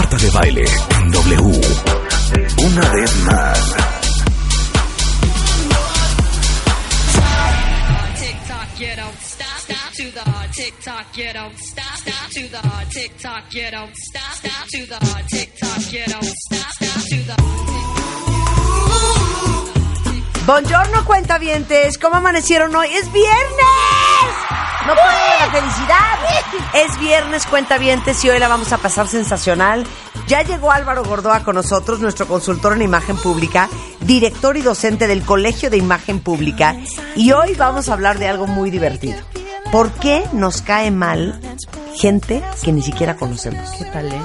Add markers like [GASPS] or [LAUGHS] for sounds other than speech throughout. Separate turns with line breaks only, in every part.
Marta de baile en W. Una vez más.
Buongiorno, cuentavientes. ¿Cómo amanecieron hoy? ¡Es viernes! Felicidad. Es viernes, cuentavientes, y hoy la vamos a pasar sensacional. Ya llegó Álvaro Gordoa con nosotros, nuestro consultor en imagen pública, director y docente del Colegio de Imagen Pública. Y hoy vamos a hablar de algo muy divertido. ¿Por qué nos cae mal gente que ni siquiera conocemos?
¿Qué tal, eh?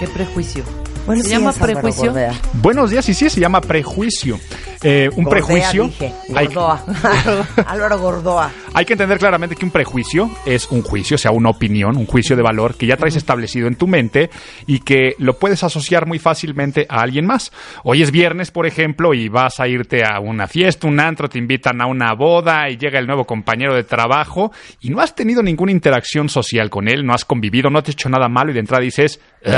Qué prejuicio.
Bueno,
¿Se llama prejuicio?
Buenos días, y sí, se llama prejuicio. Eh, un
Gordea,
prejuicio.
dije.
Hay,
Gordoa. [LAUGHS] Álvaro Gordoa.
hay que entender claramente que un prejuicio es un juicio, o sea, una opinión, un juicio de valor que ya traes establecido en tu mente y que lo puedes asociar muy fácilmente a alguien más. Hoy es viernes, por ejemplo, y vas a irte a una fiesta, un antro, te invitan a una boda y llega el nuevo compañero de trabajo y no has tenido ninguna interacción social con él, no has convivido, no te ha hecho nada malo y de entrada dices, "Ugh,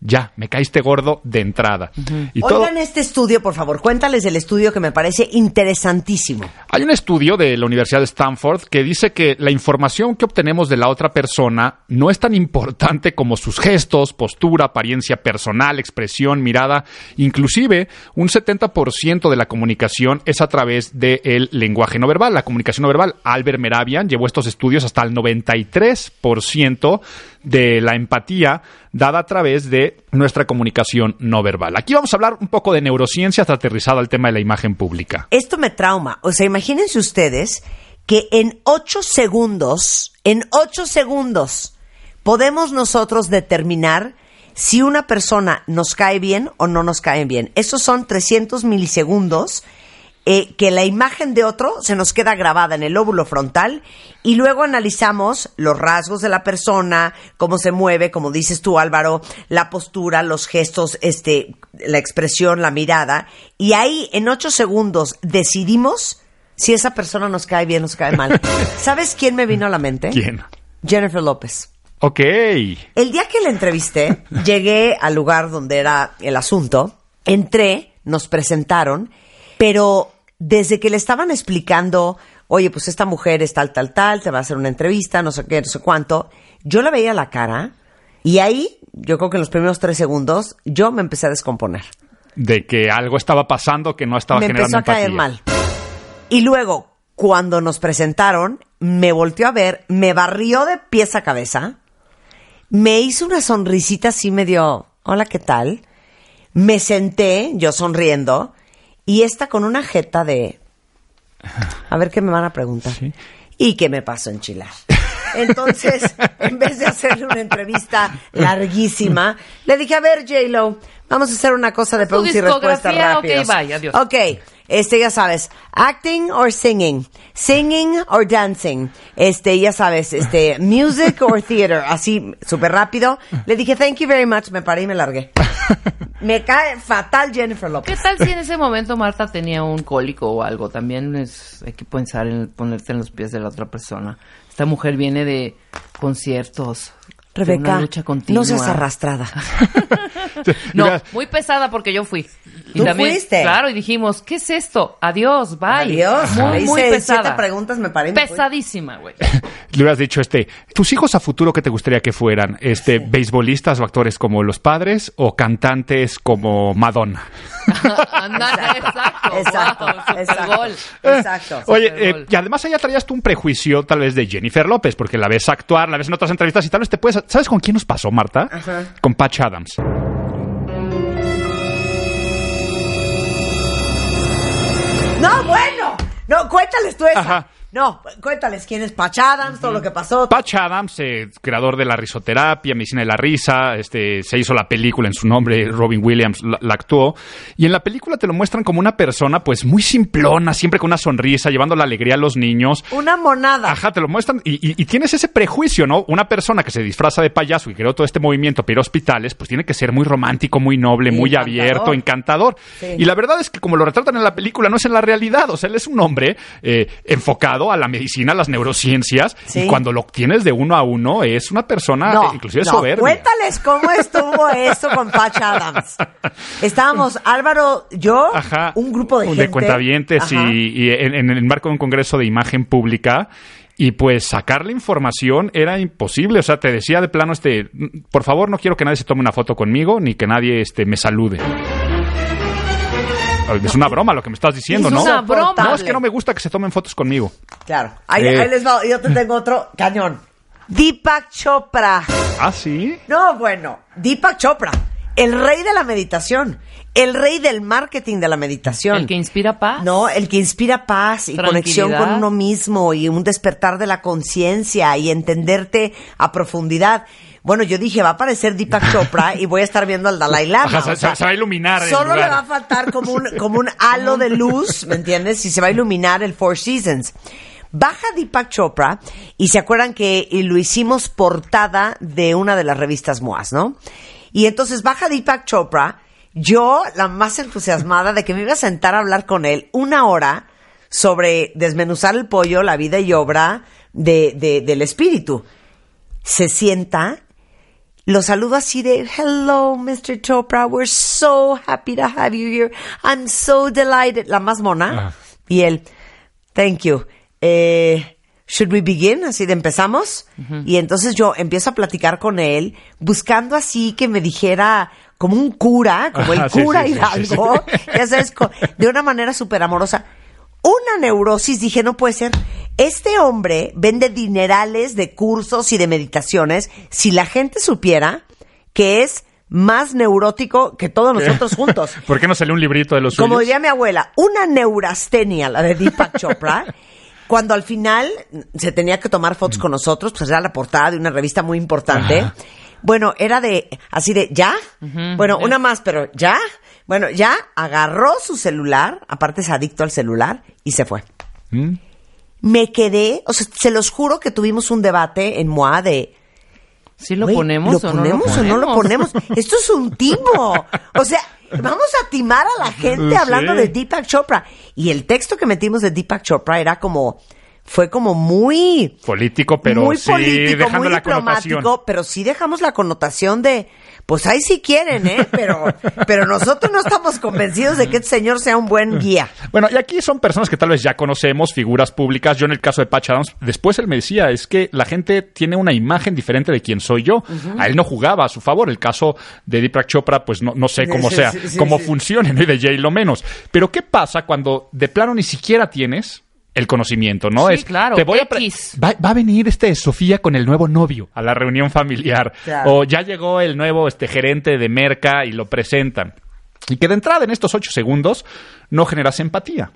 ya, me caíste gordo de entrada. Y todo-
Oigan este estudio, por favor. Cuéntales del estudio que me parece interesantísimo.
Hay un estudio de la Universidad de Stanford que dice que la información que obtenemos de la otra persona no es tan importante como sus gestos, postura, apariencia personal, expresión, mirada. Inclusive, un 70% de la comunicación es a través del lenguaje no verbal, la comunicación no verbal. Albert Meravian llevó estos estudios hasta el 93% de la empatía dada a través de nuestra comunicación no verbal. Aquí vamos a hablar un poco de neurociencia hasta aterrizado al tema de la imagen pública.
Esto me trauma. O sea, imagínense ustedes que en ocho segundos, en ocho segundos, podemos nosotros determinar si una persona nos cae bien o no nos cae bien. Esos son 300 milisegundos eh, que la imagen de otro se nos queda grabada en el lóbulo frontal y luego analizamos los rasgos de la persona, cómo se mueve, como dices tú Álvaro, la postura, los gestos, este, la expresión, la mirada y ahí en ocho segundos decidimos si esa persona nos cae bien o nos cae mal. [LAUGHS] ¿Sabes quién me vino a la mente?
¿Quién?
Jennifer López.
Ok.
El día que la entrevisté, [LAUGHS] llegué al lugar donde era el asunto, entré, nos presentaron, pero desde que le estaban explicando, oye, pues esta mujer es tal, tal, tal, te va a hacer una entrevista, no sé qué, no sé cuánto, yo le veía la cara y ahí, yo creo que en los primeros tres segundos, yo me empecé a descomponer.
De que algo estaba pasando que no estaba
me
generando
empezó a caer mal. Y luego, cuando nos presentaron, me volteó a ver, me barrió de pies a cabeza, me hizo una sonrisita así medio, hola, ¿qué tal? Me senté, yo sonriendo, y esta con una jeta de, a ver qué me van a preguntar. ¿Y qué me pasó en Chile? Entonces, [LAUGHS] en vez de hacerle una entrevista larguísima, le dije, a ver, J-Lo, vamos a hacer una cosa de preguntas y respuestas
discografía, ok,
rápidas.
bye, adiós.
Ok, este, ya sabes, acting or singing, singing or dancing, este, ya sabes, este, [LAUGHS] music or theater, así, súper rápido. Le dije, thank you very much, me paré y me largué. [LAUGHS] Me cae fatal Jennifer
¿Qué
López.
tal si en ese momento Marta tenía un cólico o algo? También es, hay que pensar en ponerte en los pies de la otra persona. Esta mujer viene de conciertos,
Rebeca,
una lucha continua.
no seas arrastrada. [LAUGHS]
No, muy pesada porque yo fui. Y
¿Tú
también,
fuiste?
Claro, y dijimos, ¿qué es esto? Adiós, bye.
Adiós.
Muy, muy
hice
pesada.
siete preguntas, me paré.
Pesadísima, güey. [LAUGHS]
le hubieras dicho, este, tus hijos a futuro, ¿qué te gustaría que fueran? Este, beisbolistas o actores como los padres o cantantes como Madonna. [LAUGHS]
Anda, exacto.
Exacto,
wow,
exacto.
gol.
Exacto.
Oye,
Super
eh, y además allá traías tú un prejuicio tal vez de Jennifer López, porque la ves actuar, la ves en otras entrevistas y tal vez te puedes... ¿Sabes con quién nos pasó, Marta? Con Patch Adams.
No, bueno. No, cuéntales tú esa.
Ajá.
No, cuéntales quién es Patch Adams, todo lo que pasó.
Patch Adams, eh, creador de la risoterapia, medicina de la risa, este, se hizo la película en su nombre, Robin Williams la, la actuó, y en la película te lo muestran como una persona pues muy simplona, siempre con una sonrisa, llevando la alegría a los niños.
Una monada.
Ajá, te lo muestran y, y- y tienes ese prejuicio, ¿no? Una persona que se disfraza de payaso y creó todo este movimiento para ir a hospitales, pues tiene que ser muy romántico, muy noble,
Sí,
muy
encantador.
abierto, encantador.
Sí.
Y la verdad es que como lo retratan en la película, no es en la realidad. O sea, él es un hombre eh, enfocado a la medicina, a las neurociencias,
Sí.
y cuando lo tienes de uno a uno, es una persona inclusive
no,
soberbia.
Cuéntales cómo estuvo eso con Patch Adams. Estábamos Álvaro, yo,
Ajá.
un grupo de gente.
cuentavientes y, en, en el marco de un congreso de imagen pública. Y pues sacar la información era imposible. O sea, te decía de plano, este, por favor, no quiero que nadie se tome una foto conmigo ni que nadie este, me salude. Es una broma lo que me estás diciendo,
Es
¿no?
una broma.
No, es que no me gusta que se tomen fotos conmigo.
Claro. Ahí,
Eh.
ahí les va. Yo te tengo otro cañón. Deepak Chopra.
Ah, sí.
No, bueno, Deepak Chopra, el rey de la meditación, el rey del marketing de la meditación.
El que inspira paz.
No, el que inspira paz y conexión con uno mismo y un despertar de la conciencia y entenderte a profundidad. Bueno, yo dije, va a aparecer Deepak [LAUGHS] Chopra y voy a estar viendo al Dalai Lama.
Ajá, se-
o sea,
se va a iluminar
Solo le va a faltar como un, como un halo de luz, ¿me entiendes? Y se va a iluminar el Four Seasons. Baja Deepak Chopra y se acuerdan que lo hicimos portada de una de las revistas MOAS, ¿no? Y entonces baja Deepak Chopra, yo la más entusiasmada de que me iba a sentar a hablar con él una hora sobre desmenuzar el pollo, la vida y obra de, de- del espíritu. Se sienta, lo saludo así de, hello, Mr. Chopra, we're so happy to have you here. I'm so delighted. La más mona.
Ah.
Y él, thank you. Eh, should we begin? Así de empezamos. Y entonces yo empiezo a platicar con él, buscando así que me dijera como un cura, como el
Ajá,
cura
sí, sí,
Hidalgo,
sí, [LAUGHS]
ya sabes, de una manera súper amorosa. Una neurosis, dije, no puede ser. Este hombre vende dinerales de cursos y de meditaciones. Si la gente supiera que es más neurótico que todos nosotros juntos. [LAUGHS]
¿Por qué no salió un librito de los
Como
suyos?
diría mi abuela, una neurastenia, la de Deepak Chopra. [LAUGHS] Cuando al final se tenía que tomar fotos con nosotros, pues era la portada de una revista muy importante.
Ajá.
Bueno, era de, así de, ¿ya? Bueno, una más, pero ¿ya? Bueno, ya agarró su celular, aparte es adicto al celular, y se fue.
¿Mm?
Me quedé, o sea, se los juro que tuvimos un debate en MOA de,
¿Sí lo ponemos
¿lo
o no lo
ponemos
ponemos?
o no lo ponemos? Esto es un timo. O sea, vamos a timar a la [LAUGHS] gente
Sí.
hablando de Deepak Chopra. Y el texto que metimos de Deepak Chopra era como, fue como muy...
Político, pero
muy
sí
político,
dejando
muy
la connotación.
diplomático, pero sí dejamos la connotación de, pues ahí sí quieren, ¿eh? [LAUGHS] Pero, pero nosotros no estamos convencidos de que este señor sea un buen guía.
Bueno, y aquí son personas que tal vez ya conocemos, figuras públicas. Yo en el caso de Patch Adams, después él me decía, es que la gente tiene una imagen diferente de quién soy yo. A él no jugaba a su favor. El caso de Deepak Chopra, pues no, no sé cómo
Sí,
sea,
sí, sí,
cómo funcione, ¿no? y de Jay lo menos. Pero ¿qué pasa cuando de plano ni siquiera tienes el conocimiento, ¿no?
Sí,
es,
claro,
te voy a
X.
va, va a venir este Sofía con el nuevo novio a la reunión familiar.
Claro.
O ya llegó el nuevo este gerente de Merca y lo presentan. Y que de entrada en estos ocho segundos no generas empatía.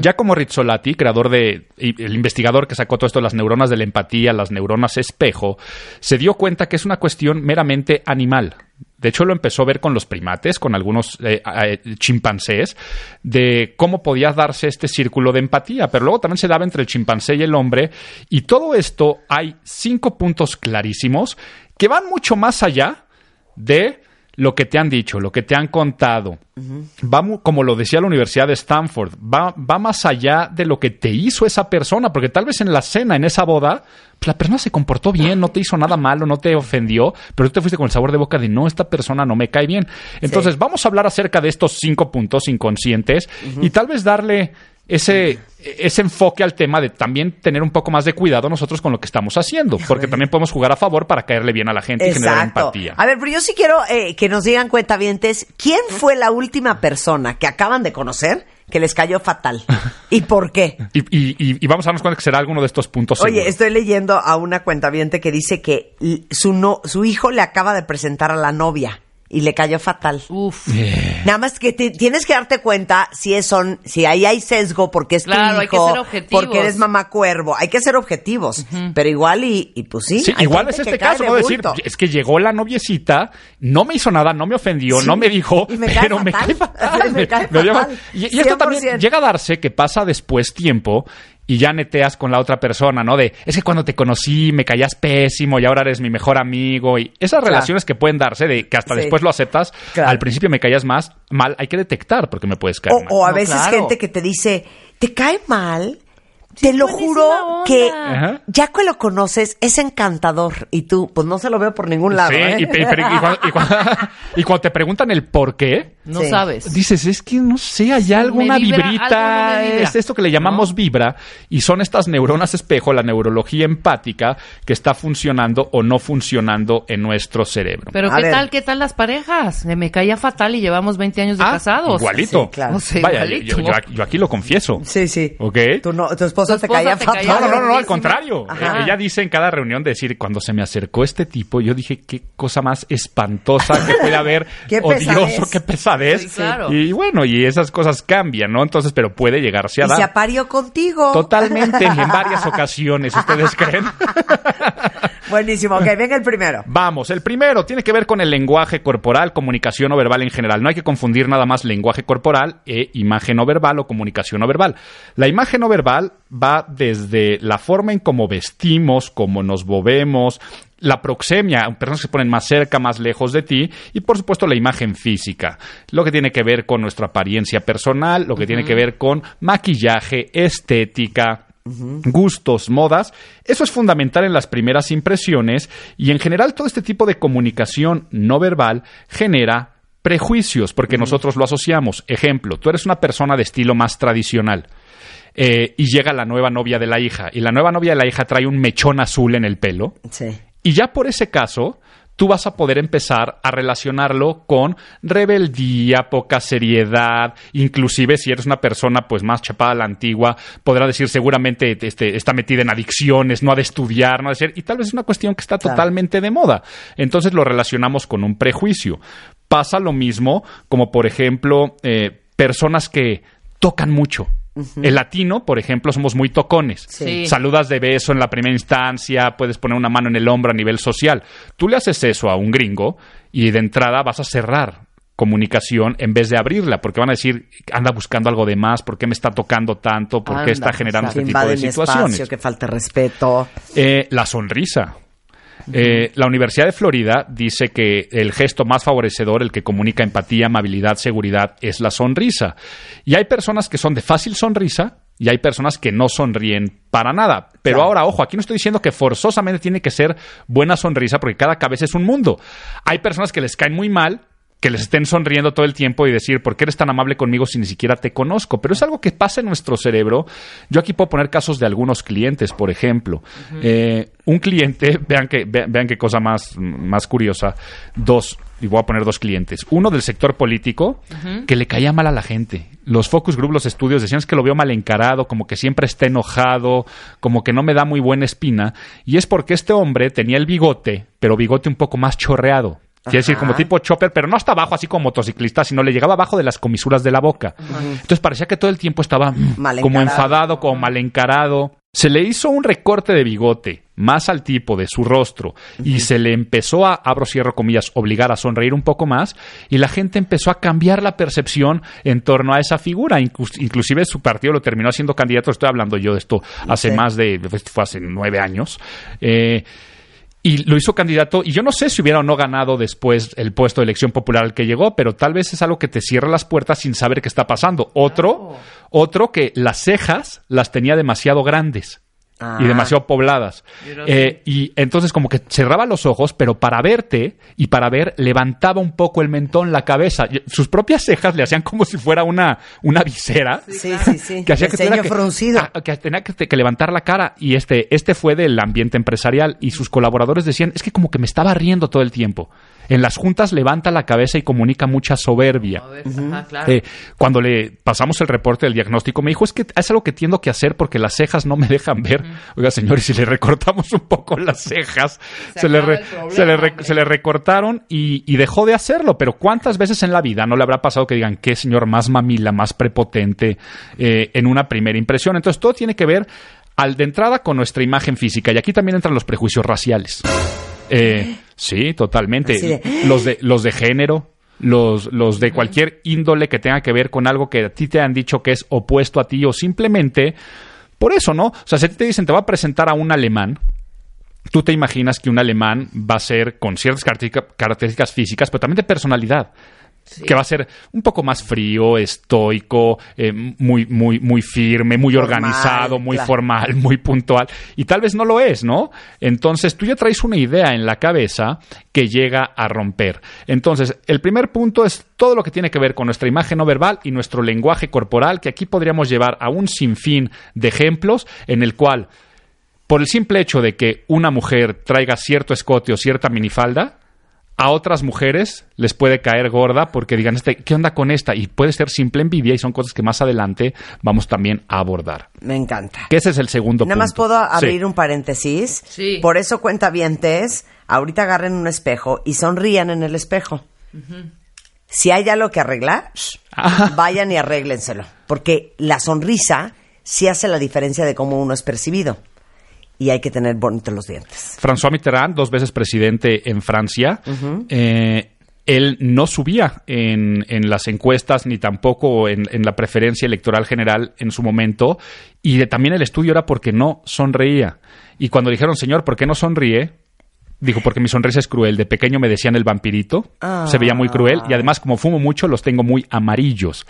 Ya como Rizzolatti, creador de, el investigador que sacó todo esto de las neuronas de la empatía, las neuronas espejo, se dio cuenta que es una cuestión meramente animal. De hecho, lo empezó a ver con los primates, con algunos eh, eh, chimpancés, de cómo podía darse este círculo de empatía. Pero luego también se daba entre el chimpancé y el hombre. Y todo esto hay cinco puntos clarísimos que van mucho más allá de lo que te han dicho, lo que te han contado. Va mu- como lo decía la Universidad de Stanford, va, va más allá de lo que te hizo esa persona, porque tal vez en la cena, en esa boda, pues la persona se comportó bien, no te hizo nada malo, no te ofendió, pero tú te fuiste con el sabor de boca de no, esta persona no me cae bien. Entonces, vamos a hablar acerca de estos cinco puntos inconscientes y tal vez darle ese, ese enfoque al tema de también tener un poco más de cuidado nosotros con lo que estamos haciendo, porque también podemos jugar a favor para caerle bien a la gente y generar empatía.
A ver, pero yo sí quiero eh, que nos digan cuentavientes, ¿quién fue la última persona que acaban de conocer que les cayó fatal? ¿Y por qué? [LAUGHS]
Y, y- y- vamos a darnos cuenta que será alguno de estos puntos.
Oye,
seguro.
estoy leyendo a una cuentaviente que dice que su, no, su hijo le acaba de presentar a la novia y le cayó fatal.
Uf.
Nada más que te- tienes que darte cuenta si es son, si ahí hay sesgo porque es
Claro,
tu
hay que ser objetivos.
porque eres mamá cuervo. Hay que ser objetivos. Pero igual y, y pues sí.
Sí,
hay
igual es este caso,
de
no decir, es que llegó la noviecita, no me hizo nada, no me ofendió,
Sí,
no me dijo,
y me cae
pero me cae [LAUGHS] fatal.
Me cae
dio
fatal.
Y, y esto también
100%.
llega a darse que pasa después tiempo y ya neteas con la otra persona, ¿no? De, es que cuando te conocí me caías pésimo y ahora eres mi mejor amigo. Y esas
Claro.
relaciones que pueden darse, de que hasta
Sí.
después lo aceptas,
Claro.
al principio me caías más mal, hay que detectar porque me puedes caer
O,
mal.
o a
No,
veces
claro.
gente que te dice, ¿te cae mal? Te lo juro
onda.
que
Ajá.
ya que lo conoces es encantador y tú, pues no se lo veo por ningún lado.
Sí,
¿eh?
y, y- pero- y cuando, y cuando- [LAUGHS] y cuando te preguntan el por qué,
No
Sí.
sabes.
Dices, es que no sé, hay alguna
vibra,
vibrita,
algo no me vibra.
es esto que le llamamos vibra, y son estas neuronas espejo, la neurología empática, que está funcionando o no funcionando en nuestro cerebro.
Pero
A
¿qué
ver.
tal, qué tal las parejas? Me caía fatal y llevamos 20 años de
Ah,
casados.
Igualito.
Sí, claro.
O sea,
Vaya,
igualito.
yo, yo aquí- yo aquí lo confieso.
Sí, sí.
¿Ok?
Tu, no- tu esposa te caía fatal.
No, no, no, no, al contrario.
Ajá.
Eh, Ella dice en cada reunión decir, cuando se me acercó este tipo, yo dije, qué cosa más espantosa que puede haber, [LAUGHS]
Qué
odioso,
pesadez.
qué pesadez.
Sí, claro.
Y bueno, y esas cosas cambian, ¿no? Entonces, pero puede llegarse a
Y
dar.
se aparió contigo.
Totalmente, en [LAUGHS] varias ocasiones, ¿ustedes creen? [LAUGHS]
Buenísimo. Ok, venga el primero.
Vamos, el primero tiene que ver con el lenguaje corporal, comunicación no verbal en general. No hay que confundir nada más lenguaje corporal e imagen no verbal o comunicación no verbal. La imagen no verbal va desde la forma en cómo vestimos, cómo nos movemos, la proxemia, personas que se ponen más cerca, más lejos de ti, y por supuesto la imagen física, lo que tiene que ver con nuestra apariencia personal, lo que tiene que ver con maquillaje, estética, gustos, modas. Eso es fundamental en las primeras impresiones y en general todo este tipo de comunicación no verbal genera prejuicios porque nosotros lo asociamos. Ejemplo, tú eres una persona de estilo más tradicional. eh, y llega la nueva novia de la hija y la nueva novia de la hija trae un mechón azul en el pelo
Sí.
y ya por ese caso, tú vas a poder empezar a relacionarlo con rebeldía, poca seriedad, inclusive si eres una persona pues más chapada a la antigua, podrá decir seguramente este, está metida en adicciones, no ha de estudiar, no ha de ser, y tal vez es una cuestión que está
Claro.
totalmente de moda. Entonces lo relacionamos con un prejuicio. Pasa lo mismo como por ejemplo eh, personas que tocan mucho. El latino, por ejemplo, somos muy tocones.
Sí.
Saludas de beso en la primera instancia, puedes poner una mano en el hombro a nivel social. Tú le haces eso a un gringo y de entrada vas a cerrar comunicación en vez de abrirla, porque van a decir, anda buscando algo de más, ¿por qué me está tocando tanto? ¿Por qué
Anda,
está generando
exacto.
este tipo de situaciones?
espacio, que falta respeto.
Eh, la sonrisa. Eh, la Universidad de Florida dice que el gesto más favorecedor, el que comunica empatía, amabilidad, seguridad, es la sonrisa. Y hay personas que son de fácil sonrisa y hay personas que no sonríen para nada. Pero
Claro.
ahora, ojo, aquí no estoy diciendo que forzosamente tiene que ser buena sonrisa porque cada cabeza es un mundo. Hay personas que les caen muy mal que les estén sonriendo todo el tiempo y decir, ¿por qué eres tan amable conmigo si ni siquiera te conozco? Pero es algo que pasa en nuestro cerebro. Yo aquí puedo poner casos de algunos clientes, por ejemplo. Eh, un cliente, [LAUGHS] vean, que, vean, qué cosa más, más curiosa, dos, y voy a poner dos clientes. Uno del sector político, que le caía mal a la gente. Los focus group, los estudios decían es que lo veo mal encarado, como que siempre está enojado, como que no me da muy buena espina. Y es porque este hombre tenía el bigote, pero bigote un poco más chorreado. Quiere decir, como tipo chopper, pero no hasta abajo, así como motociclista, sino le llegaba abajo de las comisuras de la boca. Entonces parecía que todo el tiempo estaba mm,
Mal
como enfadado, como mal encarado. Se le hizo un recorte de bigote más al tipo de su rostro y se le empezó a, abro cierro comillas, obligar a sonreír un poco más y la gente empezó a cambiar la percepción en torno a esa figura. Inclus- inclusive su partido lo terminó siendo candidato, estoy hablando yo de esto hace
Sí.
más de, fue hace nueve años. Eh, y lo hizo candidato y yo no sé si hubiera o no ganado después el puesto de elección popular al que llegó, pero tal vez es algo que te cierra las puertas sin saber qué está pasando. Otro, otro que las cejas las tenía demasiado grandes
Ah.
y demasiado pobladas. Eh, y entonces como que cerraba los ojos, pero para verte y para ver levantaba un poco el mentón, la cabeza. Sus propias cejas le hacían como si fuera una, una visera
Sí, sí, sí.
que hacía que que, ah, que tenía que, que levantar la cara y este este fue del ambiente empresarial y sus colaboradores decían es que como que me estaba riendo todo el tiempo En las juntas levanta la cabeza y comunica mucha soberbia.
Ajá, claro.
Eh, cuando le pasamos el reporte del diagnóstico, me dijo, es que es algo que tengo que hacer porque las cejas no me dejan ver. Oiga, señores, si le recortamos un poco las cejas, se, le, re-
problema,
se, le re-
hombre.
se le recortaron y, y dejó de hacerlo. Pero ¿cuántas veces en la vida no le habrá pasado que digan, qué señor más mamila, más prepotente eh, en una primera impresión? Entonces, todo tiene que ver al de entrada con nuestra imagen física. Y aquí también entran los prejuicios raciales. Eh, sí, totalmente.
De-
Los de, los de género, los, los de cualquier índole que tenga que ver con algo que a ti te han dicho que es opuesto a ti o simplemente por eso, ¿no? O sea, si a ti te dicen te va a presentar a un alemán, tú te imaginas que un alemán va a ser con ciertas característica- características físicas, pero también de personalidad. Que va a ser un poco más frío, estoico, eh, muy, muy, muy firme, muy
Formal,
organizado, muy
claro.
formal, muy puntual. Y tal vez no lo es, ¿no? Entonces tú ya traes una idea en la cabeza que llega a romper. Entonces, el primer punto es todo lo que tiene que ver con nuestra imagen no verbal y nuestro lenguaje corporal, que aquí podríamos llevar a un sinfín de ejemplos en el cual por el simple hecho de que una mujer traiga cierto escote o cierta minifalda, a otras mujeres les puede caer gorda porque digan, este, ¿qué onda con esta? Y puede ser simple envidia y son cosas que más adelante vamos también a abordar.
Me encanta.
Que ese es el segundo
Nada más puedo abrir
Sí.
un paréntesis.
Sí.
Por eso cuenta ahorita agarren un espejo y sonrían en el espejo. Si hay algo que arreglar,
Ah. [LAUGHS]
vayan y arréglenselo. Porque la sonrisa sí hace la diferencia de cómo uno es percibido. Y hay que tener bonitos los dientes.
François Mitterrand, dos veces presidente en Francia, eh, él no subía en, en las encuestas ni tampoco en, en la preferencia electoral general en su momento. Y de- también el estudio era porque no sonreía. Y cuando dijeron, señor, ¿por qué no sonríe? Dijo, porque mi sonrisa es cruel. De pequeño me decían el vampirito. Se veía muy cruel. Y además, como fumo mucho, los tengo muy amarillos.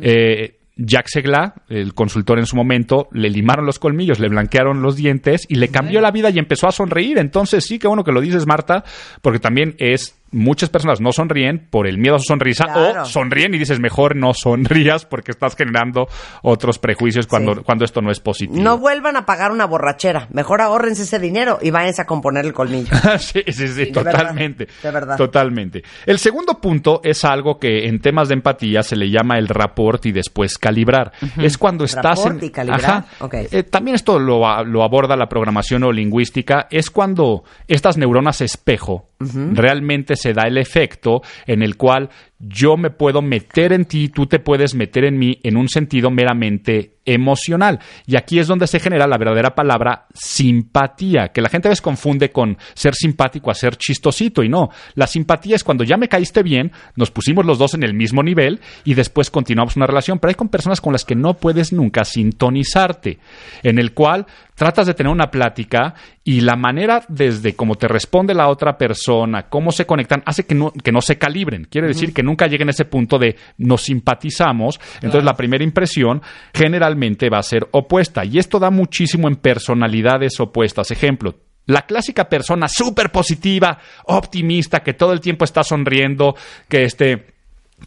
Eh, Jacques Segla, el consultor en su momento, le limaron los colmillos, le blanquearon los dientes y le cambió la vida y empezó a sonreír. Entonces, sí, qué bueno que lo dices, Marta, porque también es. Muchas personas no sonríen por el miedo a su sonrisa
Claro.
o sonríen y dices mejor no sonrías porque estás generando otros prejuicios cuando,
Sí.
cuando esto no es positivo.
No vuelvan a pagar una borrachera. Mejor ahórrense ese dinero y váyanse a componer el colmillo. [LAUGHS]
sí, sí, sí,
de verdad,
totalmente.
de verdad.
Totalmente. El segundo punto es algo que en temas de empatía se le llama el rapport y después calibrar. Es cuando estás
Rapport
en.
y calibrar,
Ajá.
ok.
Eh, también esto lo aborda la programación o lingüística. Es cuando estas neuronas espejo realmente se da el efecto en el cual yo me puedo meter en ti, tú te puedes meter en mí en un sentido meramente emocional. Y aquí es donde se genera la verdadera palabra simpatía, que la gente a veces confunde con ser simpático a ser chistosito y no. La simpatía es cuando ya me caíste bien, nos pusimos los dos en el mismo nivel y después continuamos una relación, pero hay con personas con las que no puedes nunca sintonizarte, en el cual tratas de tener una plática y la manera desde cómo te responde la otra persona, cómo se conectan, hace que no, que no se calibren. Quiere decir que nunca lleguen a ese punto de nos simpatizamos. Entonces la primera impresión generalmente va a ser opuesta. Y esto da muchísimo en personalidades opuestas. Ejemplo, la clásica persona súper positiva, optimista, que todo el tiempo está sonriendo, que este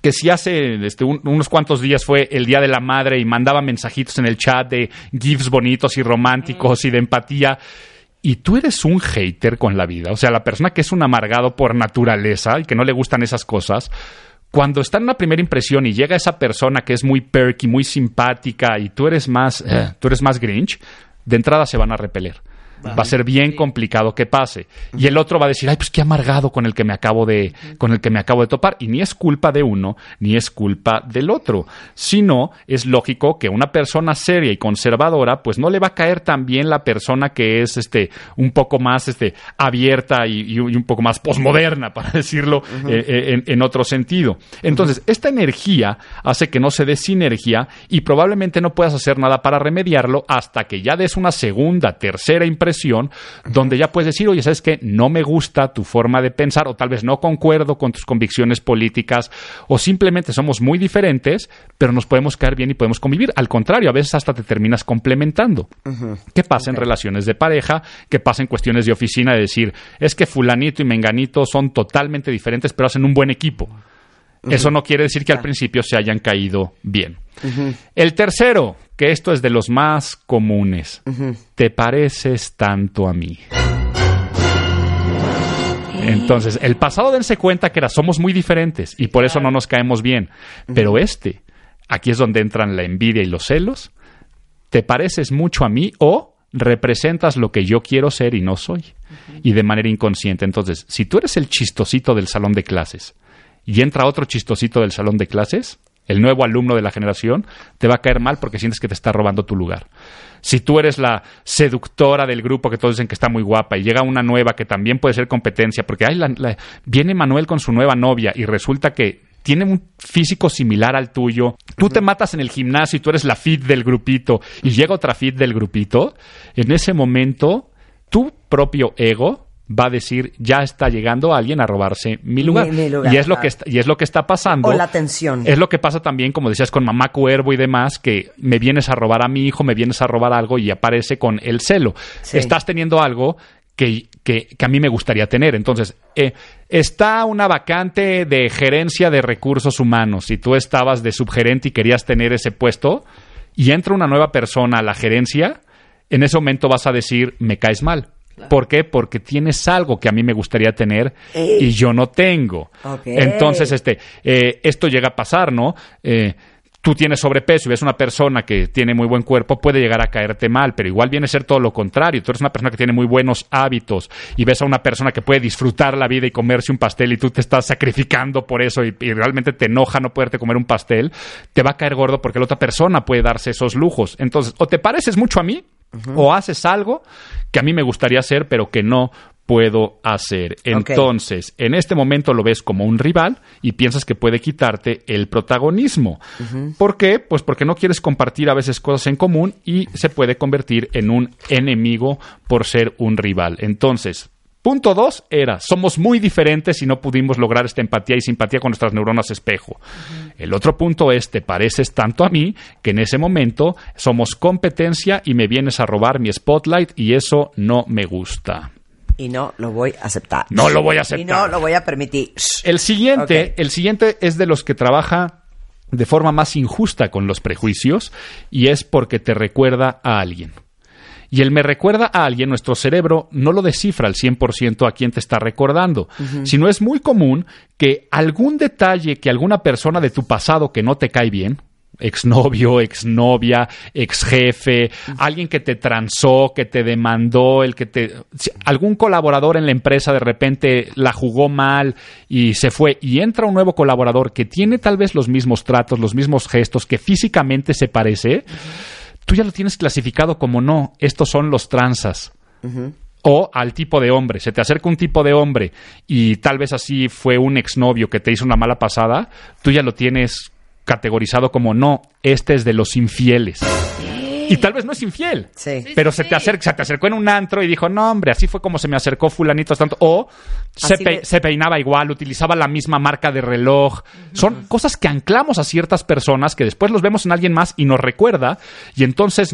que si hace este, un- unos cuantos días fue el Día de la Madre y mandaba mensajitos en el chat de gifs bonitos y románticos y de empatía. Y tú eres un hater con la vida. O sea, la persona que es un amargado por naturaleza y que no le gustan esas cosas. Cuando está en una primera impresión y llega esa persona que es muy perky, muy simpática y tú eres más, eh, tú eres más grinch, de entrada se van a repeler. Va a ser bien complicado que pase. Y el otro va a decir, ay, pues qué amargado con el que me acabo de, con el que me acabo de topar. Y ni es culpa de uno, ni es culpa del otro. Sino, es lógico que una persona seria y conservadora, pues no le va a caer tan bien la persona que es este, un poco más este, abierta y, y un poco más posmoderna, [LAUGHS] para decirlo eh, eh, en, en otro sentido. Entonces, esta energía hace que no se dé sinergia y probablemente no puedas hacer nada para remediarlo hasta que ya des una segunda, tercera impresión, donde ya puedes decir, oye, ¿sabes qué? No me gusta tu forma de pensar, o tal vez no concuerdo con tus convicciones políticas, o simplemente somos muy diferentes, pero nos podemos caer bien y podemos convivir. Al contrario, a veces hasta te terminas complementando. ¿Qué pasa en relaciones de pareja? ¿Qué pasa en cuestiones de oficina? De decir, es que fulanito y menganito son totalmente diferentes, pero hacen un buen equipo. Eso no quiere decir que al principio se hayan caído bien. El tercero, que esto es de los más comunes. Te pareces tanto a mí. Entonces, el pasado dense cuenta que era somos muy diferentes y por eso no nos caemos bien. Pero este, aquí es donde entran la envidia y los celos. ¿Te pareces mucho a mí o representas lo que yo quiero ser y no soy? Y de manera inconsciente. Entonces, si tú eres el chistosito del salón de clases y entra otro chistosito del salón de clases, el nuevo alumno de la generación, te va a caer mal porque sientes que te está robando tu lugar. Si tú eres la seductora del grupo que todos dicen que está muy guapa y llega una nueva que también puede ser competencia, porque ay, viene Manuel con su nueva novia y resulta que tiene un físico similar al tuyo, tú te matas en el gimnasio y tú eres la fit del grupito y llega otra fit del grupito, en ese momento tu propio ego va a decir ya está llegando alguien a robarse mi lugar,
Mi- mi lugar,
y es lo que está, y es lo que está pasando
O la tensión.
es lo que pasa también, como decías, con mamá cuervo y demás, que me vienes a robar a mi hijo, me vienes a robar algo y aparece con el celo.
Sí.
Estás teniendo algo que, que- que a mí me gustaría tener. Entonces, eh, está una vacante de gerencia de recursos humanos y tú estabas de subgerente y querías tener ese puesto y entra una nueva persona a la gerencia, en ese momento vas a decir, me caes mal. ¿Por qué? Porque tienes algo que a mí me gustaría tener y yo no tengo. Entonces, este, eh, esto llega a pasar, ¿no? Eh, tú tienes sobrepeso y ves una persona que tiene muy buen cuerpo, puede llegar a caerte mal, pero igual viene a ser todo lo contrario. Tú eres una persona que tiene muy buenos hábitos y ves a una persona que puede disfrutar la vida y comerse un pastel y tú te estás sacrificando por eso y, y realmente te enoja no poderte comer un pastel, te va a caer gordo porque la otra persona puede darse esos lujos. Entonces, o te pareces mucho a mí o haces algo que a mí me gustaría hacer, pero que no puedo hacer. Entonces, en este momento lo ves como un rival y piensas que puede quitarte el protagonismo. ¿Por qué? Pues porque no quieres compartir a veces cosas en común y se puede convertir en un enemigo por ser un rival. Entonces, Punto dos era, somos muy diferentes y no pudimos lograr esta empatía y simpatía con nuestras neuronas espejo. El otro punto es, te pareces tanto a mí que en ese momento somos competencia y me vienes a robar mi spotlight y eso no me gusta.
Y no lo voy a aceptar.
No lo voy a
Y
aceptar.
no lo voy a permitir.
El siguiente, el siguiente es de los que trabaja de forma más injusta con los prejuicios y es porque te recuerda a alguien. Y el me recuerda a alguien, nuestro cerebro no lo descifra al 100% a quien te está recordando, sino es muy común que algún detalle que alguna persona de tu pasado que no te cae bien, exnovio, exnovia, exjefe, alguien que te transó, que te demandó, el que te algún colaborador en la empresa de repente la jugó mal y se fue y entra un nuevo colaborador que tiene tal vez los mismos tratos, los mismos gestos, que físicamente se parece, tú ya lo tienes clasificado como no, estos son los transas. O al tipo de hombre. Se te acerca un tipo de hombre y tal vez así fue un exnovio que te hizo una mala pasada, tú ya lo tienes categorizado como no, este es de los infieles. Y tal vez no es infiel.
Sí.
Pero se te acerca, se te acercó en un antro y dijo, no, hombre, así fue como se me acercó fulanito tanto. O se, pe- peinaba igual, utilizaba la misma marca de reloj. Son cosas que anclamos a ciertas personas que después los vemos en alguien más y nos recuerda. Y entonces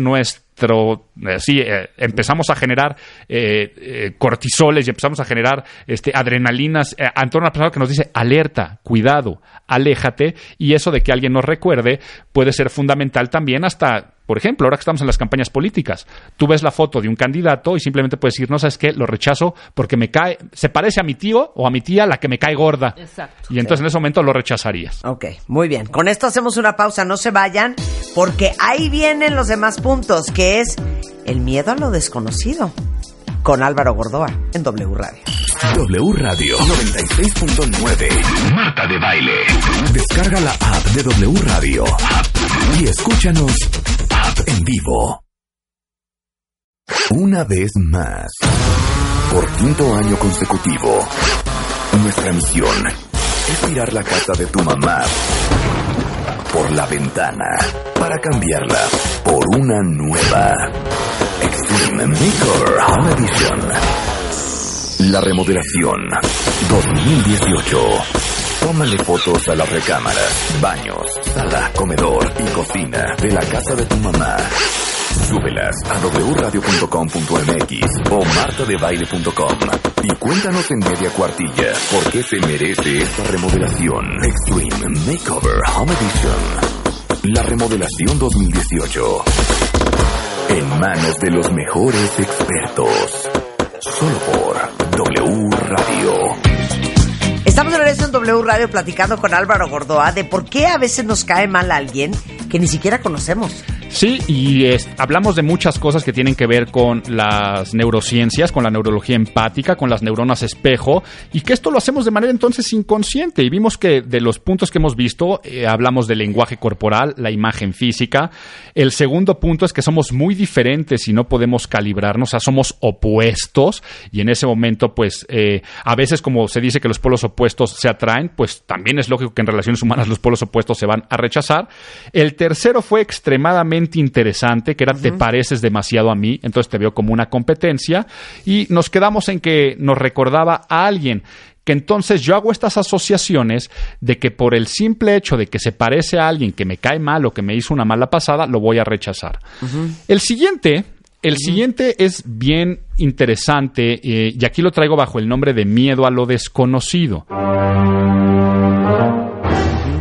nuestro, eh, sí, eh, empezamos a generar eh, eh, cortisoles y empezamos a generar este, adrenalinas eh, ante una persona que nos dice, alerta, cuidado, aléjate. Y eso de que alguien nos recuerde puede ser fundamental también hasta por ejemplo, ahora que estamos en las campañas políticas, tú ves la foto de un candidato y simplemente puedes decir, no sabes qué, lo rechazo porque me cae, se parece a mi tío o a mi tía la que me cae gorda.
Exacto.
Y entonces en ese momento lo rechazarías.
Ok, muy bien. Con esto hacemos una pausa, no se vayan, porque ahí vienen los demás puntos, que es el miedo a lo desconocido. Con Álvaro Gordoa en W Radio.
W Radio 96.9. Marta de Baile. Descarga la app de W Radio. Y escúchanos en vivo. Una vez más. Por quinto año consecutivo. Nuestra misión es tirar la casa de tu mamá por la ventana para cambiarla por una nueva. Extreme Makeover Home Edition. La remodelación 2018. Tómale fotos a las recámaras, baños, sala, comedor y cocina de la casa de tu mamá. Súbelas a wradio.com.mx o martadebaile.com y cuéntanos en media cuartilla por qué se merece esta remodelación. Extreme Makeover Home Edition. La remodelación 2018. En manos de los mejores expertos. Solo por W Radio.
Estamos de regreso en W Radio platicando con Álvaro Gordoa de por qué a veces nos cae mal alguien que ni siquiera conocemos.
Sí, y es- hablamos de muchas cosas que tienen que ver con las neurociencias, con la neurología empática, con las neuronas espejo, y que esto lo hacemos de manera entonces inconsciente. Y vimos que de los puntos que hemos visto, eh, hablamos del lenguaje corporal, la imagen física. El segundo punto es que somos muy diferentes y no podemos calibrarnos, o sea, somos opuestos, y en ese momento, pues, eh, a veces como se dice que los polos opuestos se atraen, pues también es lógico que en relaciones humanas los polos opuestos se van a rechazar. El tercero fue extremadamente interesante, que era te pareces demasiado a mí, entonces te veo como una competencia, y nos quedamos en que nos recordaba a alguien que entonces yo hago estas asociaciones de que por el simple hecho de que se parece a alguien que me cae mal o que me hizo una mala pasada, lo voy a rechazar. El siguiente, el siguiente es bien interesante eh, y aquí lo traigo bajo el nombre de miedo a lo desconocido.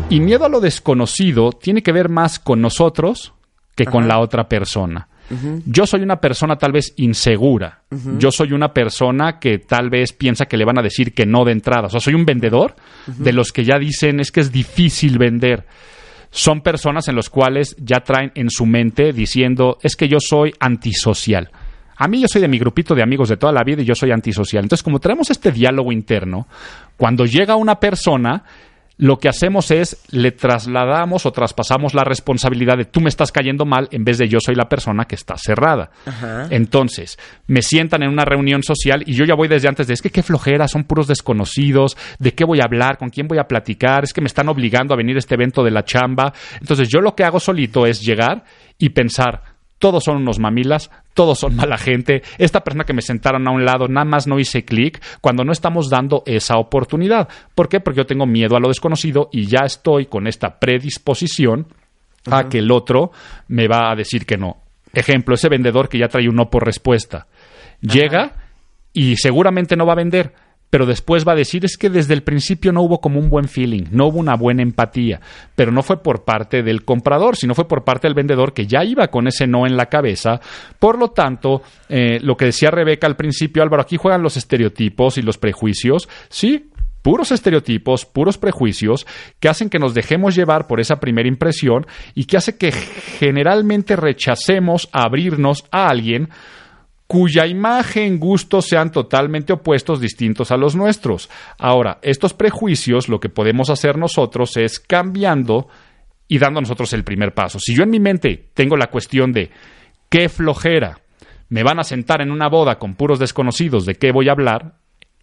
Y miedo a lo desconocido tiene que ver más con nosotros que con la otra persona. Yo soy una persona tal vez insegura. Yo soy una persona que tal vez piensa que le van a decir que no de entrada. O sea, soy un vendedor de los que ya dicen es que es difícil vender. Son personas en los cuales ya traen en su mente diciendo es que yo soy antisocial. A mí yo soy de mi grupito de amigos de toda la vida y yo soy antisocial. Entonces, como traemos este diálogo interno, cuando llega una persona, lo que hacemos es le trasladamos o traspasamos la responsabilidad de tú me estás cayendo mal en vez de yo soy la persona que está cerrada. Entonces, me sientan en una reunión social y yo ya voy desde antes de es que qué flojera, son puros desconocidos, de qué voy a hablar, con quién voy a platicar, es que me están obligando a venir a este evento de la chamba. Entonces, yo lo que hago solito es llegar y pensar, todos son unos mamilas, todos son mala gente. Esta persona que me sentaron a un lado, nada más no hice clic cuando no estamos dando esa oportunidad. ¿Por qué? Porque yo tengo miedo a lo desconocido y ya estoy con esta predisposición a que el otro me va a decir que no. Ejemplo, ese vendedor que ya trae un no por respuesta. Llega y seguramente no va a vender, pero después va a decir es que desde el principio no hubo como un buen feeling, no hubo una buena empatía, pero no fue por parte del comprador, sino fue por parte del vendedor que ya iba con ese no en la cabeza. Por lo tanto, eh, lo que decía Rebeca al principio, Álvaro, aquí juegan los estereotipos y los prejuicios, sí. Puros estereotipos, puros prejuicios que hacen que nos dejemos llevar por esa primera impresión y que hace que generalmente rechacemos abrirnos a alguien cuya imagen, gustos sean totalmente opuestos, distintos a los nuestros. Ahora, estos prejuicios, lo que podemos hacer nosotros es cambiando y dando nosotros el primer paso. Si yo en mi mente tengo la cuestión de qué flojera, me van a sentar en una boda con puros desconocidos de qué voy a hablar,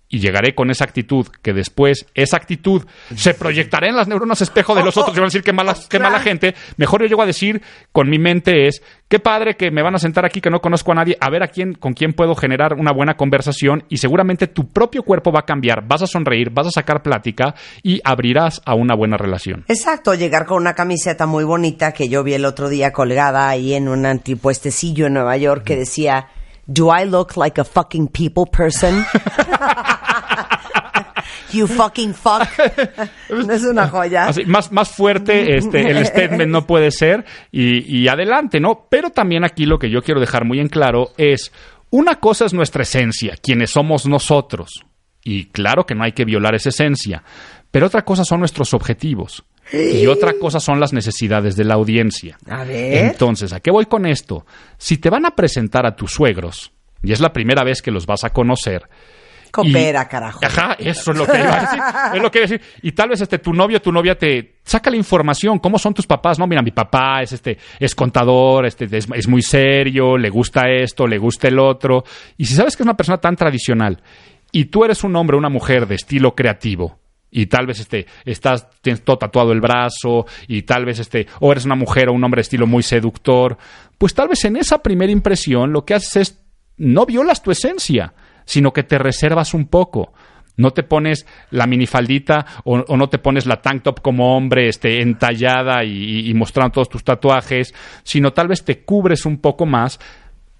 y llegaré con esa actitud que después esa actitud se proyectará en las neuronas espejo de los otros y van a decir qué mala, qué mala gente. Mejor yo llego a decir con mi mente es qué padre que me van a sentar aquí que no conozco a nadie, a ver a quién con quién puedo generar una buena conversación y seguramente tu propio cuerpo va a cambiar, vas a sonreír, vas a sacar plática y abrirás a una buena relación.
Exacto, llegar con una camiseta muy bonita que yo vi el otro día colgada ahí en un antipuestecillo en Nueva York que decía Do I look like a fucking people person? [LAUGHS] you fucking fuck. [LAUGHS] ¿No es una joya?
Así, más, más fuerte este, el statement no puede ser y, y adelante, ¿no? Pero también aquí lo que yo quiero dejar muy en claro es, una cosa es nuestra esencia, quienes somos nosotros. Y claro que no hay que violar esa esencia. Pero otra cosa son nuestros objetivos. Y otra cosa son las necesidades de la audiencia.
A ver.
Entonces, ¿a qué voy con esto? Si te van a presentar a tus suegros, y es la primera vez que los vas a conocer,
Coopera,
y-
carajo.
Ajá, eso es lo que iba a decir. [LAUGHS] Es lo que iba a decir. Y tal vez este tu novio, tu novia te saca la información, cómo son tus papás, no, mira, mi papá es este es contador, este es, es muy serio, le gusta esto, le gusta el otro. Y si sabes que es una persona tan tradicional y tú eres un hombre o una mujer de estilo creativo, y tal vez este estás todo tatuado el brazo y tal vez este o eres una mujer o un hombre de estilo muy seductor, pues tal vez en esa primera impresión lo que haces es no violas tu esencia, sino que te reservas un poco. No te pones la minifaldita o, o no te pones la tank top como hombre este, entallada y, y mostrando todos tus tatuajes, sino tal vez te cubres un poco más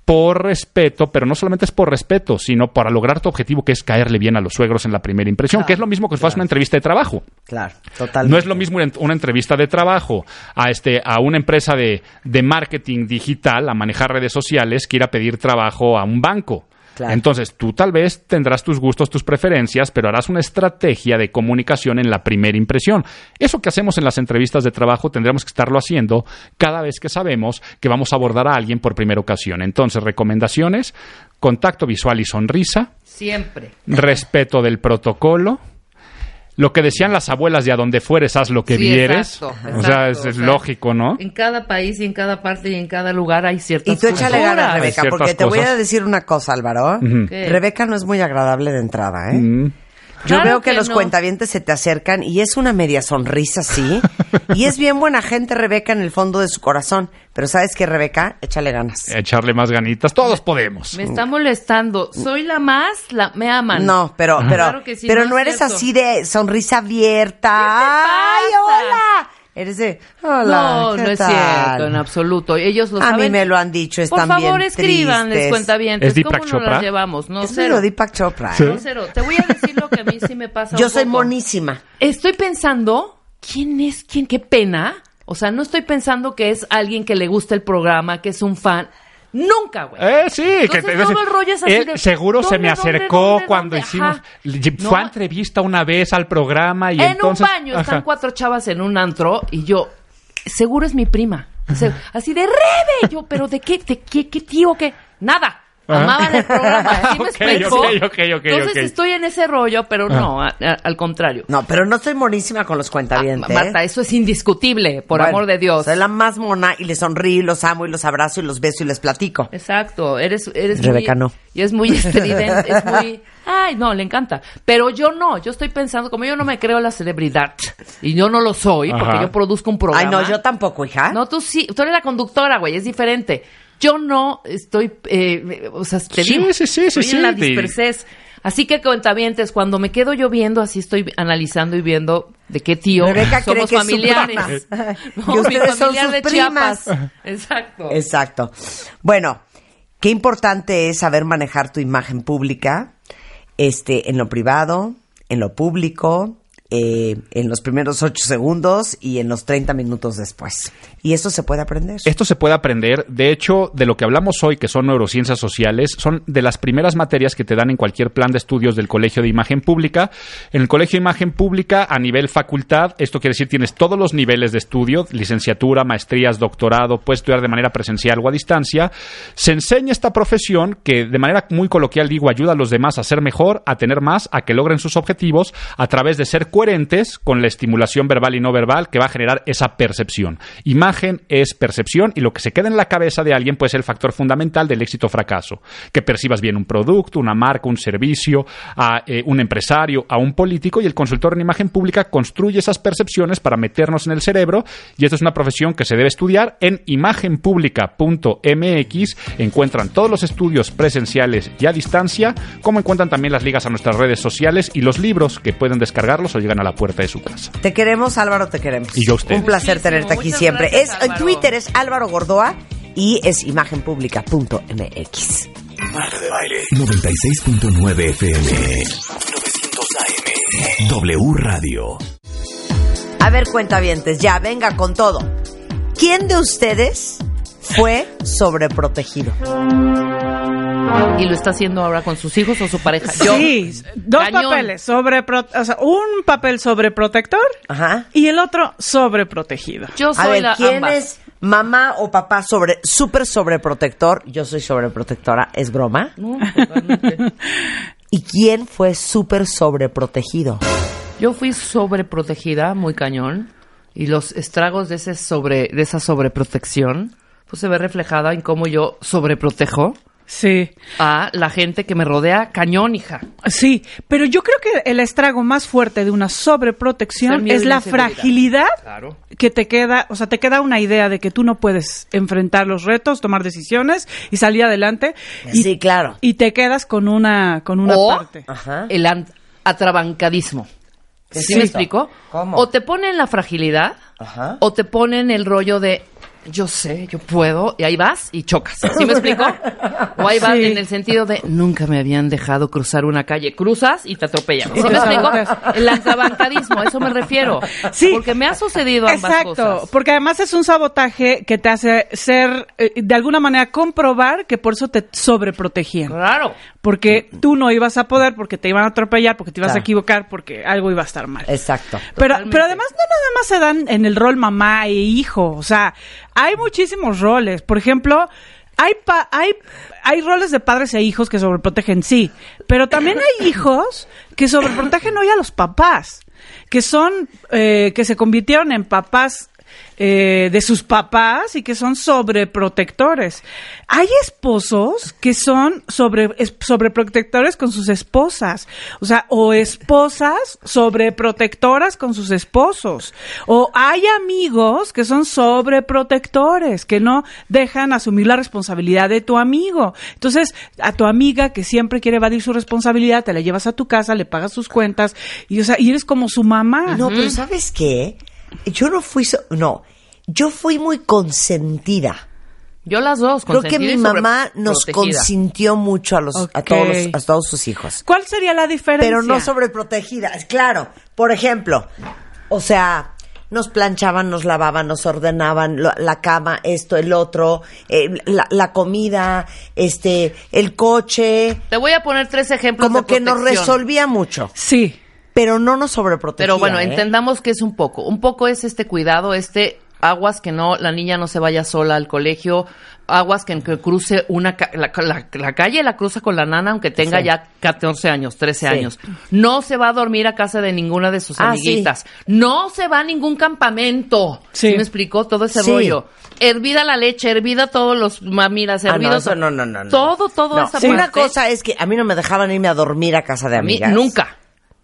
por respeto, pero no solamente es por respeto, sino para lograr tu objetivo, que es caerle bien a los suegros en la primera impresión, que es lo mismo que si fueras una entrevista de trabajo.
Claro, totalmente.
No es lo mismo una- una entrevista de trabajo a, este, a una empresa de, de marketing digital, a manejar redes sociales, que ir a pedir trabajo a un banco.
Claro.
Entonces, tú tal vez tendrás tus gustos, tus preferencias, pero harás una estrategia de comunicación en la primera impresión. Eso que hacemos en las entrevistas de trabajo tendremos que estarlo haciendo cada vez que sabemos que vamos a abordar a alguien por primera ocasión. Entonces, recomendaciones, contacto visual y sonrisa,
Siempre.
respeto del protocolo. Lo que decían las abuelas de a donde fueres, haz lo que
Sí,
vieres.
exacto,
o sea, es,
o
es
sea,
lógico, ¿no?
En cada país y en cada parte y en cada lugar hay ciertas
Y tú échale ganas, Rebeca, porque te voy a
cosas.
decir una cosa, Álvaro.
¿Qué?
Rebeca no es muy agradable de entrada, ¿eh?
Claro
veo que,
que
los
no.
cuentavientes se te acercan y es una media sonrisa así. [LAUGHS] y es bien buena gente, Rebeca, en el fondo de su corazón. Pero ¿sabes qué, Rebeca? Échale ganas.
Echarle más ganitas. Todos podemos.
Me está molestando. Soy la más, la, me aman.
No, pero, pero,
Claro que sí,
pero
no
no,
es
eres
cierto.
así de sonrisa abierta.
¿Qué te
¡Ay, hola! Eres de, hola,
No,
¿qué
no es
tal?
cierto, en absoluto. Ellos lo
A mí
saben.
me lo han dicho,
Por
están
favor,
bien
escriban, les
tristes.
cuenta bien.
¿Es
¿Cómo
Deepak
nos
Chopra?
las llevamos? No,
Es
cero.
Deepak Chopra. ¿eh?
No, cero. Te voy a decir lo que a mí sí me pasa
Yo
un
soy
poco.
monísima.
Estoy pensando, ¿quién es quién? Qué pena. O sea, no estoy pensando que es alguien que le gusta el programa, que es un fan. Nunca, güey.
Eh, sí, que
todo el rollo es así de,
seguro se me
¿dónde, dónde,
acercó
dónde,
cuando
dónde?
hicimos. Fue a entrevista una vez al programa y
en
entonces.
un baño están cuatro chavas en un antro y yo, seguro es mi prima. Así de Rebe, yo, pero ¿de qué, de qué, qué tío, qué? Nada. Amaban el programa, ¿sí me [LAUGHS]
Ok,
explico?
ok, ok, ok,
Entonces estoy en ese rollo, pero no, a- a- al contrario.
No, pero no soy monísima con los cuentavientes.
Ah, Marta, eso es indiscutible, por
Bueno,
amor de Dios.
Soy la más mona y les sonrío, y los amo y los abrazo y los beso y les platico.
Exacto, eres, eres
Rebeca
muy,
no.
Y es muy estridente, es [LAUGHS] muy, ay, no, le encanta. Pero yo no, yo estoy pensando, como yo no me creo la celebridad, y yo no lo soy, porque yo produzco un programa.
Ay, no, yo tampoco, hija.
No, tú sí, tú eres la conductora, güey, es diferente. Yo no estoy, eh, o sea, te
Sí,
digo,
sí, sí, sí,
estoy
sí,
en la dispersez. Así que cuentavientes, cuando me quedo yo viendo, así estoy analizando y viendo de qué tío
Rebeca cree
somos
que su
familiares.
prima. [LAUGHS]
No, [LAUGHS]
Que
mi
ustedes son sus
de
primas.
Chiapas. [LAUGHS] Exacto.
Exacto. Bueno, qué importante es saber manejar tu imagen pública, este, en lo privado, en lo público, eh, en los primeros ocho segundos y en los 30 minutos después. Y eso se puede aprender.
Esto se puede aprender. De hecho, de lo que hablamos hoy, que son neurociencias sociales, son de las primeras materias que te dan en cualquier plan de estudios del Colegio de Imagen Pública. En el Colegio de Imagen Pública, a nivel facultad, esto quiere decir tienes todos los niveles de estudio, licenciatura, maestrías, doctorado, puedes estudiar de manera presencial o a distancia. Se enseña esta profesión que, de manera muy coloquial digo, ayuda a los demás a ser mejor, a tener más, a que logren sus objetivos a través de ser coherentes con la estimulación verbal y no verbal que va a generar esa percepción. Imagen es percepción y lo que se queda en la cabeza de alguien puede ser el factor fundamental del éxito o fracaso. Que percibas bien un producto, una marca, un servicio, a eh, un empresario, a un político y el consultor en imagen pública construye esas percepciones para meternos en el cerebro y esto es una profesión que se debe estudiar en imagenpublica.mx. Encuentran todos los estudios presenciales y a distancia, como encuentran también las ligas a nuestras redes sociales y los libros que pueden descargarlos o llegan a la puerta de su casa.
Te queremos, Álvaro, te queremos.
Y yo a ustedes.
Un placer
Muchísimo,
tenerte aquí
muchas
siempre.
gracias,
es, en. Twitter es Álvaro Gordoa y es imagenpublica.mx.
Marta de Baile 96.9 FM 900 AM W Radio
A ver, cuentavientes, ya, venga con todo. ¿Quién de ustedes fue sobreprotegido?
Y lo está haciendo ahora con sus hijos o su pareja. Yo,
Sí, dos
cañón.
papeles, sobre o sea, un papel sobreprotector
Ajá.
y el otro sobreprotegido.
Yo
A
soy
ver,
la
¿quién
ambas.
es mamá o papá sobre súper sobreprotector? Yo soy sobreprotectora, ¿es broma?
No, totalmente. [LAUGHS]
¿Y quién fue súper sobreprotegido?
Yo fui sobreprotegida, muy cañón, y los estragos de ese sobre, de esa sobreprotección, pues se ve reflejada en cómo yo sobreprotejo
Sí,
a la gente que me rodea, cañón, hija.
sí, pero yo creo que el estrago más fuerte de una sobreprotección es la fragilidad
Claro.
que te queda, o sea, te queda una idea de que tú no puedes enfrentar los retos, tomar decisiones y salir adelante. Y,
Sí, claro.
Y te quedas con una, con una
O
parte.
Ajá.
el an- atrabancadismo.
¿Qué es
¿Sí me explico?
¿Cómo?
O te ponen la fragilidad,
Ajá.
o te ponen el rollo de yo sé, yo puedo, y ahí vas y chocas. ¿Sí me explico? O ahí vas
Sí.
en el sentido de nunca me habían dejado cruzar una calle. Cruzas y te atropellan. ¿Sí me explico? El antabancadismo, a eso me refiero.
Sí.
Porque me ha sucedido ambas
Exacto,
cosas.
porque además es un sabotaje que te hace ser, eh, de alguna manera, comprobar que por eso te sobreprotegían.
Claro.
Porque tú no ibas a poder, porque te iban a atropellar, porque te ibas
Claro.
a equivocar, porque algo iba a estar mal.
Exacto.
Pero,
Totalmente.
pero además no nada más se dan en el rol mamá e hijo, o sea, hay muchísimos roles. Por ejemplo, hay pa- hay hay roles de padres e hijos que sobreprotegen, sí, pero también hay hijos que sobreprotegen hoy a los papás, que son eh, que se convirtieron en papás eh, de sus papás y que son sobreprotectores. Hay esposos que son sobre, es- sobreprotectores con sus esposas. O sea, o esposas sobreprotectoras con sus esposos. O hay amigos que son sobreprotectores, que no dejan asumir la responsabilidad de tu amigo. Entonces, a tu amiga que siempre quiere evadir su responsabilidad, te la llevas a tu casa, le pagas sus cuentas y, o sea, y eres como su mamá.
No, pero ¿sabes qué? Yo no fui... so- no, yo fui muy consentida.
Yo las dos.
Creo que mi mamá nos consintió mucho a, los, a, todos los- a todos sus hijos.
¿Cuál sería la diferencia?
Pero no sobreprotegida. Claro, por ejemplo, o sea, nos planchaban, nos lavaban, nos ordenaban lo- la cama, esto, el otro, eh, la, la comida, este, el coche,
Te voy a poner tres ejemplos
como
de
que nos resolvía mucho,
Sí.
Pero no nos sobreprotegía.
Pero bueno,
¿eh?
entendamos que es un poco. Un poco es este cuidado, este aguas que no la niña no se vaya sola al colegio, aguas que, que cruce una ca- la, la- la calle la cruza con la nana aunque tenga
Sí.
ya 14 años, 13
Sí.
años. No se va a dormir a casa de ninguna de sus
Ah,
amiguitas. No se va a ningún campamento.
Sí.
¿Sí me explicó todo ese rollo? Hervida la leche, hervida todos los mamilas,
Ah,
hervida
no, eso no, no, no, no.
Todo, todo
No,
esa
Una
parte.
cosa es que a mí no me dejaban irme a dormir a casa de
a mí
amigas.
nunca.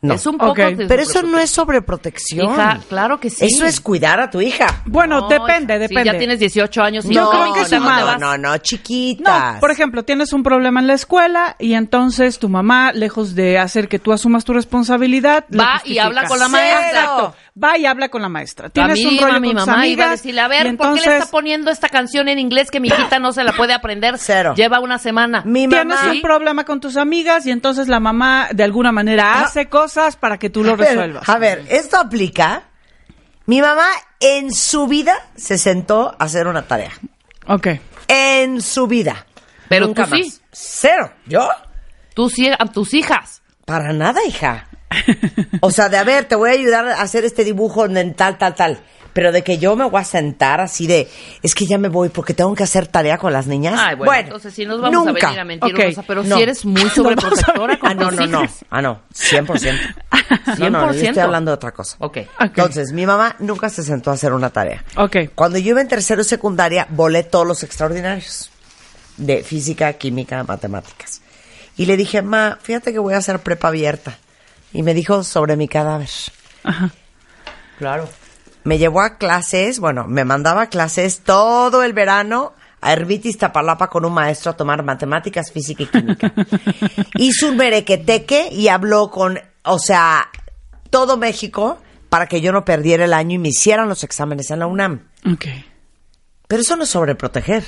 No.
Es un poco de
Pero eso no es sobreprotección.
Hija, claro que sí.
Eso es cuidar a tu hija.
Bueno,
No,
depende, depende.
Si ya tienes 18 años y
Yo
no,
creo que
hijita,
es
¿dónde
sumado.
vas?
No, no, chiquitas.
No, por ejemplo, tienes un problema en la escuela y entonces tu mamá, lejos de hacer que tú asumas tu responsabilidad,
Va y habla con la maestra.
Exacto. Va y habla con la maestra. Tienes
mí,
un rollo
mi
con tus
mamá iba a
amigas,
decirle, a ver,
y
¿por qué le
entonces
está poniendo esta canción en inglés que mi hijita no se la puede aprender?
Cero.
Lleva una semana.
Mi
Tienes
mamá.
un problema con tus amigas y entonces la mamá de alguna manera
Ah.
hace cosas para que tú lo
A ver,
resuelvas.
A ver, esto aplica. Mi mamá en su vida se sentó a hacer una tarea.
Ok.
En su vida.
Pero
Nunca
tú sí.
más. Cero. ¿Yo?
Tú sí, a tus hijas.
Para nada, hija. O sea, de a ver, te voy a ayudar a hacer este dibujo en tal, tal, tal. Pero de que yo me voy a sentar así de, es que ya me voy porque tengo que hacer tarea con las niñas.
Ay, bueno, entonces si nos vamos
nunca.
a venir a mentir,
Ok.
Rosa, pero
No.
si eres muy [LAUGHS] sobreprotectora con [LAUGHS]
Ah, no, no, no. Ah, no. 100%. No, [LAUGHS] no, no, yo
100%.
estoy hablando de otra cosa.
Ok.
Ok.
Entonces, mi mamá nunca se sentó a hacer una tarea.
Ok.
Cuando yo iba en tercero y secundaria, volé todos los extraordinarios de física, química, matemáticas. Y le dije, ma, fíjate que voy a hacer prepa abierta. Y me dijo sobre mi cadáver.
Ajá.
Claro.
Me llevó a clases, bueno, me mandaba a clases todo el verano a Herbitis Tapalapa con un maestro a tomar matemáticas, física y química. [LAUGHS] Hizo un merequeteque y habló con, o sea, todo México para que yo no perdiera el año y me hicieran los exámenes en la UNAM.
Ok.
Pero eso no es sobreproteger.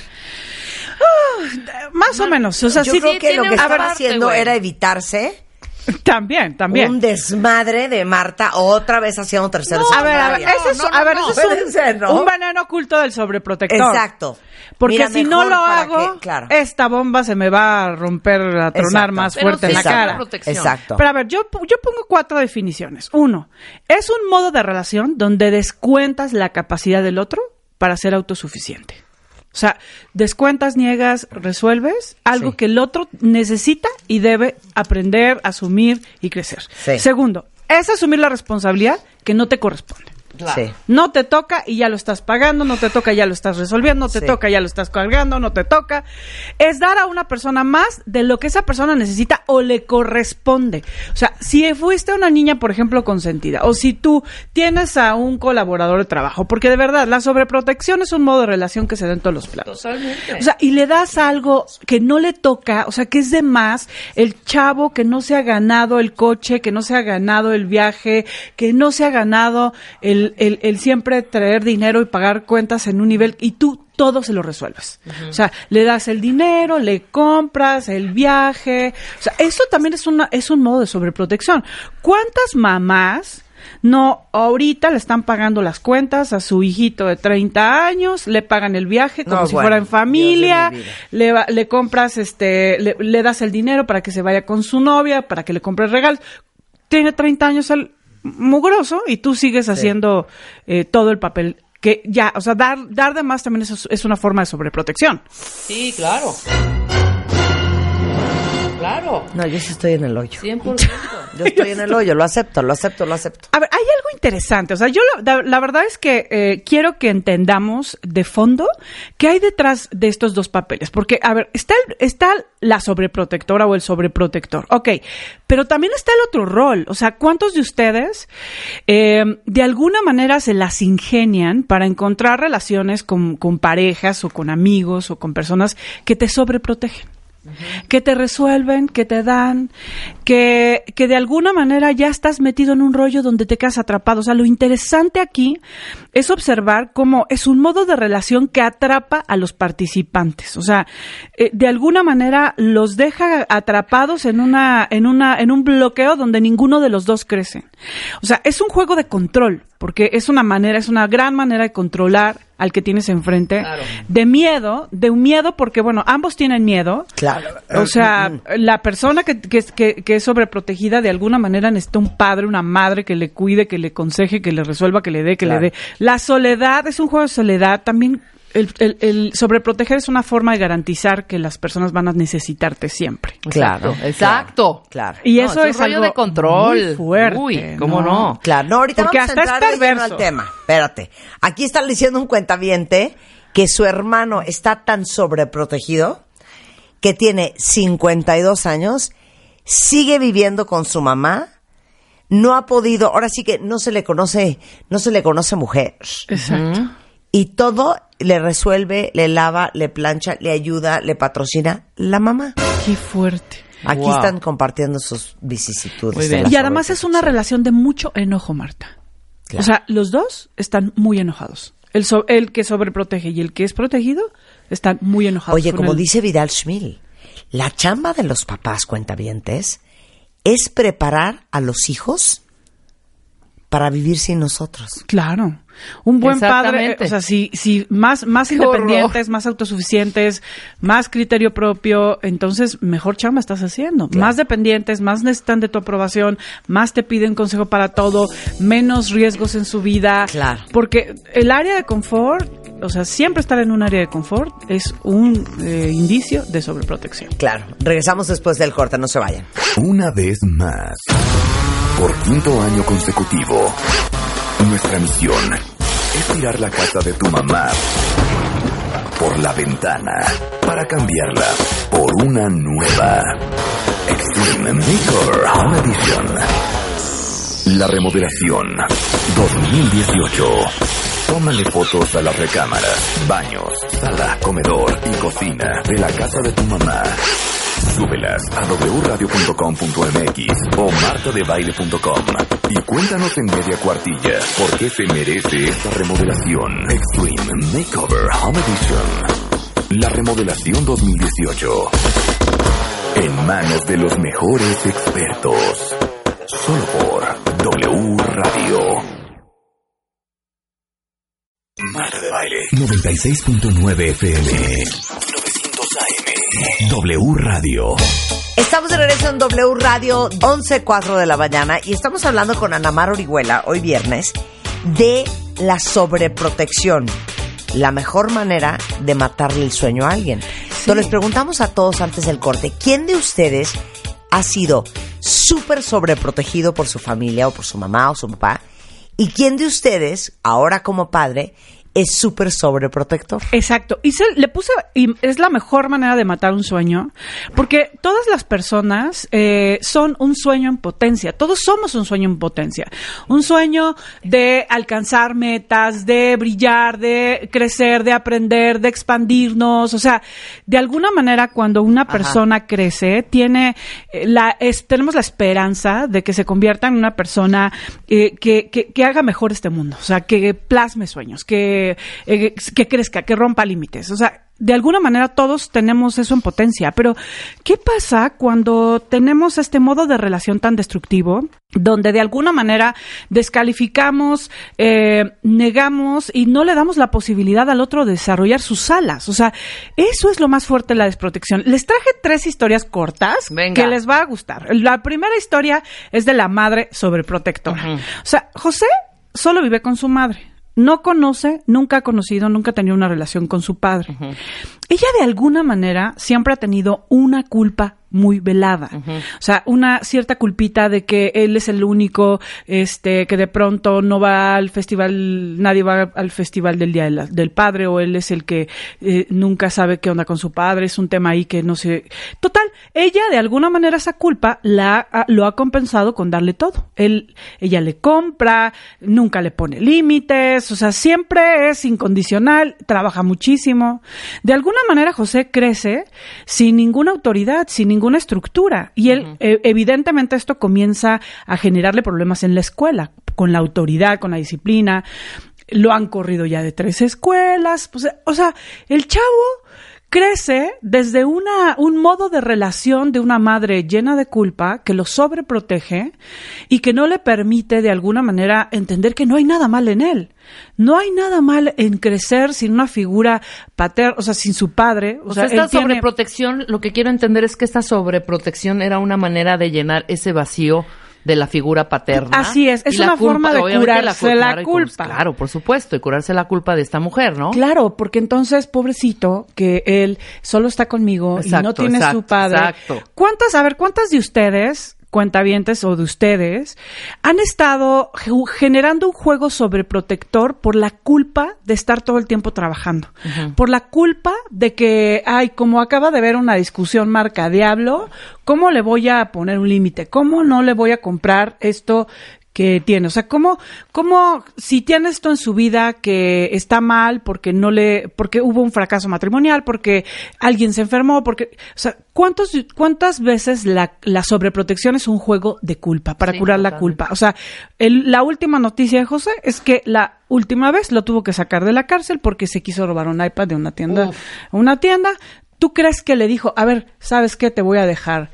Más o menos. O sea,
Yo
sí,
creo
sí
que lo que estaba
parte,
haciendo era evitarse [LAUGHS]
También, también.
un desmadre de Marta otra vez haciendo tercero
a ver, a ver,
secundaria.
ese es,
No, no,
a ver, ese es un, un veneno oculto del sobreprotector.
Exacto.
Porque
Mira,
si no lo hago,
que- claro.
esta bomba se me va a romper, a tronar
Exacto.
más
Pero
fuerte
sí
en la cara.
protección.
Exacto.
Pero a ver, yo, yo pongo cuatro definiciones. Uno, es un modo de relación donde descuentas la capacidad del otro para ser autosuficiente. O sea, descuentas, niegas, resuelves algo
Sí.
que el otro necesita y debe aprender, asumir y crecer.
Sí.
Segundo, es asumir la responsabilidad que no te corresponde.
Sí.
No te toca y ya lo estás pagando, no te toca y ya lo estás resolviendo, no te
Sí.
toca y ya lo estás cargando, no te toca. Es dar a una persona más de lo que esa persona necesita o le corresponde. O sea, si fuiste una niña, por ejemplo, consentida, o si tú tienes a un colaborador de trabajo, porque de verdad, la sobreprotección es un modo de relación que se da en todos los planos.
Totalmente.
O sea, y le das algo que no le toca, o sea, que es de más, el chavo que no se ha ganado el coche, que no se ha ganado el viaje, que no se ha ganado el, el, el, el siempre traer dinero y pagar cuentas en un nivel y tú todo se lo resuelves. O sea, le das el dinero, le compras el viaje. O sea, eso también es, una, es un modo de sobreprotección. ¿Cuántas mamás no ahorita le están pagando las cuentas a su hijito de 30 años, le pagan el viaje como
No,
si
bueno,
fuera en familia, le, le compras, este, le, le das el dinero para que se vaya con su novia, para que le compres regalos. Tiene 30 años el mugroso y tú sigues haciendo eh, todo el papel. Que ya, o sea, dar, dar de más también es, es una forma de sobreprotección.
Sí, claro. Claro.
No, yo sí estoy en el hoyo.
100%.
Yo estoy en el hoyo, lo acepto, lo acepto, lo acepto.
A ver, hay algo interesante. O sea, yo la, verdad es que eh, quiero que entendamos de fondo qué hay detrás de estos dos papeles. Porque, a ver, está, el- está la sobreprotectora o el sobreprotector. Ok, pero también está el otro rol. O sea, ¿cuántos de ustedes eh, de alguna manera se las ingenian para encontrar relaciones con, con parejas o con amigos o con personas que te sobreprotegen? Que te resuelven, que te dan, que, que de alguna manera ya estás metido en un rollo donde te quedas atrapado. O sea, lo interesante aquí es observar cómo es un modo de relación que atrapa a los participantes. O sea, eh, de alguna manera los deja atrapados en una, en una, en un bloqueo donde ninguno de los dos crece. O sea, es un juego de control, porque es una manera, es una gran manera de controlar al que tienes enfrente,
Claro.
de miedo, de un miedo, porque bueno, ambos tienen miedo.
Claro.
O sea, la persona que, que, es- que, que es sobreprotegida de alguna manera necesita un padre, una madre que le cuide, que le aconseje, que le resuelva, que le dé, que
Claro.
le dé. La soledad es un juego de soledad. También el, el, el sobreproteger es una forma de garantizar que las personas van a necesitarte siempre.
Claro,
Exacto.
Claro.
Y
No,
eso
es un
es,
rollo
algo
de control.
muy fuerte.
Uy, ¿cómo no?
Claro, no, ahorita
Porque
vamos
hasta
a entrar al tema. Espérate. Aquí están diciendo un cuentaviente que su hermano está tan sobreprotegido que tiene 52 años, sigue viviendo con su mamá, no ha podido, ahora sí que no se le conoce, no se le conoce mujer.
Exacto.
Y todo le resuelve, le lava, le plancha, le ayuda, le patrocina la mamá.
Qué fuerte.
Aquí
Wow.
están compartiendo sus vicisitudes.
Bien.
Y además es una relación de mucho enojo, Marta.
Claro.
O sea, los dos están muy enojados. El, so- el que sobreprotege y el que es protegido están muy enojados.
Oye, como
el-
dice Vidal Schmil, la chamba de los papás cuentavientes es preparar a los hijos para vivir sin nosotros.
Claro. Un buen padre, o sea, si, si más, más
Qué
independientes,
horror.
más autosuficientes, más criterio propio, entonces mejor chamba estás haciendo. Más dependientes, más necesitan de tu aprobación, más te piden consejo para todo, menos riesgos en su vida.
Claro.
Porque el área de confort, o sea, siempre estar en un área de confort es un eh, indicio de sobreprotección.
Claro, regresamos después del corte, no se vayan.
Una vez más, por quinto año consecutivo, nuestra misión es tirar la casa de tu mamá por la ventana para cambiarla por una nueva Extreme Makeover Home Edition. La remodelación 2018. Tómale fotos a las recámaras, baños, sala, comedor y cocina de la casa de tu mamá. Súbelas a wradio.com.mx o martadebaile.com y cuéntanos en media cuartilla por qué se merece esta remodelación. Extreme Makeover Home Edition. La remodelación 2018. En manos de los mejores expertos. Solo por W Radio. Marta de Baile. 96.9 FM. 900 AM. W Radio.
Estamos de regreso en W Radio 11.04 de la mañana y estamos hablando con Anamar Orihuela hoy viernes de la sobreprotección, la mejor manera de matarle el sueño a alguien. Entonces les preguntamos a todos antes del corte, ¿quién de ustedes ha sido súper sobreprotegido por su familia o por su mamá o su papá? ¿Y quién de ustedes, ahora como padre, es súper sobreprotector.
Exacto. Y se, le puse, y es la mejor manera de matar un sueño, porque todas las personas eh, son un sueño en potencia. Todos somos un sueño en potencia. Un sueño de alcanzar metas, de brillar, de crecer, de aprender, de expandirnos. O sea, de alguna manera, cuando una persona crece, tiene eh, la, es- tenemos la esperanza de que se convierta en una persona eh, que, que, que haga mejor este mundo. O sea, que plasme sueños, que, eh, que crezca, que rompa límites. O sea, de alguna manera todos tenemos eso en potencia, pero ¿qué pasa cuando tenemos este modo de relación tan destructivo, donde de alguna manera descalificamos, eh, negamos y no le damos la posibilidad al otro de desarrollar sus alas? O sea, eso es lo más fuerte de la desprotección. Les traje tres historias cortas
Venga.
que les va a gustar. La primera historia es de la madre sobreprotectora. O sea, José solo vive con su madre. No conoce, nunca ha conocido, nunca ha tenido una relación con su padre. Ella de alguna manera siempre ha tenido una culpa muy velada. O sea, una cierta culpita de que él es el único, este, que de pronto no va al festival, nadie va al festival del Día de la- del Padre, o él es el que eh, nunca sabe qué onda con su padre, es un tema ahí que no sé. Total, ella de alguna manera esa culpa la, lo ha compensado con darle todo. Él, ella le compra, nunca le pone límites, o sea, siempre es incondicional, trabaja muchísimo. De alguna manera José crece sin ninguna autoridad, sin ninguna estructura. Y él, eh, evidentemente, esto comienza a generarle problemas en la escuela, con la autoridad, con la disciplina. Lo han corrido ya de tres escuelas. pues, o sea, el chavo crece desde una, un modo de relación de una madre llena de culpa que lo sobreprotege y que no le permite de alguna manera entender que no hay nada mal en él. No hay nada mal en crecer sin una figura paterna, o sea, sin su padre. O,
O
sea,
sea, esta
tiene-
sobreprotección, lo que quiero entender es que esta sobreprotección era una manera de llenar ese vacío de la figura paterna.
Así es, es
la
una forma de curarse la
con-
culpa.
Claro, por supuesto, y curarse la culpa de esta mujer, ¿no?
Claro, porque entonces, pobrecito, que él solo está conmigo y no tiene
exacto,
su padre.
exacto.
¿Cuántas, a ver, cuántas de ustedes, cuentavientes o de ustedes, han estado ge- generando un juego sobreprotector por la culpa de estar todo el tiempo trabajando? Por la culpa de que, ay, como acaba de ver una discusión marca Diablo, ¿cómo le voy a poner un límite? ¿Cómo no le voy a comprar esto que tiene. O sea, ¿cómo, cómo si tiene esto en su vida que está mal porque no le, porque hubo un fracaso matrimonial, porque alguien se enfermó, porque, o sea, ¿cuántos, cuántas veces la, la sobreprotección es un juego de culpa para
Sí,
curar la culpa? O sea, el- la última noticia de José es que la última vez lo tuvo que sacar de la cárcel porque se quiso robar un iPad de una tienda,
Uf.
una tienda. ¿Tú crees que le dijo, a ver, ¿sabes qué? Te voy a dejar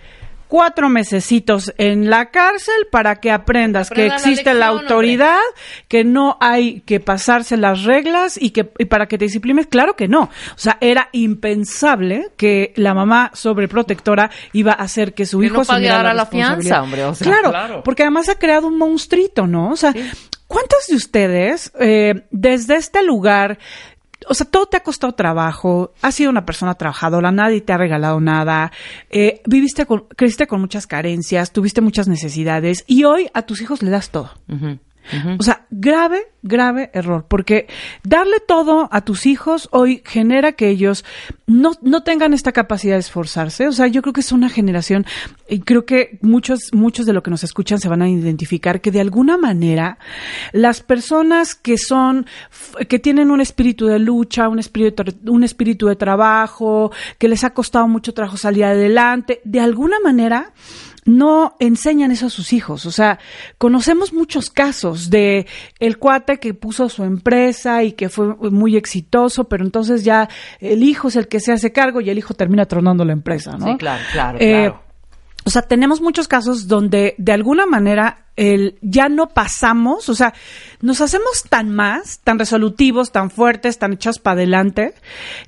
cuatro mesecitos en la cárcel para que aprendas que
Aprenda la
existe la
lección,
autoridad, que no hay que pasarse las reglas y que y para que te disciplines, claro que no. O sea, era impensable que la mamá sobreprotectora iba a hacer que su
Que
hijo
no pagara la
responsabilidad.
fianza, hombre, o sea,
claro,
claro.
porque además ha creado un monstruito, ¿no? O sea, ¿cuántos de ustedes eh, desde este lugar o sea, todo te ha costado trabajo, has sido una persona trabajadora, nadie te ha regalado nada, eh, viviste con, creciste con muchas carencias, tuviste muchas necesidades y hoy a tus hijos le das todo. O sea, grave, grave error, porque darle todo a tus hijos hoy genera que ellos no, no tengan esta capacidad de esforzarse. O sea, yo creo que es una generación, y creo que muchos, muchos de lo que nos escuchan se van a identificar que de alguna manera las personas que son, que tienen un espíritu de lucha, un espíritu, un espíritu de trabajo, que les ha costado mucho trabajo salir adelante, de alguna manera, no enseñan eso a sus hijos. O sea, conocemos muchos casos de el cuate que puso su empresa y que fue muy exitoso, pero entonces ya el hijo es el que se hace cargo y el hijo termina tronando la empresa, ¿no?
Sí, claro, claro,
Eh,
claro.
O sea, tenemos muchos casos donde de alguna manera el, ya no pasamos, o sea, nos hacemos tan más, tan resolutivos, tan fuertes, tan echados para adelante,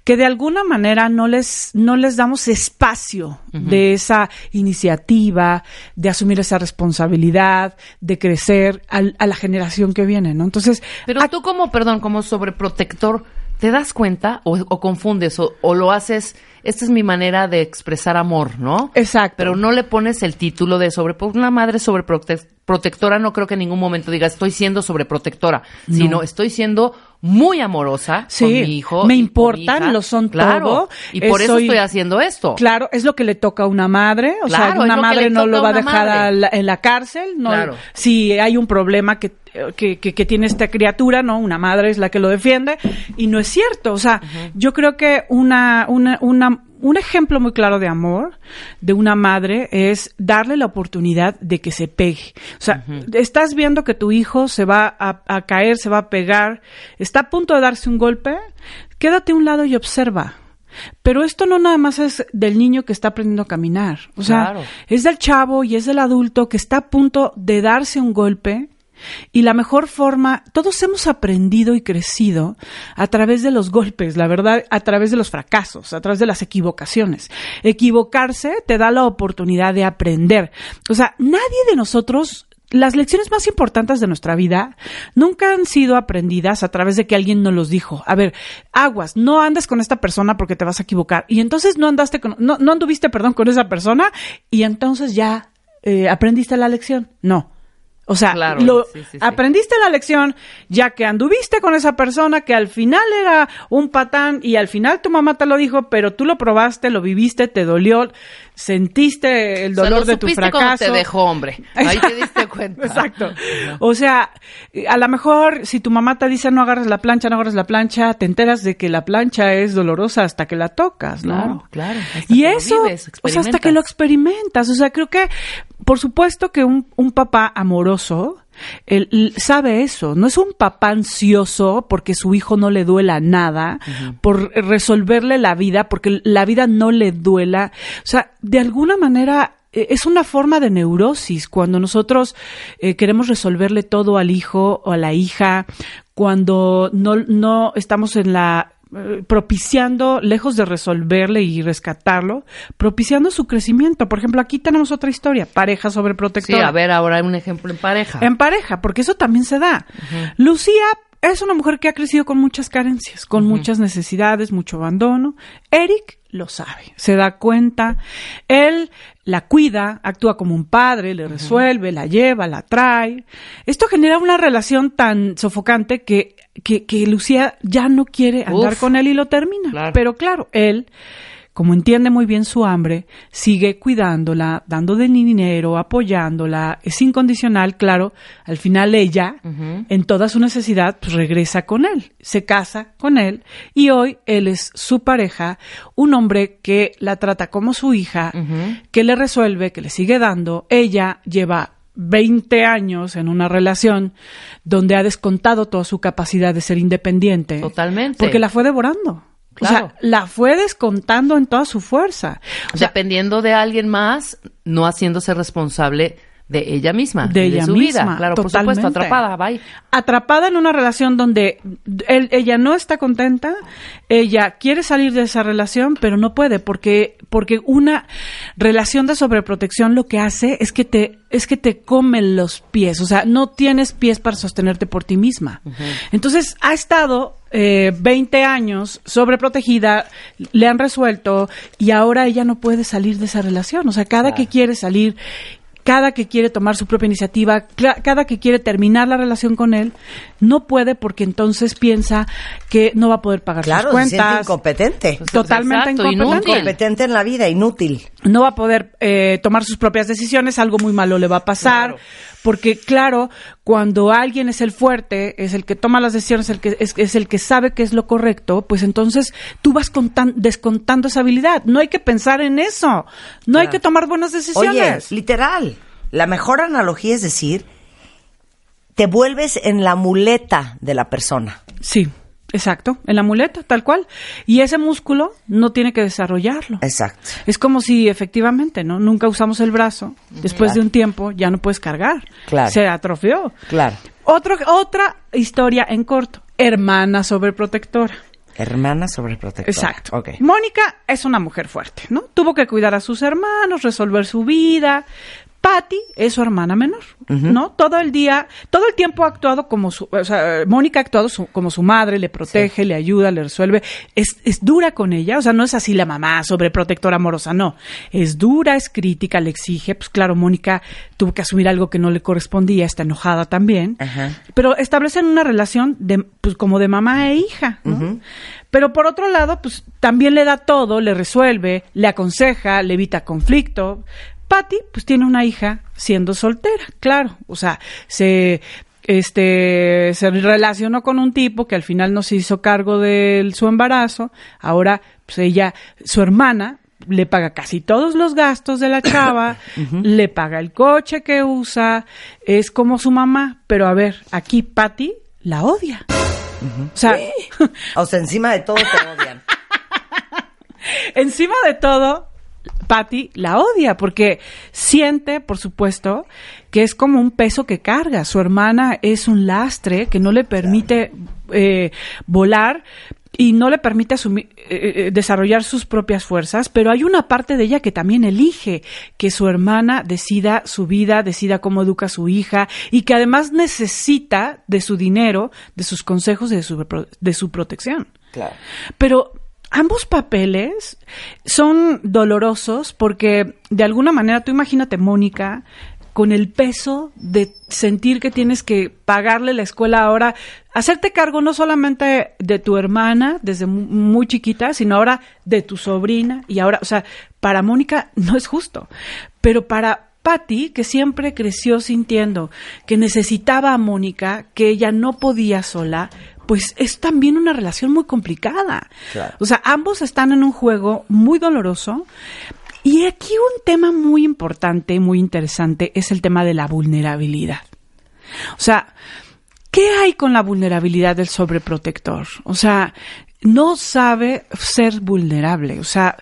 que de alguna manera no les, no les damos espacio de esa iniciativa, de asumir esa responsabilidad, de crecer al- a la generación que viene, ¿no? Entonces,
Pero
a-
tú como, perdón, como sobreprotector, ¿te das cuenta o, o confundes o, o lo haces? Esta es mi manera de expresar amor, ¿no?
Exacto.
Pero no le pones el título de sobre, pues una madre sobreprote- protectora no creo que en ningún momento diga estoy siendo sobreprotectora, sino estoy siendo muy amorosa
Sí,
con mi hijo.
me importan, lo son
claro,
todo.
Y por eso
soy-
estoy haciendo esto.
Claro, es lo que le toca a una madre. O
Claro,
sea, una madre no lo va a dejar
madre.
a la- en la cárcel. No,
Claro.
Si hay un problema que, que, que- que tiene esta criatura, no, una madre es la que lo defiende. Y no es cierto. O sea, yo creo que una, una, una, un ejemplo muy claro de amor de una madre es darle la oportunidad de que se pegue. O sea, estás viendo que tu hijo se va a, a caer, se va a pegar, está a punto de darse un golpe, quédate a un lado y observa. Pero esto no nada más es del niño que está aprendiendo a caminar. O sea,
Claro.
es del chavo y es del adulto que está a punto de darse un golpe. Y la mejor forma, todos hemos aprendido y crecido a través de los golpes, la verdad, a través de los fracasos, a través de las equivocaciones. Equivocarse te da la oportunidad de aprender. O sea, nadie de nosotros las lecciones más importantes de nuestra vida nunca han sido aprendidas a través de que alguien nos los dijo. A ver, aguas, no andes con esta persona porque te vas a equivocar. Y entonces no andaste con, no, no anduviste, perdón, con esa persona y entonces ya eh, aprendiste la lección. No. O sea,
Claro,
lo,
sí, sí, sí.
aprendiste la lección ya que anduviste con esa persona que al final era un patán y al final tu mamá te lo dijo, pero tú lo probaste, lo viviste, te dolió, sentiste el
O sea,
dolor
lo
de tu fracaso.
te dejó, hombre. Ahí te [LAUGHS] diste cuenta.
Exacto. O sea, a lo mejor si tu mamá te dice no agarres la plancha, no agarres la plancha, te enteras de que la plancha es dolorosa hasta que la tocas, ¿no?
Claro, claro. hasta
Y
que lo
eso,
vives,
o sea, hasta que lo experimentas. O sea, creo que, por supuesto que un, un papá amoroso, él, sabe eso, no es un papá ansioso porque su hijo no le duela nada, por resolverle la vida, porque la vida no le duela. O sea, de alguna manera eh, es una forma de neurosis cuando nosotros eh, queremos resolverle todo al hijo o a la hija, cuando no, no estamos en la propiciando, lejos de resolverle y rescatarlo, propiciando su crecimiento. Por ejemplo, aquí tenemos otra historia, pareja
Sí,
sobreprotectora.
a ver, ahora un ejemplo en pareja.
En pareja, porque eso también se da. Lucía es una mujer que ha crecido con muchas carencias, con muchas necesidades, mucho abandono. Eric lo sabe, se da cuenta. Él la cuida, actúa como un padre, le resuelve, la lleva, la trae. Esto genera una relación tan sofocante que, que, que Lucía ya no quiere andar
Uf.
con él y lo termina.
Claro.
Pero claro, él como entiende muy bien su hambre, sigue cuidándola, dándole dinero, apoyándola, es incondicional, claro, al final ella, en toda su necesidad, pues regresa con él, se casa con él y hoy él es su pareja, un hombre que la trata como su hija, que le resuelve, que le sigue dando, ella lleva 20 años en una relación donde ha descontado toda su capacidad de ser independiente.
Totalmente.
Porque la fue devorando. O
Claro.
sea, la fue descontando en toda su fuerza. O sea,
Dependiendo de alguien más, no haciéndose responsable de ella misma.
de ella
su
misma.
vida. Claro,
totalmente.
por supuesto, atrapada, bye.
Atrapada en una relación donde él- ella no está contenta, ella quiere salir de esa relación, pero no puede porque porque una relación de sobreprotección lo que hace es que te es que te comen los pies, o sea, no tienes pies para sostenerte por ti misma. Entonces ha estado eh, 20 años sobreprotegida, le han resuelto y ahora ella no puede salir de esa relación. O sea, cada que quiere salir, cada que quiere tomar su propia iniciativa, cada que quiere terminar la relación con él, no puede porque entonces piensa que no va a poder pagar
Claro,
sus cuentas.
incompetente.
Pues,
Totalmente
Exacto,
incompetente.
Incompetente en la vida, inútil.
no va a poder eh, tomar sus propias decisiones, algo muy malo le va a pasar, porque claro, cuando alguien es el fuerte, es el que toma las decisiones, el que, es, es el que sabe qué es lo correcto, pues entonces tú vas contan- descontando esa habilidad. No hay que pensar en eso, no hay que tomar buenas
Oye,
decisiones.
literal, la mejor analogía es decir, te vuelves en la muleta de la persona.
Sí, exacto, en la muleta, tal cual. Y ese músculo no tiene que desarrollarlo.
Exacto.
Es como si efectivamente, ¿no? Nunca usamos el brazo. Después de un tiempo ya no puedes cargar.
Claro.
Se atrofió.
Claro.
Otro, otra historia en corto. Hermana sobreprotectora.
Hermana sobreprotectora.
Exacto.
Ok.
Mónica es una mujer fuerte, ¿no? Tuvo que cuidar a sus hermanos, resolver su vida, Patty es su hermana menor, ¿no? Todo el día, todo el tiempo ha actuado como su, o sea, Mónica ha actuado su- como su madre, le protege, le ayuda, le resuelve. Es, es dura con ella, o sea, no es así la mamá sobreprotectora amorosa, no. Es dura, es crítica, le exige. Pues claro, Mónica tuvo que asumir algo que no le correspondía, está enojada también. Pero establecen una relación de, pues como de mamá e hija, ¿no? Pero por otro lado, pues también le da todo, le resuelve, le aconseja, le evita conflicto. Patty, pues tiene una hija siendo soltera, claro. O sea, se este se relacionó con un tipo que al final no se hizo cargo de su embarazo. Ahora, pues ella, su hermana, le paga casi todos los gastos de la chava, [COUGHS] le paga el coche que usa, es como su mamá, pero a ver, aquí Patty la odia. O sea,
O sea, encima de todo te odian. [LAUGHS]
encima de todo, Patty la odia porque siente, por supuesto, que es como un peso que carga. Su hermana es un lastre que no le permite eh, volar y no le permite asumir- eh, eh, desarrollar sus propias fuerzas, pero hay una parte de ella que también elige que su hermana decida su vida, decida cómo educa a su hija y que además necesita de su dinero, de sus consejos y de su, de su protección.
Claro.
Pero ambos papeles son dolorosos porque de alguna manera tú imagínate Mónica con el peso de sentir que tienes que pagarle la escuela ahora, hacerte cargo no solamente de tu hermana desde mu- muy chiquita, sino ahora de tu sobrina. Y ahora, o sea, para Mónica no es justo, pero para Patty, que siempre creció sintiendo que necesitaba a Mónica, que ella no podía sola, pues es también una relación muy complicada.
Claro.
O sea, ambos están en un juego muy doloroso. Y aquí un tema muy importante, muy interesante, es el tema de la vulnerabilidad. O sea, ¿qué hay con la vulnerabilidad del sobreprotector? O sea, no sabe ser vulnerable. O sea,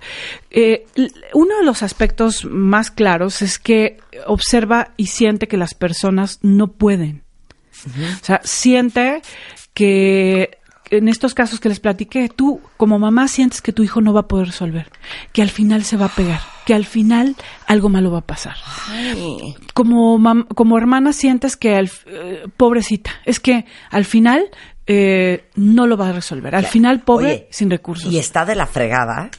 eh, uno de los aspectos más claros es que observa y siente que las personas no pueden. O sea, siente que en estos casos que les platiqué, tú como mamá sientes que tu hijo no va a poder resolver, que al final se va a pegar, que al final algo malo va a pasar. Como, mam- como hermana sientes que, al, eh, pobrecita, es que al final eh, no lo va a resolver. Al final, pobre,
Oye,
sin recursos.
Y está de la fregada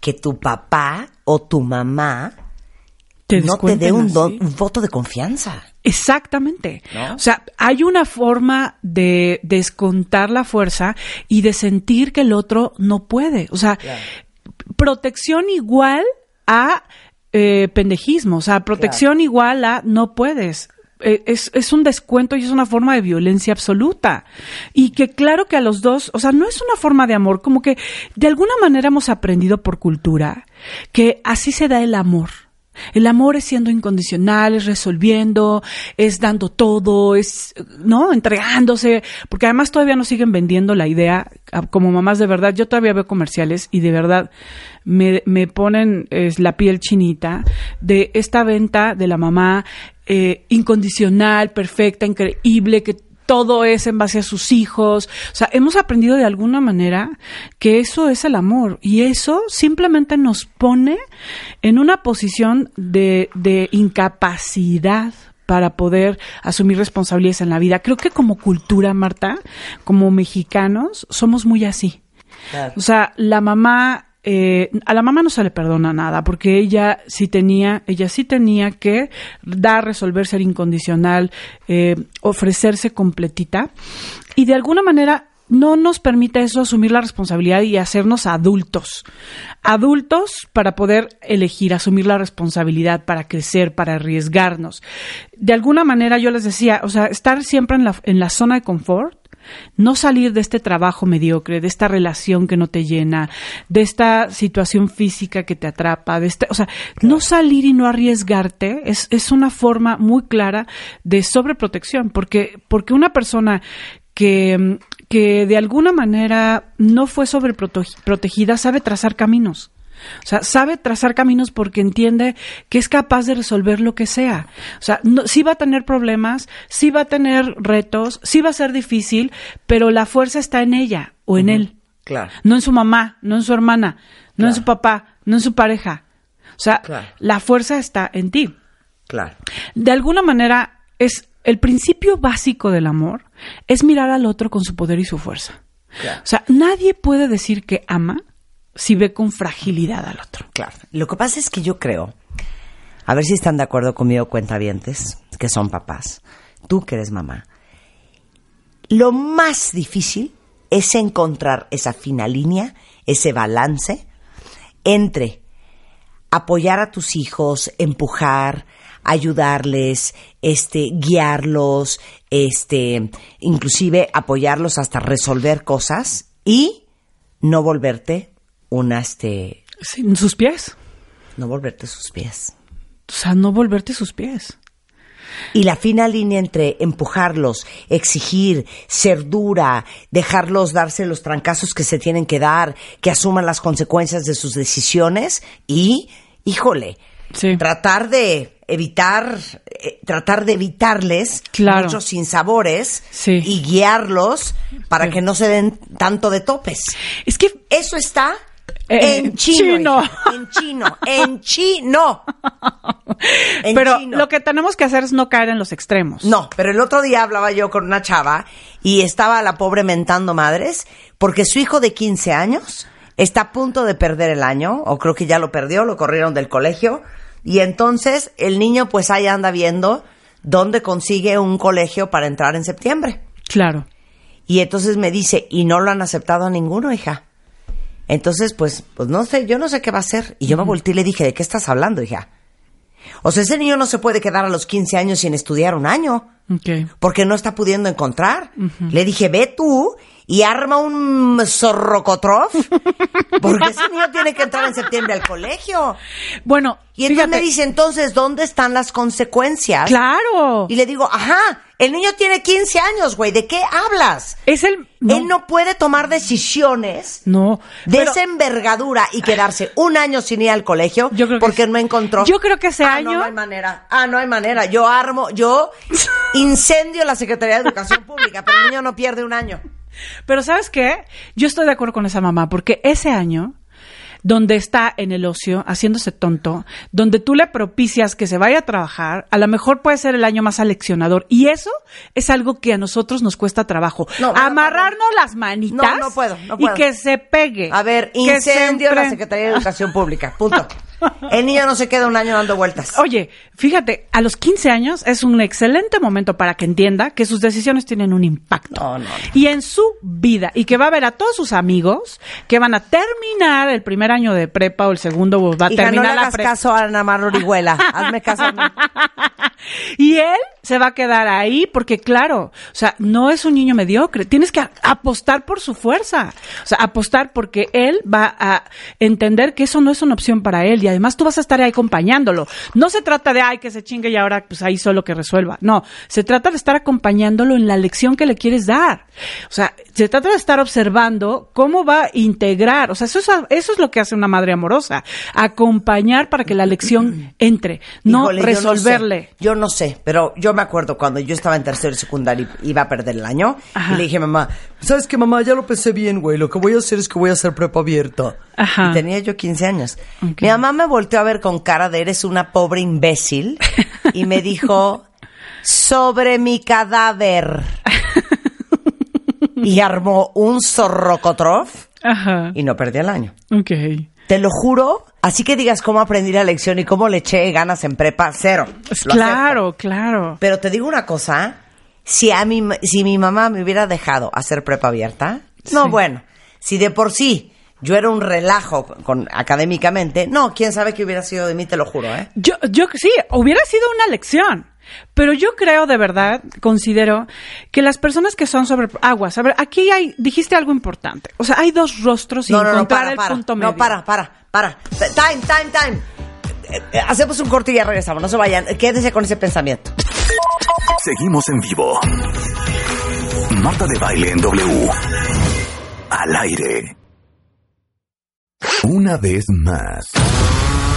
que tu papá o tu mamá
Te
no te dé un, voto de confianza.
Exactamente.
¿No?
O sea, hay una forma de descontar la fuerza y de sentir que el otro no puede. O sea, protección igual a eh, pendejismo. O sea, protección igual a no puedes. Eh, Es, es un descuento y es una forma de violencia absoluta. Y que claro que a los dos, o sea, no es una forma de amor, como que de alguna manera hemos aprendido por cultura que así se da el amor. El amor es siendo incondicional, es resolviendo, es dando todo, es, ¿no? Entregándose, porque además todavía nos siguen vendiendo la idea, a- como mamás de verdad, yo todavía veo comerciales y de verdad me, me ponen la piel chinita de esta venta de la mamá eh, incondicional, perfecta, increíble, que todo es en base a sus hijos. O sea, hemos aprendido de alguna manera que eso es el amor y eso simplemente nos pone en una posición de, de incapacidad para poder asumir responsabilidades en la vida. Creo que como cultura, Marta, como mexicanos, somos muy así. O sea, la mamá, eh, a la mamá no se le perdona nada, porque ella sí tenía, ella sí tenía que dar, resolver, ser incondicional, eh, ofrecerse completita, y de alguna manera no nos permite eso asumir la responsabilidad y hacernos adultos. Adultos para poder elegir, asumir la responsabilidad, para crecer, para arriesgarnos. De alguna manera yo les decía, o sea, estar siempre en la, en la zona de confort, no salir de este trabajo mediocre, de esta relación que no te llena, de esta situación física que te atrapa, de este, o sea, no salir y no arriesgarte es, es una forma muy clara de sobreprotección, porque, porque una persona que, que de alguna manera no fue sobreprotegida sabe trazar caminos. O sea, sabe trazar caminos porque entiende que es capaz de resolver lo que sea. O sea, no, sí va a tener problemas, sí va a tener retos, sí va a ser difícil, pero la fuerza está en ella o en él.
Claro.
No en su mamá, no en su hermana, no en su papá, no en su pareja. O sea,
Claro.
la fuerza está en ti.
Claro.
De alguna manera, es el principio básico del amor es mirar al otro con su poder y su fuerza.
Claro.
O sea, nadie puede decir que ama si ve con fragilidad al otro.
Claro. Lo que pasa es que yo creo, a ver si están de acuerdo conmigo, cuentavientes, que son papás, tú que eres mamá, lo más difícil es encontrar esa fina línea, ese balance entre apoyar a tus hijos, empujar, ayudarles, este, guiarlos, este, inclusive apoyarlos hasta resolver cosas y no volverte una, este,
Sin sus pies.
no volverte sus pies.
O sea, no volverte sus pies.
Y la fina línea entre empujarlos, exigir, ser dura, dejarlos darse los trancazos que se tienen que dar, que asuman las consecuencias de sus decisiones y, híjole,
Sí.
tratar de evitar, eh, tratar de evitarles
Claro.
muchos sinsabores
Sí.
y guiarlos para
Sí.
que no se den tanto de topes.
Es que
Eso está en chino.
chino.
hija, en chino. En chino. [LAUGHS] En
Pero
chino.
lo que tenemos que hacer es no caer en los extremos.
No, pero el otro día hablaba yo con una chava y estaba la pobre mentando madres porque su hijo de 15 años está a punto de perder el año, o creo que ya lo perdió, lo corrieron del colegio, y entonces el niño pues ahí anda viendo dónde consigue un colegio para entrar en septiembre.
Claro.
Y entonces me dice, y no lo han aceptado a ninguno, hija. Entonces, pues, pues no sé, yo no sé qué va a hacer. Y yo me volteé y le dije, ¿de qué estás hablando, hija? O sea, ese niño no se puede quedar a los 15 años sin estudiar un año porque no está pudiendo encontrar. Le dije, ve tú y arma un zorrocotrof, [LAUGHS] porque ese niño tiene que entrar en septiembre al colegio.
Bueno,
Y entonces
fíjate,
me dice, entonces, ¿dónde están las consecuencias?
Claro.
Y le digo, ajá, el niño tiene 15 años, güey, ¿de qué hablas?
Es el.
Él no puede tomar decisiones
No.
de
pero-
esa envergadura y quedarse un año sin ir al colegio
Yo creo que
porque
sí.
no encontró.
Yo creo que ese
Ah,
año-
No, no hay manera. Ah, no hay manera. Yo armo, yo [LAUGHS] incendio la Secretaría de Educación Pública, pero el niño no pierde un año.
Pero ¿sabes qué? Yo estoy de acuerdo con esa mamá, porque ese año, donde está en el ocio, haciéndose tonto, donde tú le propicias que se vaya a trabajar, a lo mejor puede ser el año más aleccionador. Y eso es algo que a nosotros nos cuesta trabajo.
No, no,
Amarrarnos las manitas
puedo, puedo.
y que se pegue.
A ver, incendio la
empre-
Secretaría de Educación Pública. Punto. [LAUGHS] El niño no se queda un año dando vueltas.
Oye, fíjate, a los 15 años es un excelente momento para que entienda que sus decisiones tienen un impacto.
No, no, no.
Y en su vida, y que va a ver a todos sus amigos que van a terminar el primer año de prepa o el segundo va a
Hija, no le
terminar la
hagas caso a Ana Mar Orihuela. Hazme caso a mí. [LAUGHS] [LAUGHS]
Y él se va a quedar ahí porque, claro, o sea, no es un niño mediocre. Tienes que apostar por su fuerza. O sea, apostar porque él va a entender que eso no es una opción para él. Y además tú vas a estar ahí acompañándolo. No se trata de, ay, que se chingue y ahora pues ahí solo que resuelva. No, se trata de estar acompañándolo en la lección que le quieres dar. O sea, se trata de estar observando cómo va a integrar. O sea, eso es, eso es lo que hace una madre amorosa. Acompañar para que la lección [CLEARS THROAT] entre, no
Híjole, yo
resolverle.
sé, Yo no, sé, pero yo me acuerdo cuando yo estaba en tercero y secundario y iba a perder el año.
Ajá.
Y le dije, mamá, ¿sabes qué, mamá? Ya lo pensé bien, güey. Lo que voy a hacer es que voy a hacer prepa abierta.
Ajá.
Y tenía yo 15 años. Mi mamá me volteó a ver con cara de eres una pobre imbécil y me dijo, sobre mi cadáver. y armó un zorrocotrof
Ajá.
y no perdí el año.
Ok.
Te lo juro. Así que digas cómo aprendí la lección y cómo le eché ganas en prepa, cero. Lo
claro,
acepto.
claro.
Pero te digo una cosa, si a mi, si mi mamá me hubiera dejado hacer prepa abierta, no, bueno, si de por sí yo era un relajo con, académicamente, no, quién sabe qué hubiera sido de mí, te lo juro, ¿eh?
Yo, yo sí, hubiera sido una lección. Pero yo creo de verdad, considero que las personas que son sobre aguas, a ver, aquí hay, dijiste algo importante. O sea, hay dos rostros y
No, no, no,
encontrar
para,
el punto medio.
No, para, para, para. Time, time, time. Hacemos un corte y ya regresamos, no se vayan. Quédense con ese pensamiento.
Seguimos en vivo. Marta de baile en W. Al aire. Una vez más.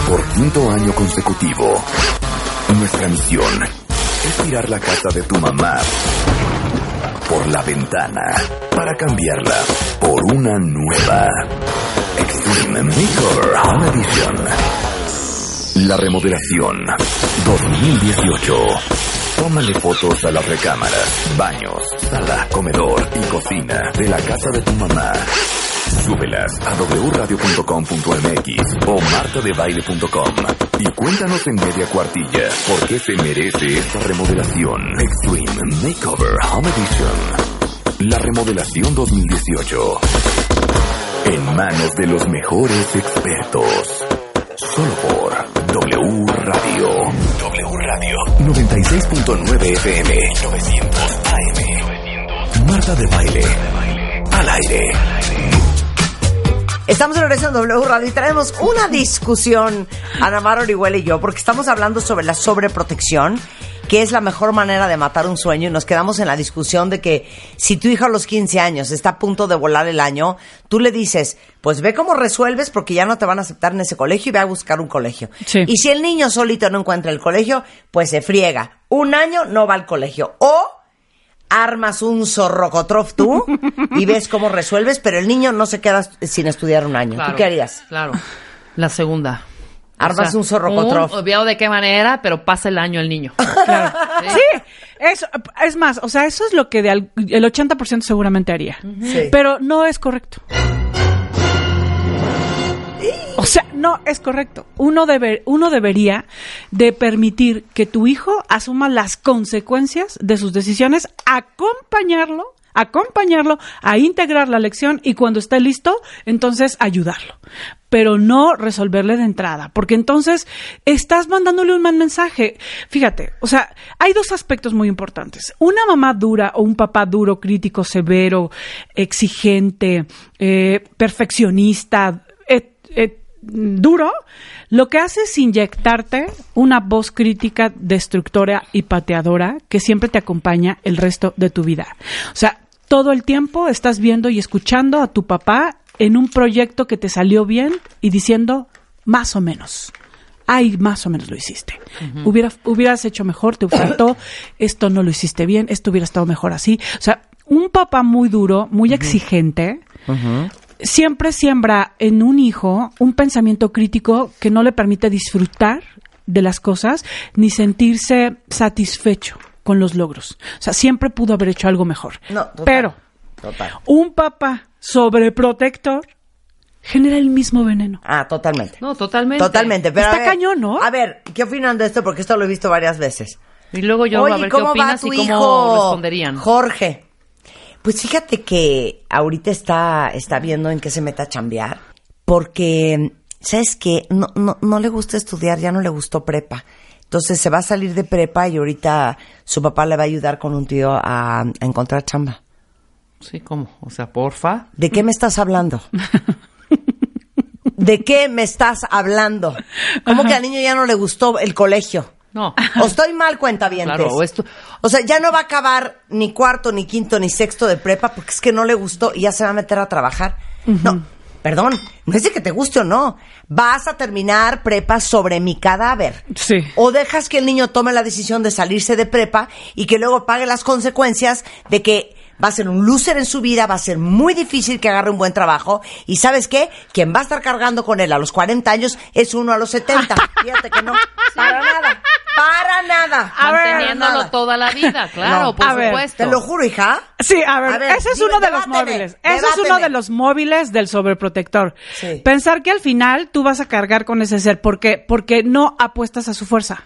Por quinto año consecutivo. Nuestra misión es tirar la casa de tu mamá por la ventana para cambiarla por una nueva Extreme Makeover Home Edition. La remodelación 2018. Tómale fotos a las recámaras, baños, sala, comedor y cocina de la casa de tu mamá. Súbelas a wradio.com.mx o martadebaile.com y cuéntanos en media cuartilla por qué se merece esta remodelación. Extreme Makeover Home Edition. La remodelación 2018. En manos de los mejores expertos. Solo por W Radio. W Radio. 96.9 FM. 900 AM. Marta de Baile. Al aire.
Estamos en regreso en W Radio y traemos una discusión, Ana Mar Orihuela y yo, porque estamos hablando sobre la sobreprotección, que es la mejor manera de matar un sueño, y nos quedamos en la discusión de que si tu hija a los 15 años está a punto de volar el año, tú le dices, pues ve cómo resuelves porque ya no te van a aceptar en ese colegio y ve a buscar un colegio.
Sí.
Y si el niño solito no encuentra el colegio, pues se friega. Un año no va al colegio. O armas un zorrocotrof tú y ves cómo resuelves, pero el niño no se queda sin estudiar un año.
Claro,
¿Tú qué harías?
Claro. La segunda.
Armas un zorrocotrof.
un- Obviado de qué manera, pero pasa el año el niño. [LAUGHS]
Claro. Sí, eso, es más, o sea, eso es lo que de al- el 80% seguramente haría.
Sí.
Pero no es correcto. O sea, no es correcto. Uno, debe, uno debería de permitir que tu hijo asuma las consecuencias de sus decisiones, acompañarlo, acompañarlo a integrar la lección y cuando esté listo, entonces ayudarlo. Pero no resolverle de entrada, porque entonces estás mandándole un mal mensaje. Fíjate, o sea, hay dos aspectos muy importantes. Una mamá dura o un papá duro, crítico, severo, exigente, eh, perfeccionista, duro, lo que hace es inyectarte una voz crítica, destructora y pateadora que siempre te acompaña el resto de tu vida. O sea, todo el tiempo estás viendo y escuchando a tu papá en un proyecto que te salió bien y diciendo más o menos. Ay, más o menos lo hiciste. Hubiera, hubieras hecho mejor, te faltó, [COUGHS] esto no lo hiciste bien, esto hubiera estado mejor así. O sea, un papá muy duro, muy exigente, siempre siembra en un hijo un pensamiento crítico que no le permite disfrutar de las cosas ni sentirse satisfecho con los logros. O sea, siempre pudo haber hecho algo mejor.
No, total.
Pero
Total.
un papá sobreprotector genera el mismo veneno.
Ah, totalmente.
No, totalmente.
Totalmente. Pero
Está
a ver,
cañón, ¿no?
A ver, ¿qué opinan de esto? Porque esto lo he visto varias veces.
Y luego yo
Oye,
a ver qué
¿cómo va
opinas
tu
y cómo
hijo?
responderían.
Jorge. Pues fíjate que ahorita está, está viendo en qué se meta a chambear. Porque, ¿sabes qué? No, no, no le gusta estudiar, ya no le gustó prepa. Entonces se va a salir de prepa y ahorita su papá le va a ayudar con un tío a, a encontrar chamba.
Sí, ¿cómo? O sea, porfa.
¿De qué me estás hablando? ¿De qué me estás hablando? ¿Cómo que al niño ya no le gustó el colegio?
No.
O estoy mal, cuenta bien.
Claro, o esto-
O sea, ya no va a acabar ni cuarto, ni quinto, ni sexto de prepa porque es que no le gustó y ya se va a meter a trabajar. No, perdón, no es de que te guste o no. Vas a terminar prepa sobre mi cadáver.
Sí.
O dejas que el niño tome la decisión de salirse de prepa y que luego pague las consecuencias de que va a ser un loser en su vida, va a ser muy difícil que agarre un buen trabajo. Y ¿sabes qué? Quien va a estar cargando con él a los 40 años es uno a los 70. [LAUGHS] Fíjate que no. Para nada. Para nada.
Manteniéndolo
nada.
toda la vida, [LAUGHS] claro,
No,
por
a ver,
supuesto.
Te lo juro, hija.
Sí, a ver,
A ver,
ese es uno de los
debáteme,
móviles. Ese es uno de los móviles del sobreprotector.
Sí.
Pensar que al final tú vas a cargar con ese ser porque porque no apuestas a su fuerza.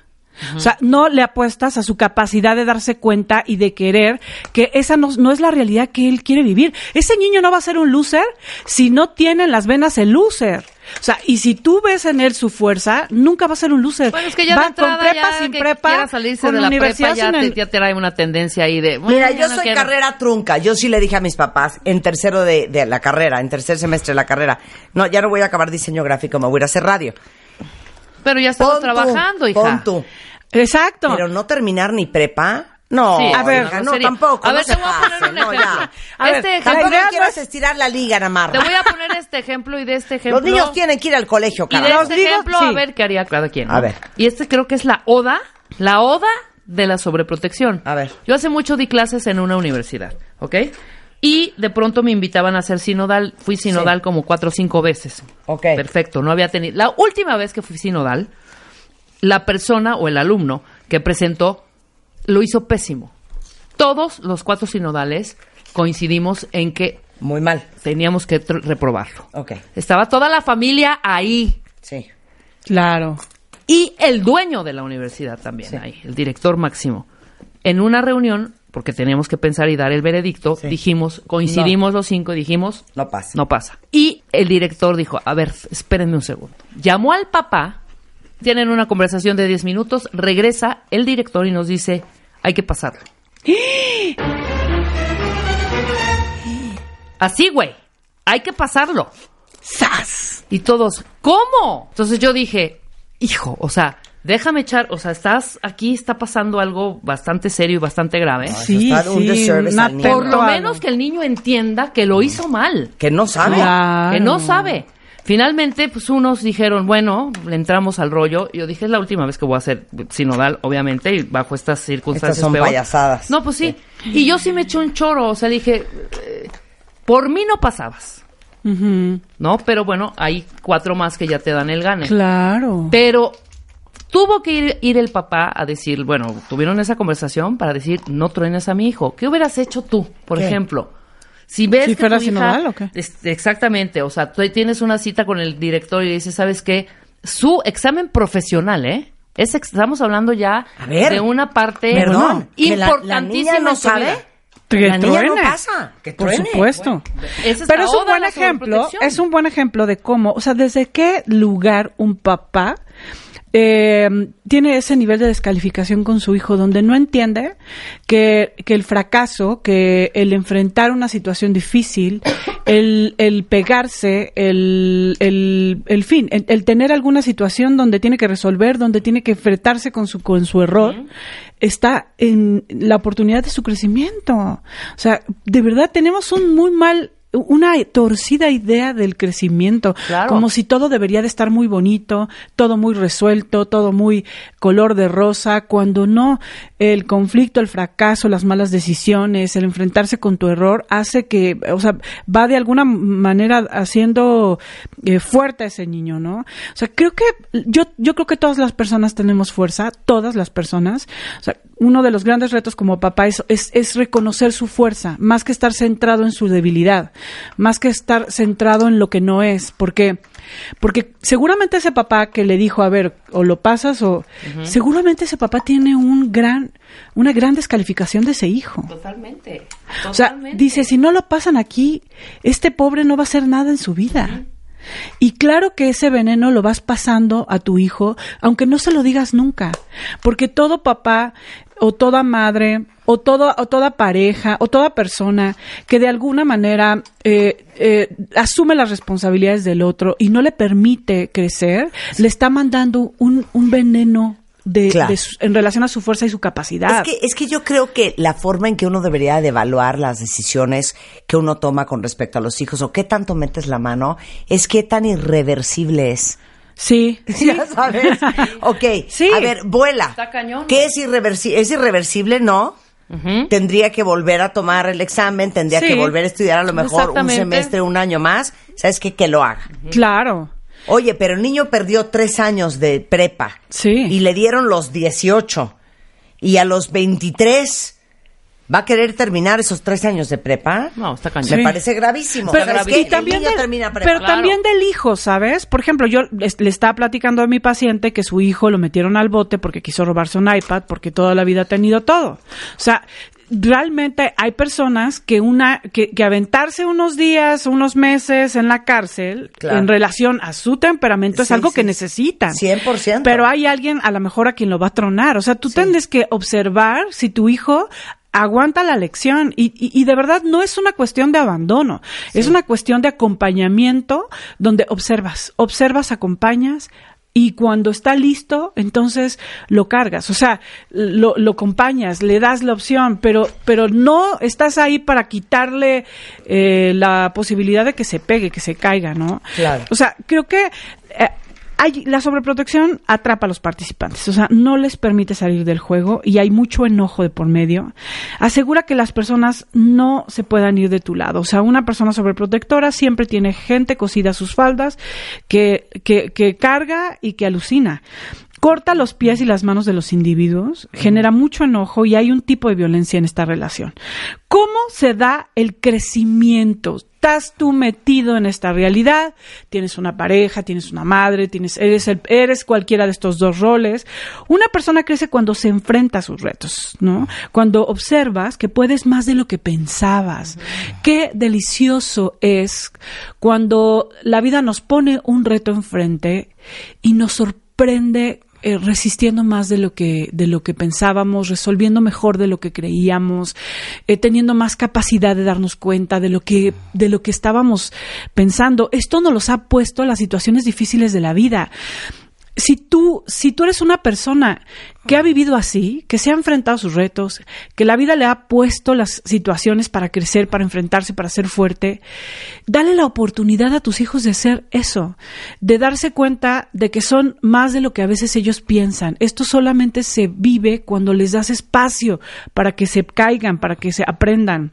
O sea, no le apuestas a su capacidad de darse cuenta y de querer que esa no, no es la realidad que él quiere vivir. Ese niño no va a ser un loser si no tiene en las venas el loser. O sea, y si tú ves en él su fuerza, nunca va a ser un loser.
Bueno, es que ya
va
de
con prepa,
ya
sin
que
prepa,
salirse
con
de la
universidad
prepa, ya
sin
te, ya te trae una tendencia ahí de...
Mira, yo
no
soy
quiero.
carrera trunca. Yo sí le dije a mis papás en tercero de, de la carrera, en tercer semestre de la carrera, no, ya no voy a acabar diseño gráfico, me voy a hacer radio.
Pero ya estamos
Pon tú,
trabajando, hija.
Pon tú.
Exacto.
Pero no terminar ni prepa. No,
Sí,
a ver,
hija,
no
tampoco.
A
no
ver,
se
te voy a poner un ejemplo.
A ver,
este
la
ejemplo...
Tampoco
idea no
quieras
es-
estirar la liga, Namarra.
Te voy a poner este ejemplo y de este ejemplo...
Los niños tienen que ir al colegio,
Y de este ejemplo,
sí.
a ver qué haría cada quien.
A ver.
Y este creo que es la oda, la oda de la sobreprotección.
A ver.
Yo hace mucho di clases en una universidad, ¿ok? Y de pronto me invitaban a hacer sinodal. Fui sinodal como cuatro o cinco veces.
Ok.
Perfecto, no había tenido... La última vez que fui sinodal, la persona o el alumno que presentó lo hizo pésimo. Todos los cuatro sinodales coincidimos en que
Muy mal.
teníamos que reprobarlo.
Ok.
Estaba toda la familia ahí
Sí.
Claro.
y el dueño de la universidad también
Sí.
ahí, el director máximo. En una reunión, porque teníamos que pensar y dar el veredicto,
Sí.
dijimos, coincidimos los cinco y dijimos,
No pasa.
no pasa. Y el director dijo, a ver, espérenme un segundo. Llamó al papá, tienen una conversación de 10 minutos, regresa el director y nos dice, hay que pasarlo. [GASPS] Así, güey, hay que pasarlo.
¡Sas!
Y todos, ¿cómo? Entonces yo dije, hijo, o sea, déjame echar, o sea, estás aquí, está pasando algo bastante serio y bastante grave.
Sí,
un
sí,
disservice
un
al niño.
Por lo menos que el niño entienda que lo hizo mal.
Que no sabe.
Claro.
que no sabe. Finalmente, pues unos dijeron, bueno, le entramos al rollo. Yo dije, es la última vez que voy a hacer sinodal, obviamente, y bajo estas circunstancias.
Estas son
peor".
payasadas.
No, pues sí. Y yo sí me eché un choro, o sea, dije, eh, por mí no pasabas. ¿no? Pero bueno, hay cuatro más que ya te dan el gane.
Claro.
Pero tuvo que ir, ir el papá a decir, bueno, tuvieron esa conversación para decir, no truenes a mi hijo. ¿Qué hubieras hecho tú, por
¿Qué?
ejemplo? Si ves
Si
que
fuera
tu hija-
sinodal, ¿o qué?
Es- exactamente, o sea, tú tienes una cita con el director y le dices, ¿sabes qué? Su examen profesional, ¿eh? Es ex- estamos hablando ya
A ver,
de una parte
Perdón, que la, la
importantísima
niña no sabe.
Que
la niña no
truene.
pasa. Que
Por
truene.
supuesto.
Es
Pero es un buen ejemplo, es un buen ejemplo de cómo, o sea, desde qué lugar un papá eh, tiene ese nivel de descalificación con su hijo, donde no entiende que, que el fracaso, que el enfrentar una situación difícil, el, el pegarse, el, el, el fin, el, el tener alguna situación donde tiene que resolver, donde tiene que enfrentarse con su, con su error, está en la oportunidad de su crecimiento. O sea, de verdad tenemos un muy mal una torcida idea del crecimiento,
Claro.
como si todo debería de estar muy bonito, todo muy resuelto, todo muy color de rosa, cuando no, el conflicto, el fracaso, las malas decisiones, el enfrentarse con tu error hace que, o sea, va de alguna manera haciendo eh, fuerte a ese niño, ¿no? O sea, creo que yo yo creo que todas las personas tenemos fuerza, todas las personas. O sea, uno de los grandes retos como papá es, es, es reconocer su fuerza, más que estar centrado en su debilidad, más que estar centrado en lo que no es, porque porque seguramente ese papá que le dijo, a ver, o lo pasas o seguramente ese papá tiene un gran una gran descalificación de ese hijo.
Totalmente.
O sea, dice, si no lo pasan aquí, este pobre no va a hacer nada en su vida. Y claro que ese veneno lo vas pasando a tu hijo, aunque no se lo digas nunca, porque todo papá o toda madre o, todo, o toda pareja o toda persona que de alguna manera eh, eh, asume las responsabilidades del otro y no le permite crecer, le está mandando un, un veneno de,
Claro.
de su- en relación a su fuerza y su capacidad.
Es que, es que yo creo que la forma en que uno debería de evaluar las decisiones que uno toma con respecto a los hijos o qué tanto metes la mano es qué tan irreversible es.
Sí, [LAUGHS] sí.
Ya sabes. [LAUGHS] Ok.
Sí.
A ver, vuela.
Está cañón.
¿Qué es irreversible? ¿Es irreversible? No. Tendría que volver a tomar el examen, tendría
Sí.
que volver a estudiar a lo mejor un semestre, un año más. ¿Sabes qué? Que lo haga.
Claro.
Oye, pero el niño perdió tres años de prepa.
Sí.
Y le dieron los 18. Y a los 23 va a querer terminar esos tres años de prepa.
No, está
Me
cañón.
Sí.
parece gravísimo.
Pero,
¿Sabes
y
qué?
y también del,
termina prepa.
pero
Claro.
también del hijo, ¿sabes? Por ejemplo, yo le estaba platicando a mi paciente que su hijo lo metieron al bote porque quiso robarse un iPad porque toda la vida ha tenido todo. O sea, realmente hay personas que una que, que aventarse unos días, unos meses en la cárcel
Claro.
en relación a su temperamento es
Sí,
algo
sí,
que
sí.
necesitan.
100%.
Pero hay alguien a lo mejor a quien lo va a tronar. O sea, tú tienes que observar si tu hijo aguanta la lección y, y- y de verdad no es una cuestión de abandono, es una cuestión de acompañamiento donde observas, observas, acompañas y cuando está listo, entonces lo cargas, o sea, lo, lo acompañas, le das la opción, pero, pero no estás ahí para quitarle eh, la posibilidad de que se pegue, que se caiga, ¿no?
Claro.
O sea, creo que eh, hay, la sobreprotección atrapa a los participantes, o sea, no les permite salir del juego y hay mucho enojo de por medio. Asegura que las personas no se puedan ir de tu lado, o sea, una persona sobreprotectora siempre tiene gente cosida a sus faldas que, que, que carga y que alucina. Corta los pies y las manos de los individuos, genera mucho enojo y hay un tipo de violencia en esta relación. ¿Cómo se da el crecimiento? Estás tú metido en esta realidad, tienes una pareja, tienes una madre, tienes, eres, el- eres cualquiera de estos dos roles. Una persona crece cuando se enfrenta a sus retos, ¿no? Cuando observas que puedes más de lo que pensabas. Qué delicioso es cuando la vida nos pone un reto enfrente y nos sorprende eh, resistiendo más de lo que de lo que pensábamos, resolviendo mejor de lo que creíamos, eh, teniendo más capacidad de darnos cuenta de lo que de lo que estábamos pensando. Esto nos los ha puesto las situaciones difíciles de la vida. Si tú, si tú eres una persona que ha vivido así, que se ha enfrentado a sus retos, que la vida le ha puesto las situaciones para crecer, para enfrentarse, para ser fuerte, dale la oportunidad a tus hijos de hacer eso, de darse cuenta de que son más de lo que a veces ellos piensan. Esto solamente se vive cuando les das espacio para que se caigan, para que se aprendan.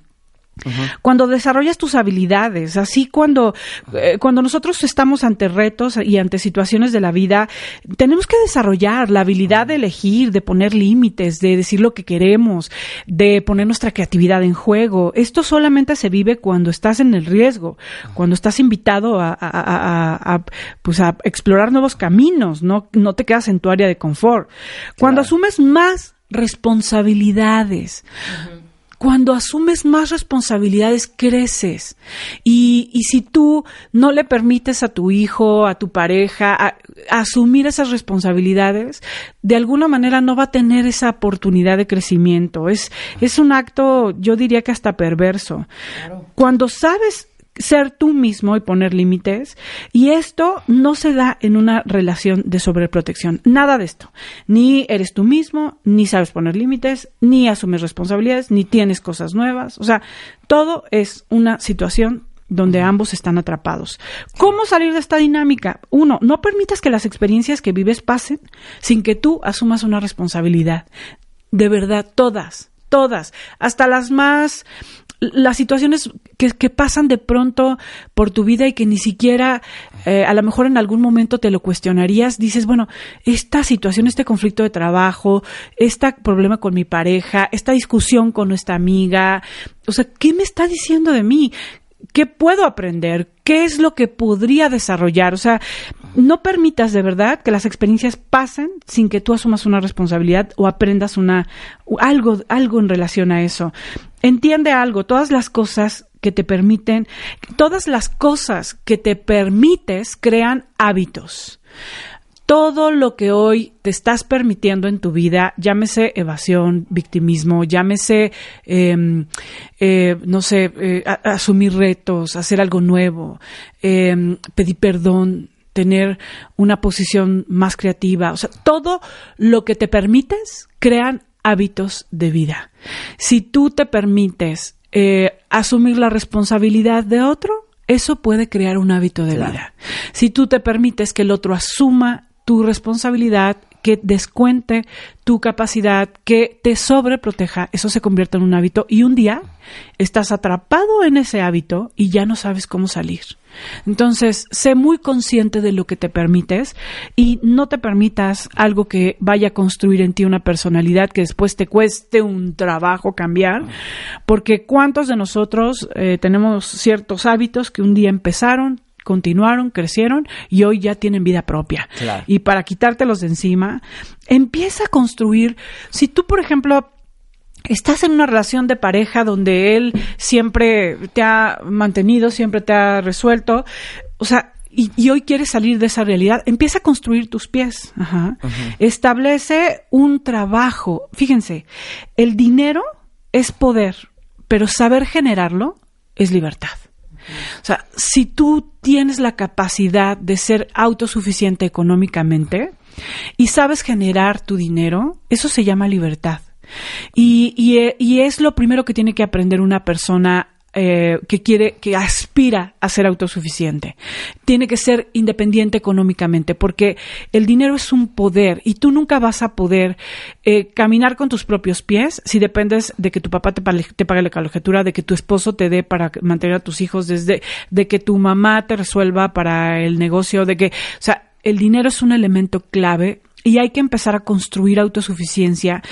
Cuando desarrollas tus habilidades, así cuando, eh, cuando nosotros estamos ante retos y ante situaciones de la vida, tenemos que desarrollar la habilidad de elegir, de poner límites, de decir lo que queremos, de poner nuestra creatividad en juego. Esto solamente se vive cuando estás en el riesgo, cuando estás invitado a, a- a- a- a, pues a explorar nuevos caminos, no, no te quedas en tu área de confort. Cuando asumes más responsabilidades, cuando asumes más responsabilidades, creces. Y, y si tú no le permites a tu hijo, a tu pareja, a- a asumir esas responsabilidades, de alguna manera no va a tener esa oportunidad de crecimiento. Es, es un acto, yo diría que hasta perverso. Cuando sabes ser tú mismo y poner límites. Y esto no se da en una relación de sobreprotección. Nada de esto. Ni eres tú mismo, ni sabes poner límites, ni asumes responsabilidades, ni tienes cosas nuevas. O sea, todo es una situación donde ambos están atrapados. ¿Cómo salir de esta dinámica? Uno, no permitas que las experiencias que vives pasen sin que tú asumas una responsabilidad. De verdad, todas, todas, hasta las más las situaciones que, que pasan de pronto por tu vida y que ni siquiera eh, a lo mejor en algún momento te lo cuestionarías, dices, bueno, esta situación, este conflicto de trabajo, este problema con mi pareja, esta discusión con nuestra amiga, o sea, ¿qué me está diciendo de mí? ¿Qué puedo aprender? ¿Qué es lo que podría desarrollar? O sea, no permitas de verdad que las experiencias pasen sin que tú asumas una responsabilidad o aprendas una algo algo en relación a eso. Entiende algo, todas las cosas que te permiten, todas las cosas que te permites crean hábitos todo lo que hoy te estás permitiendo en tu vida, llámese evasión, victimismo, llámese, eh, eh, no sé, eh, asumir retos, hacer algo nuevo, eh, pedir perdón, tener una posición más creativa, o sea, todo lo que te permites crean hábitos de vida. Si tú te permites eh, asumir la responsabilidad de otro, eso puede crear un hábito de vida. Si tú te permites que el otro asuma tu responsabilidad, que descuente tu capacidad, que te sobreproteja, eso se convierte en un hábito y un día estás atrapado en ese hábito y ya no sabes cómo salir. Entonces, sé muy consciente de lo que te permites y no te permitas algo que vaya a construir en ti una personalidad que después te cueste un trabajo cambiar, porque cuántos de nosotros eh, tenemos ciertos hábitos que un día empezaron, continuaron, crecieron y hoy ya tienen vida propia.
Claro.
Y para quitártelos de encima, empieza a construir, si tú, por ejemplo, estás en una relación de pareja donde él siempre te ha mantenido, siempre te ha resuelto, o sea, y, y hoy quieres salir de esa realidad, empieza a construir tus pies. Ajá. Establece un trabajo. Fíjense, el dinero es poder, pero saber generarlo es libertad. O sea, si tú tienes la capacidad de ser autosuficiente económicamente y sabes generar tu dinero, eso se llama libertad. Y, y, eh, y es lo primero que tiene que aprender una persona eh, que quiere, que aspira a ser autosuficiente. Tiene que ser independiente económicamente, porque el dinero es un poder y tú nunca vas a poder eh, caminar con tus propios pies si dependes de que tu papá te, te pague la colegiatura, de que tu esposo te dé para mantener a tus hijos, desde, de que tu mamá te resuelva para el negocio, de que, o sea, el dinero es un elemento clave y hay que empezar a construir autosuficiencia,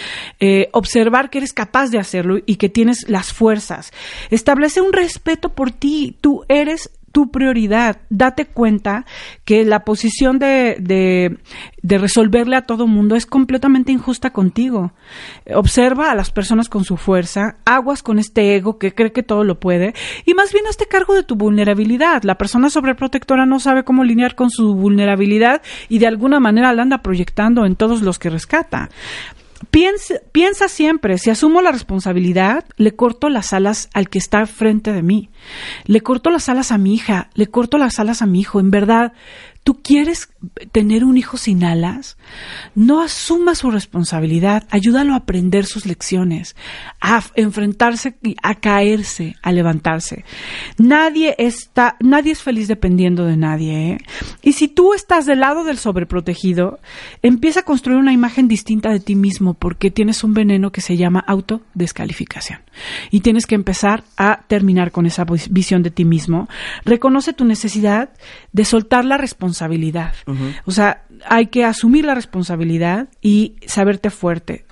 eh, observar que eres capaz de hacerlo y que tienes las fuerzas. Establece un respeto por ti. Tú eres tu prioridad. Date cuenta que la posición de, de, resolverle a todo mundo es completamente injusta contigo. Observa a las personas con su fuerza, aguas con este ego que cree que todo lo puede y más bien hazte cargo de tu vulnerabilidad. La persona sobreprotectora no sabe cómo lidiar con su vulnerabilidad y de alguna manera la anda proyectando en todos los que rescata. Piensa, piensa, siempre, si asumo la responsabilidad, le corto las alas al que está frente de mí, le corto las alas a mi hija, le corto las alas a mi hijo. En verdad, ¿tú quieres tener un hijo sin alas? No asuma su responsabilidad, ayúdalo a aprender sus lecciones, a enfrentarse, a caerse, a levantarse. Nadie está, nadie es feliz dependiendo de nadie. ¿eh? Y si tú estás del lado del sobreprotegido, empieza a construir una imagen distinta de ti mismo porque tienes un veneno que se llama autodescalificación. Y tienes que empezar a terminar con esa visión de ti mismo. Reconoce tu necesidad de soltar la responsabilidad. O sea, hay que asumir la responsabilidad y saberte fuerte.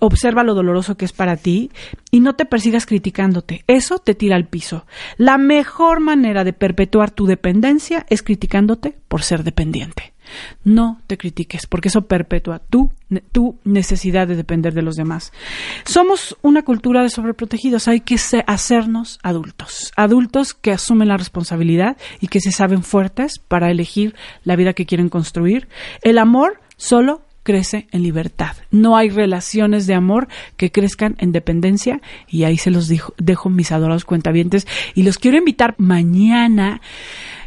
Observa lo doloroso que es para ti y no te persigas criticándote. Eso te tira al piso. La mejor manera de perpetuar tu dependencia es criticándote por ser dependiente. No te critiques, porque eso perpetúa tu, tu necesidad de depender de los demás. Somos una cultura de sobreprotegidos, hay que hacernos adultos, adultos que asumen la responsabilidad y que se saben fuertes para elegir la vida que quieren construir. El amor solo crece en libertad. No hay relaciones de amor que crezcan en dependencia y ahí se los dijo- dejo mis adorados cuentavientes y los quiero invitar mañana.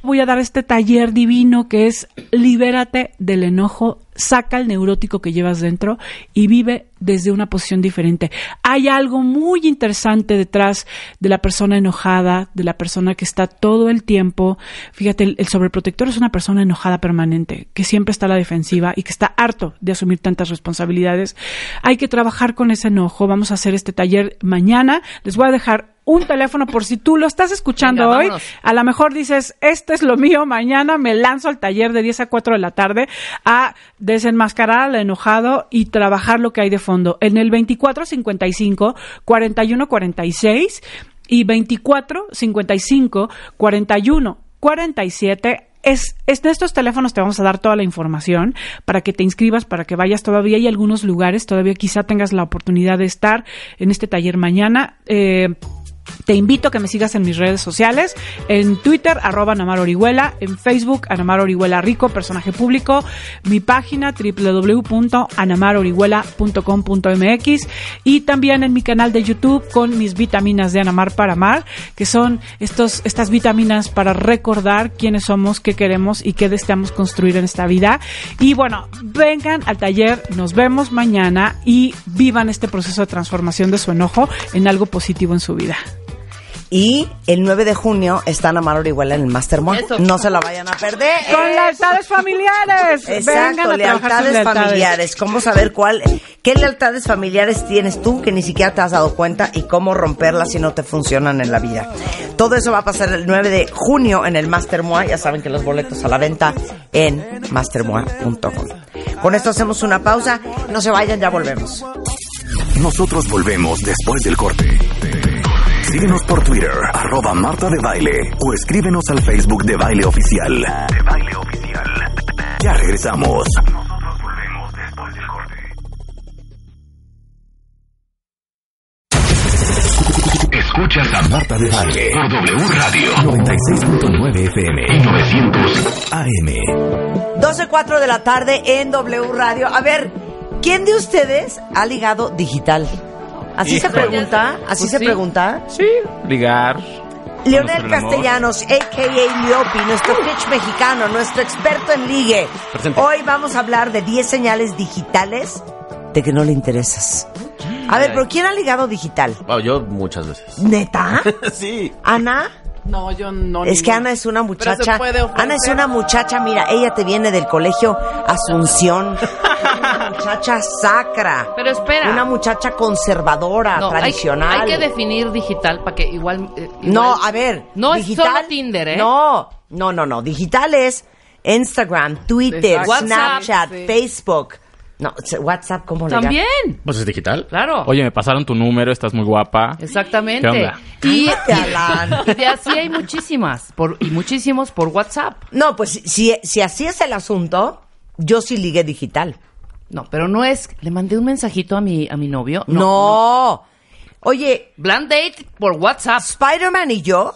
Voy a dar este taller divino que es libérate del enojo, saca el neurótico que llevas dentro y vive desde una posición diferente. Hay algo muy interesante detrás de la persona enojada, de la persona que está todo el tiempo. Fíjate, el, el sobreprotector es una persona enojada permanente, que siempre está a la defensiva y que está harto de asumir tantas responsabilidades. Hay que trabajar con ese enojo. Vamos a hacer este taller mañana. Les voy a dejar un teléfono por si tú lo estás escuchando
Venga,
hoy.
vámonos.
A lo mejor dices, este es lo mío, mañana me lanzo al taller de 10 a 4 de la tarde a desenmascarar al enojado y trabajar lo que hay de fondo. En el 2455 4146 y 2455 41 47 es, es de estos teléfonos te vamos a dar toda la información para que te inscribas, para que vayas. Todavía hay algunos lugares, todavía quizá tengas la oportunidad de estar en este taller mañana. Eh, te invito a que me sigas en mis redes sociales, en Twitter, arroba Anamar Orihuela, en Facebook, Anamar Orihuela Rico, personaje público, mi página www.anamarorihuela.com.mx y también en mi canal de YouTube con mis vitaminas de Anamar para Amar, que son estos, estas vitaminas para recordar quiénes somos, qué queremos y qué deseamos construir en esta vida. Y bueno, vengan al taller, nos vemos mañana y vivan este proceso de transformación de su enojo en algo positivo en su vida.
Y el 9 de junio está Ana Mar Orihuela en el Mastermind.
Eso.
No se la vayan a perder.
Con lealtades familiares.
Exacto,
Vengan a
lealtades,
lealtades.
familiares. ¿Cómo saber cuál, qué lealtades familiares tienes tú que ni siquiera te has dado cuenta y cómo romperlas si no te funcionan en la vida? Todo eso va a pasar el 9 de junio en el Mastermoa. Ya saben que los boletos a la venta en mastermoa.com. Con esto hacemos una pausa. No se vayan, ya volvemos.
Nosotros volvemos después del corte. Síguenos por Twitter, arroba Marta de Baile, o escríbenos al Facebook de Baile Oficial. De Baile Oficial. Ya regresamos. Nosotros volvemos después del corte. Escuchas a Marta de Baile por W Radio 96.9 FM y 900 AM.
12.04 de la tarde en W Radio. A ver, ¿quién de ustedes ha ligado digital? Así se pregunta, así
Pues
se
sí.
pregunta.
Sí, ligar.
Leonel. Castellanos, a.k.a. Liopi, nuestro pitch mexicano, nuestro experto en ligue.
Presente.
Hoy vamos a hablar de 10 señales digitales de que no le interesas. A ver, pero ¿quién ha ligado digital?
Yo muchas veces.
¿Neta? [LAUGHS]
sí.
¿Ana?
No, yo no.
Es que. Ana es una
Pero se
muchacha. Ana es una muchacha, mira, ella te viene del colegio Asunción. [LAUGHS] Muchacha sacra.
Pero espera.
Una muchacha conservadora,
No,
tradicional.
Hay, que definir digital para que igual, eh,
No,
igual-
a ver.
No
digital,
es solo Tinder, ¿eh?
No, no, no, no. Digital es Instagram, Twitter,
Exacto.
Snapchat,
WhatsApp, sí.
Facebook. No, WhatsApp, ¿cómo le
También,
Pues es digital.
claro.
Oye, me pasaron tu número, estás muy guapa.
Exactamente.
¿Qué onda?
Y de [LAUGHS] así hay muchísimas. Por, y muchísimos por WhatsApp.
No, pues si, si así es el asunto, yo sí ligué digital.
No, pero no es. Le mandé un mensajito a mi, a mi novio.
No. Oye,
Blind date por WhatsApp.
Spider-Man y yo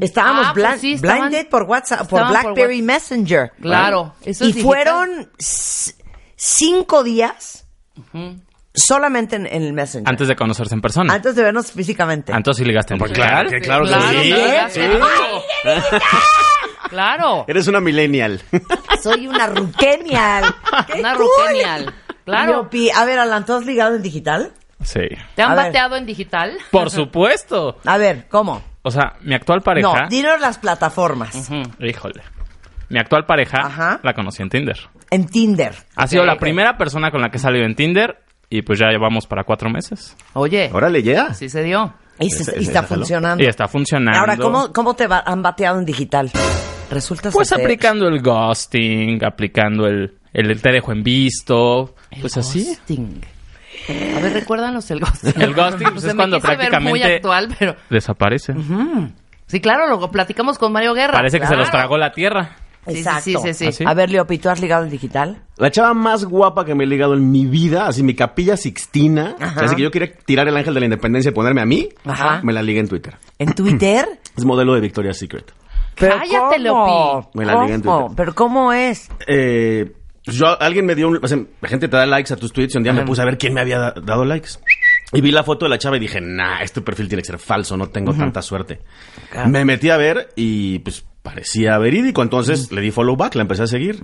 estábamos
Ah, pues
blind,
sí, estaban-
blind date por WhatsApp, por BlackBerry Messenger.
Claro, eso
y
digital.
fueron cinco días solamente en, en el Messenger.
Antes de conocerse en persona.
Antes de vernos físicamente.
Entonces sí ligaste en
Pues
digital.
claro, que claro que
Claro,
sí.
claro,
Sí.
claro. Claro.
Eres una millennial.
Soy una ruquenial. [LAUGHS] ¡Qué
Una
cool!
ruquenial. Claro.
Yopi, A ver, Alan, ¿tú has ligado en digital?
Sí.
¿Te han
A ver.
bateado en digital?
Por [LAUGHS] supuesto.
A ver, ¿cómo?
O sea, mi actual pareja.
No, dinos las plataformas.
Híjole. Mi actual pareja
Ajá.
la conocí en Tinder.
En Tinder.
Ha sido la primera persona con la que he salido en Tinder y pues ya llevamos para cuatro meses.
Oye,
Órale, ya.
sí se dio.
Y, se-
Ese-
y
ese
está
déjalo.
funcionando.
Y está funcionando.
Ahora, ¿cómo, cómo te va- han bateado en digital? Resulta
Pues
ser-
aplicando el ghosting, aplicando el, el te dejo en visto. Pues así.
Ghosting. A ver, recuérdanos el ghosting.
El ghosting, pues, [LAUGHS] es cuando
ver muy
prácticamente-
actual, pero...
Desaparece.
Sí, claro, lo platicamos con Mario Guerra.
Parece que se los tragó la tierra.
Sí, sí,
Exacto.
sí, sí, sí.
¿Así?
A ver, Leopi, ¿tú has ligado en digital?
La chava más guapa que me he ligado en mi vida, así mi capilla sixtina,
Ajá.
así que yo quería tirar el ángel de la independencia y ponerme a mí,
Ajá.
me la ligué en Twitter.
¿En Twitter? [CLEARS THROAT]
Es modelo de Victoria's Secret.
¿Pero
Cállate,
cómo?
Leopi.
Me la ligué en
¿Cómo?
Twitter.
¿Pero cómo es?
Eh, pues yo, alguien me dio un... o sea, la gente te da likes a tus tweets y un día me puse a ver quién me había da- dado likes. Y vi la foto de la chava y dije, nah, este perfil tiene que ser falso, no tengo tanta suerte. Me metí a ver y pues parecía verídico, entonces le di follow back, la empecé a seguir.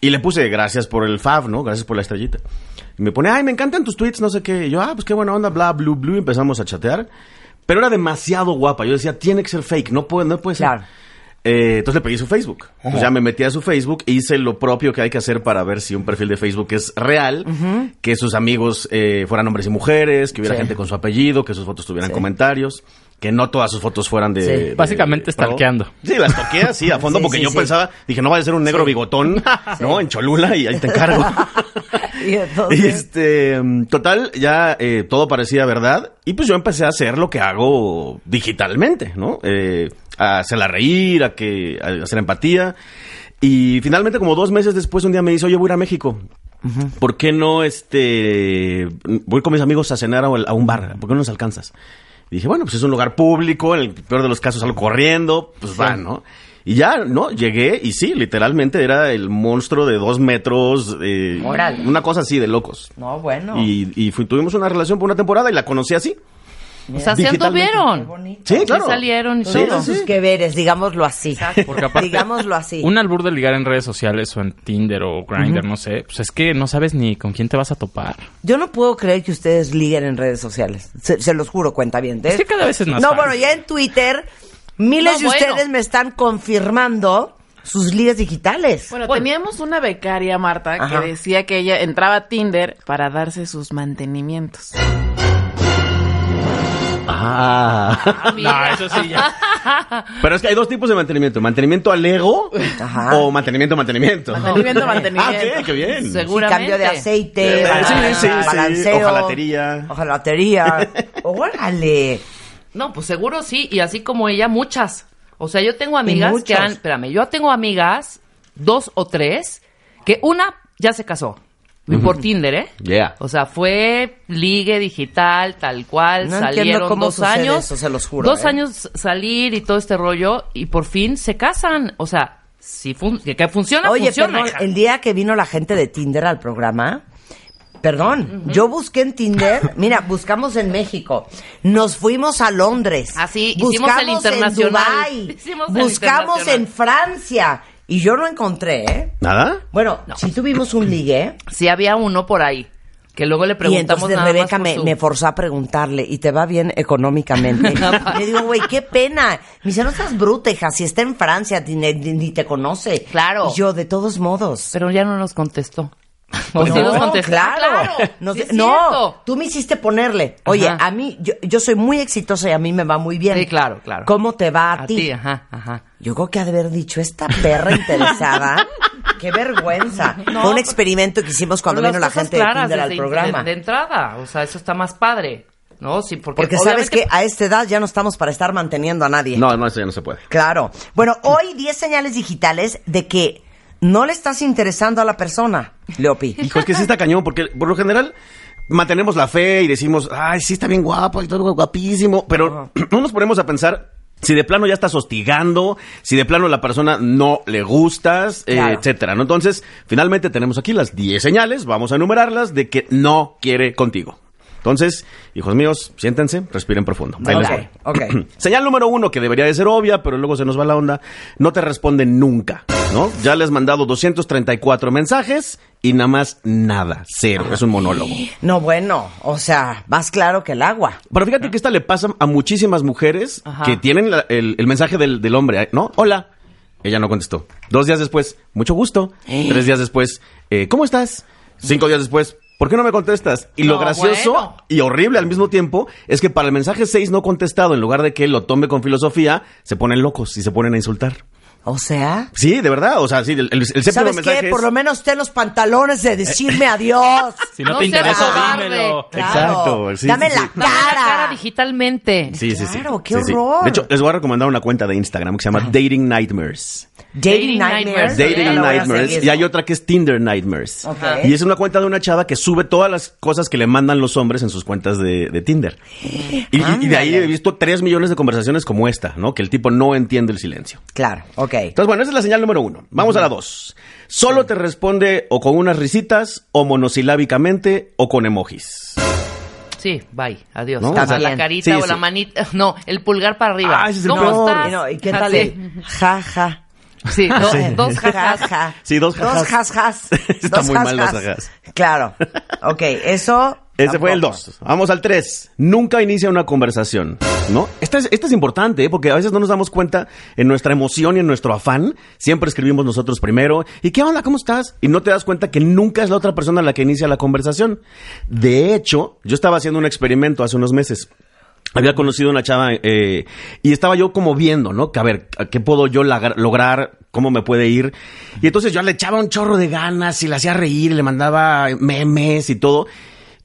Y le puse gracias por el fav, ¿no? Gracias por la estrellita. Y me pone, ay, me encantan tus tweets, no sé qué. Y yo, ah, pues qué buena onda, bla, blue, blue. Y empezamos a chatear. Pero era demasiado guapa. Yo decía, tiene que ser fake, no puede, no puede ser.
Claro.
Eh, entonces le pedí su Facebook. Pues ya me metí a su Facebook e hice lo propio que hay que hacer para ver si un perfil de Facebook es real, que sus amigos eh, fueran hombres y mujeres, que hubiera
Sí.
gente con su apellido, que sus fotos tuvieran comentarios, que no todas sus fotos fueran de...
Sí.
de-
Básicamente stalkeando.
Sí, las toqué así a fondo
Sí,
porque
sí,
yo
sí.
pensaba, dije, no vaya a ser un negro bigotón, [LAUGHS] ¿no? En Cholula y ahí te encargo. [LAUGHS]
Y entonces-
Y este, total, ya eh, todo parecía verdad. Y pues yo empecé a hacer lo que hago digitalmente, ¿no? Eh, a hacerla reír, a, que, a hacer empatía. Y finalmente, como dos meses después, un día me dice, oye, voy a ir a México. ¿Por qué no, este, voy con mis amigos a cenar a, un bar? ¿Por qué no nos alcanzas? Y dije, bueno, pues es un lugar público, en el peor de los casos salgo corriendo, pues va, ¿no? Y ya, ¿no? Llegué y sí, literalmente era el monstruo de dos metros, eh, una cosa así de locos.
No, bueno.
Y, y fui- tuvimos una relación por una temporada y la conocí así.
O sea, se anduvieron.
Sí, claro.
Sí salieron y
Sí,
todo.
Todos sus que veres, digámoslo así.
Porque aparte,
Digámoslo así.
un albur de ligar en redes sociales o en Tinder o Grindr, no sé, pues es que no sabes ni con quién te vas a topar.
Yo no puedo creer que ustedes liguen en redes sociales. Se, se los juro, cuenta bien.
Es que cada vez es más
No,
fácil.
bueno, ya en Twitter, miles
No,
de
bueno.
ustedes me están confirmando sus ligas digitales.
Bueno, teníamos una becaria, Marta,
Ajá.
que decía que ella entraba a Tinder para darse sus mantenimientos.
Ah.
Mira.
eso sí ya. [LAUGHS]
Pero es que hay dos tipos de mantenimiento. Mantenimiento al ego
Ajá.
o mantenimiento, mantenimiento.
Mantenimiento,
Ah,
mantenimiento.
qué, qué bien.
Sí,
Seguramente.
cambio de aceite,
sí, sí, sí.
balanceo,
Ojalatería.
ojalatería. [LAUGHS] Órale.
No, pues seguro sí, y así como ella, muchas. O sea, yo tengo amigas que han, espérame, yo tengo amigas, dos o tres, que una ya se casó. Y por Tinder, ¿eh?
Yeah.
O sea, fue ligue digital, tal cual,
No
salieron
cómo
dos años.
eso, se los juro,
Dos
¿eh?
años salir y todo este rollo, y por fin se casan. O sea, si fun- que, que funciona,
Oye,
funciona.
perdón, el día que vino la gente de Tinder al programa, perdón, yo busqué en Tinder, [LAUGHS] mira, buscamos en México, nos fuimos a Londres,
Ah, sí, hicimos
buscamos
el internacional.
en [LAUGHS]
Hicimos el
buscamos
internacional.
en Francia y yo no encontré, ¿eh?
¿Nada?
Bueno, sí tuvimos un ligue [CLEARS THROAT]
Sí había uno por ahí, que luego le
y
preguntamos
entonces
nada
Rebeca
más
me,
por su-
me forzó a preguntarle, ¿y te va bien económicamente? [LAUGHS] Le digo, güey, qué pena. Me dice, no seas bruta, hija, si está en Francia, ni, ni- ni te conoce.
Claro.
Y yo, de todos modos.
Pero ya no nos contestó. O [LAUGHS]
No,
sí nos contestó.
claro.
Ah, claro.
Nos-
Sí es
no, tú me hiciste ponerle. Oye,
Ajá.
a mí, yo, yo soy muy exitosa y a mí me va muy bien.
Sí, claro, claro.
¿Cómo te va a,
A
ti?
ti, ajá, ajá.
Yo creo que ha de haber dicho esta perra interesada. qué vergüenza. [LAUGHS] Fue un experimento que hicimos cuando vino la gente de
claras
Tinder al programa.
De, de entrada, o sea, eso está más padre, ¿no? Sí, porque,
Porque sabes que a esta edad ya no estamos para estar manteniendo a nadie.
No, no, eso ya no se puede.
Claro. Bueno, hoy 10 señales digitales de que no le estás interesando a la persona, Leopi. [LAUGHS]
Hijo, es que sí está cañón, porque por lo general mantenemos la fe y decimos, ay, sí está bien guapo y todo guapísimo, pero [CLEARS THROAT] no nos ponemos a pensar si de plano ya estás hostigando, si de plano la persona no le gustas, eh, etcétera, ¿no? Entonces, finalmente tenemos aquí las 10 señales, vamos a enumerarlas, de que no quiere contigo. Entonces, hijos míos, siéntense, respiren profundo. Ahí les
Ok,
voy.
ok. [CLEARS THROAT]
Señal número uno, que debería de ser obvia, pero luego se nos va la onda, no te responden nunca, ¿no? Ya les he mandado 234 mensajes y nada más nada, cero, es un monólogo.
No, bueno, o sea, más claro que el agua.
Pero fíjate que esta le pasa a muchísimas mujeres
Ajá.
que tienen la- el, el mensaje del, del hombre, ¿no? Hola. Ella no contestó. Dos días después, mucho gusto. Tres días después, eh, ¿cómo estás? Cinco días después, ¿por qué no me contestas? Y lo gracioso
bueno.
y horrible al mismo tiempo es que para el mensaje seis no contestado, en lugar de que lo tome con filosofía, se ponen locos y se ponen a insultar.
O sea,
Sí, de verdad. O sea, sí, el, el, el séptimo
¿sabes
mensaje
qué?
es-
Por lo menos ten los pantalones de decirme adiós. [LAUGHS]
Si no,
No
te interesa, dímelo.
Exacto, sí,
Dame
sí,
la
sí.
Dame la cara
cara.
digitalmente.
Sí, sí, sí.
Claro, qué
Sí, sí.
horror.
De hecho, les voy a recomendar una cuenta de Instagram que se llama Dating Nightmares.
Dating Nightmares.
Dating Nightmares. Y hay otra que es Tinder Nightmares.
Ok.
Y es una cuenta de una chava que sube todas las cosas que le mandan los hombres en sus cuentas de, de Tinder. Y, de ahí he visto tres millones de conversaciones como esta, ¿no? Que el tipo no entiende el silencio.
Claro, ok.
Entonces, bueno, esa es la señal número uno. Vamos a la dos. Solo te responde o con unas risitas, o monosilábicamente, o con emojis.
Sí, bye, adiós.
No,
O sea, la carita
sí,
o
sí.
la manita, [LAUGHS] no, el pulgar para arriba.
Ah, ese es el
¿Cómo
peor.
estás?
Y, no, ¿y qué tal ja, ja?
Sí, do- dos
Ja,
jajas.
ja.
Sí, dos jajas.
Dos jasjas. [LAUGHS]
Está
Dos
muy mal los
jasjas.
jajas.
Claro. Ok, eso.
Ese fue el
tampoco.
2. Vamos al 3. Nunca inicia una conversación, ¿no? Esta es, esta es importante, ¿eh? porque a veces no nos damos cuenta en nuestra emoción y en nuestro afán. Siempre escribimos nosotros primero. ¿Y qué onda? ¿Cómo estás? Y no te das cuenta que nunca es la otra persona la que inicia la conversación. De hecho, yo estaba haciendo un experimento hace unos meses. Había conocido una chava eh, y estaba yo como viendo, ¿no? Que a ver, ¿qué puedo yo lograr? ¿Cómo me puede ir? Y entonces yo le echaba un chorro de ganas y le hacía reír, le mandaba memes y todo.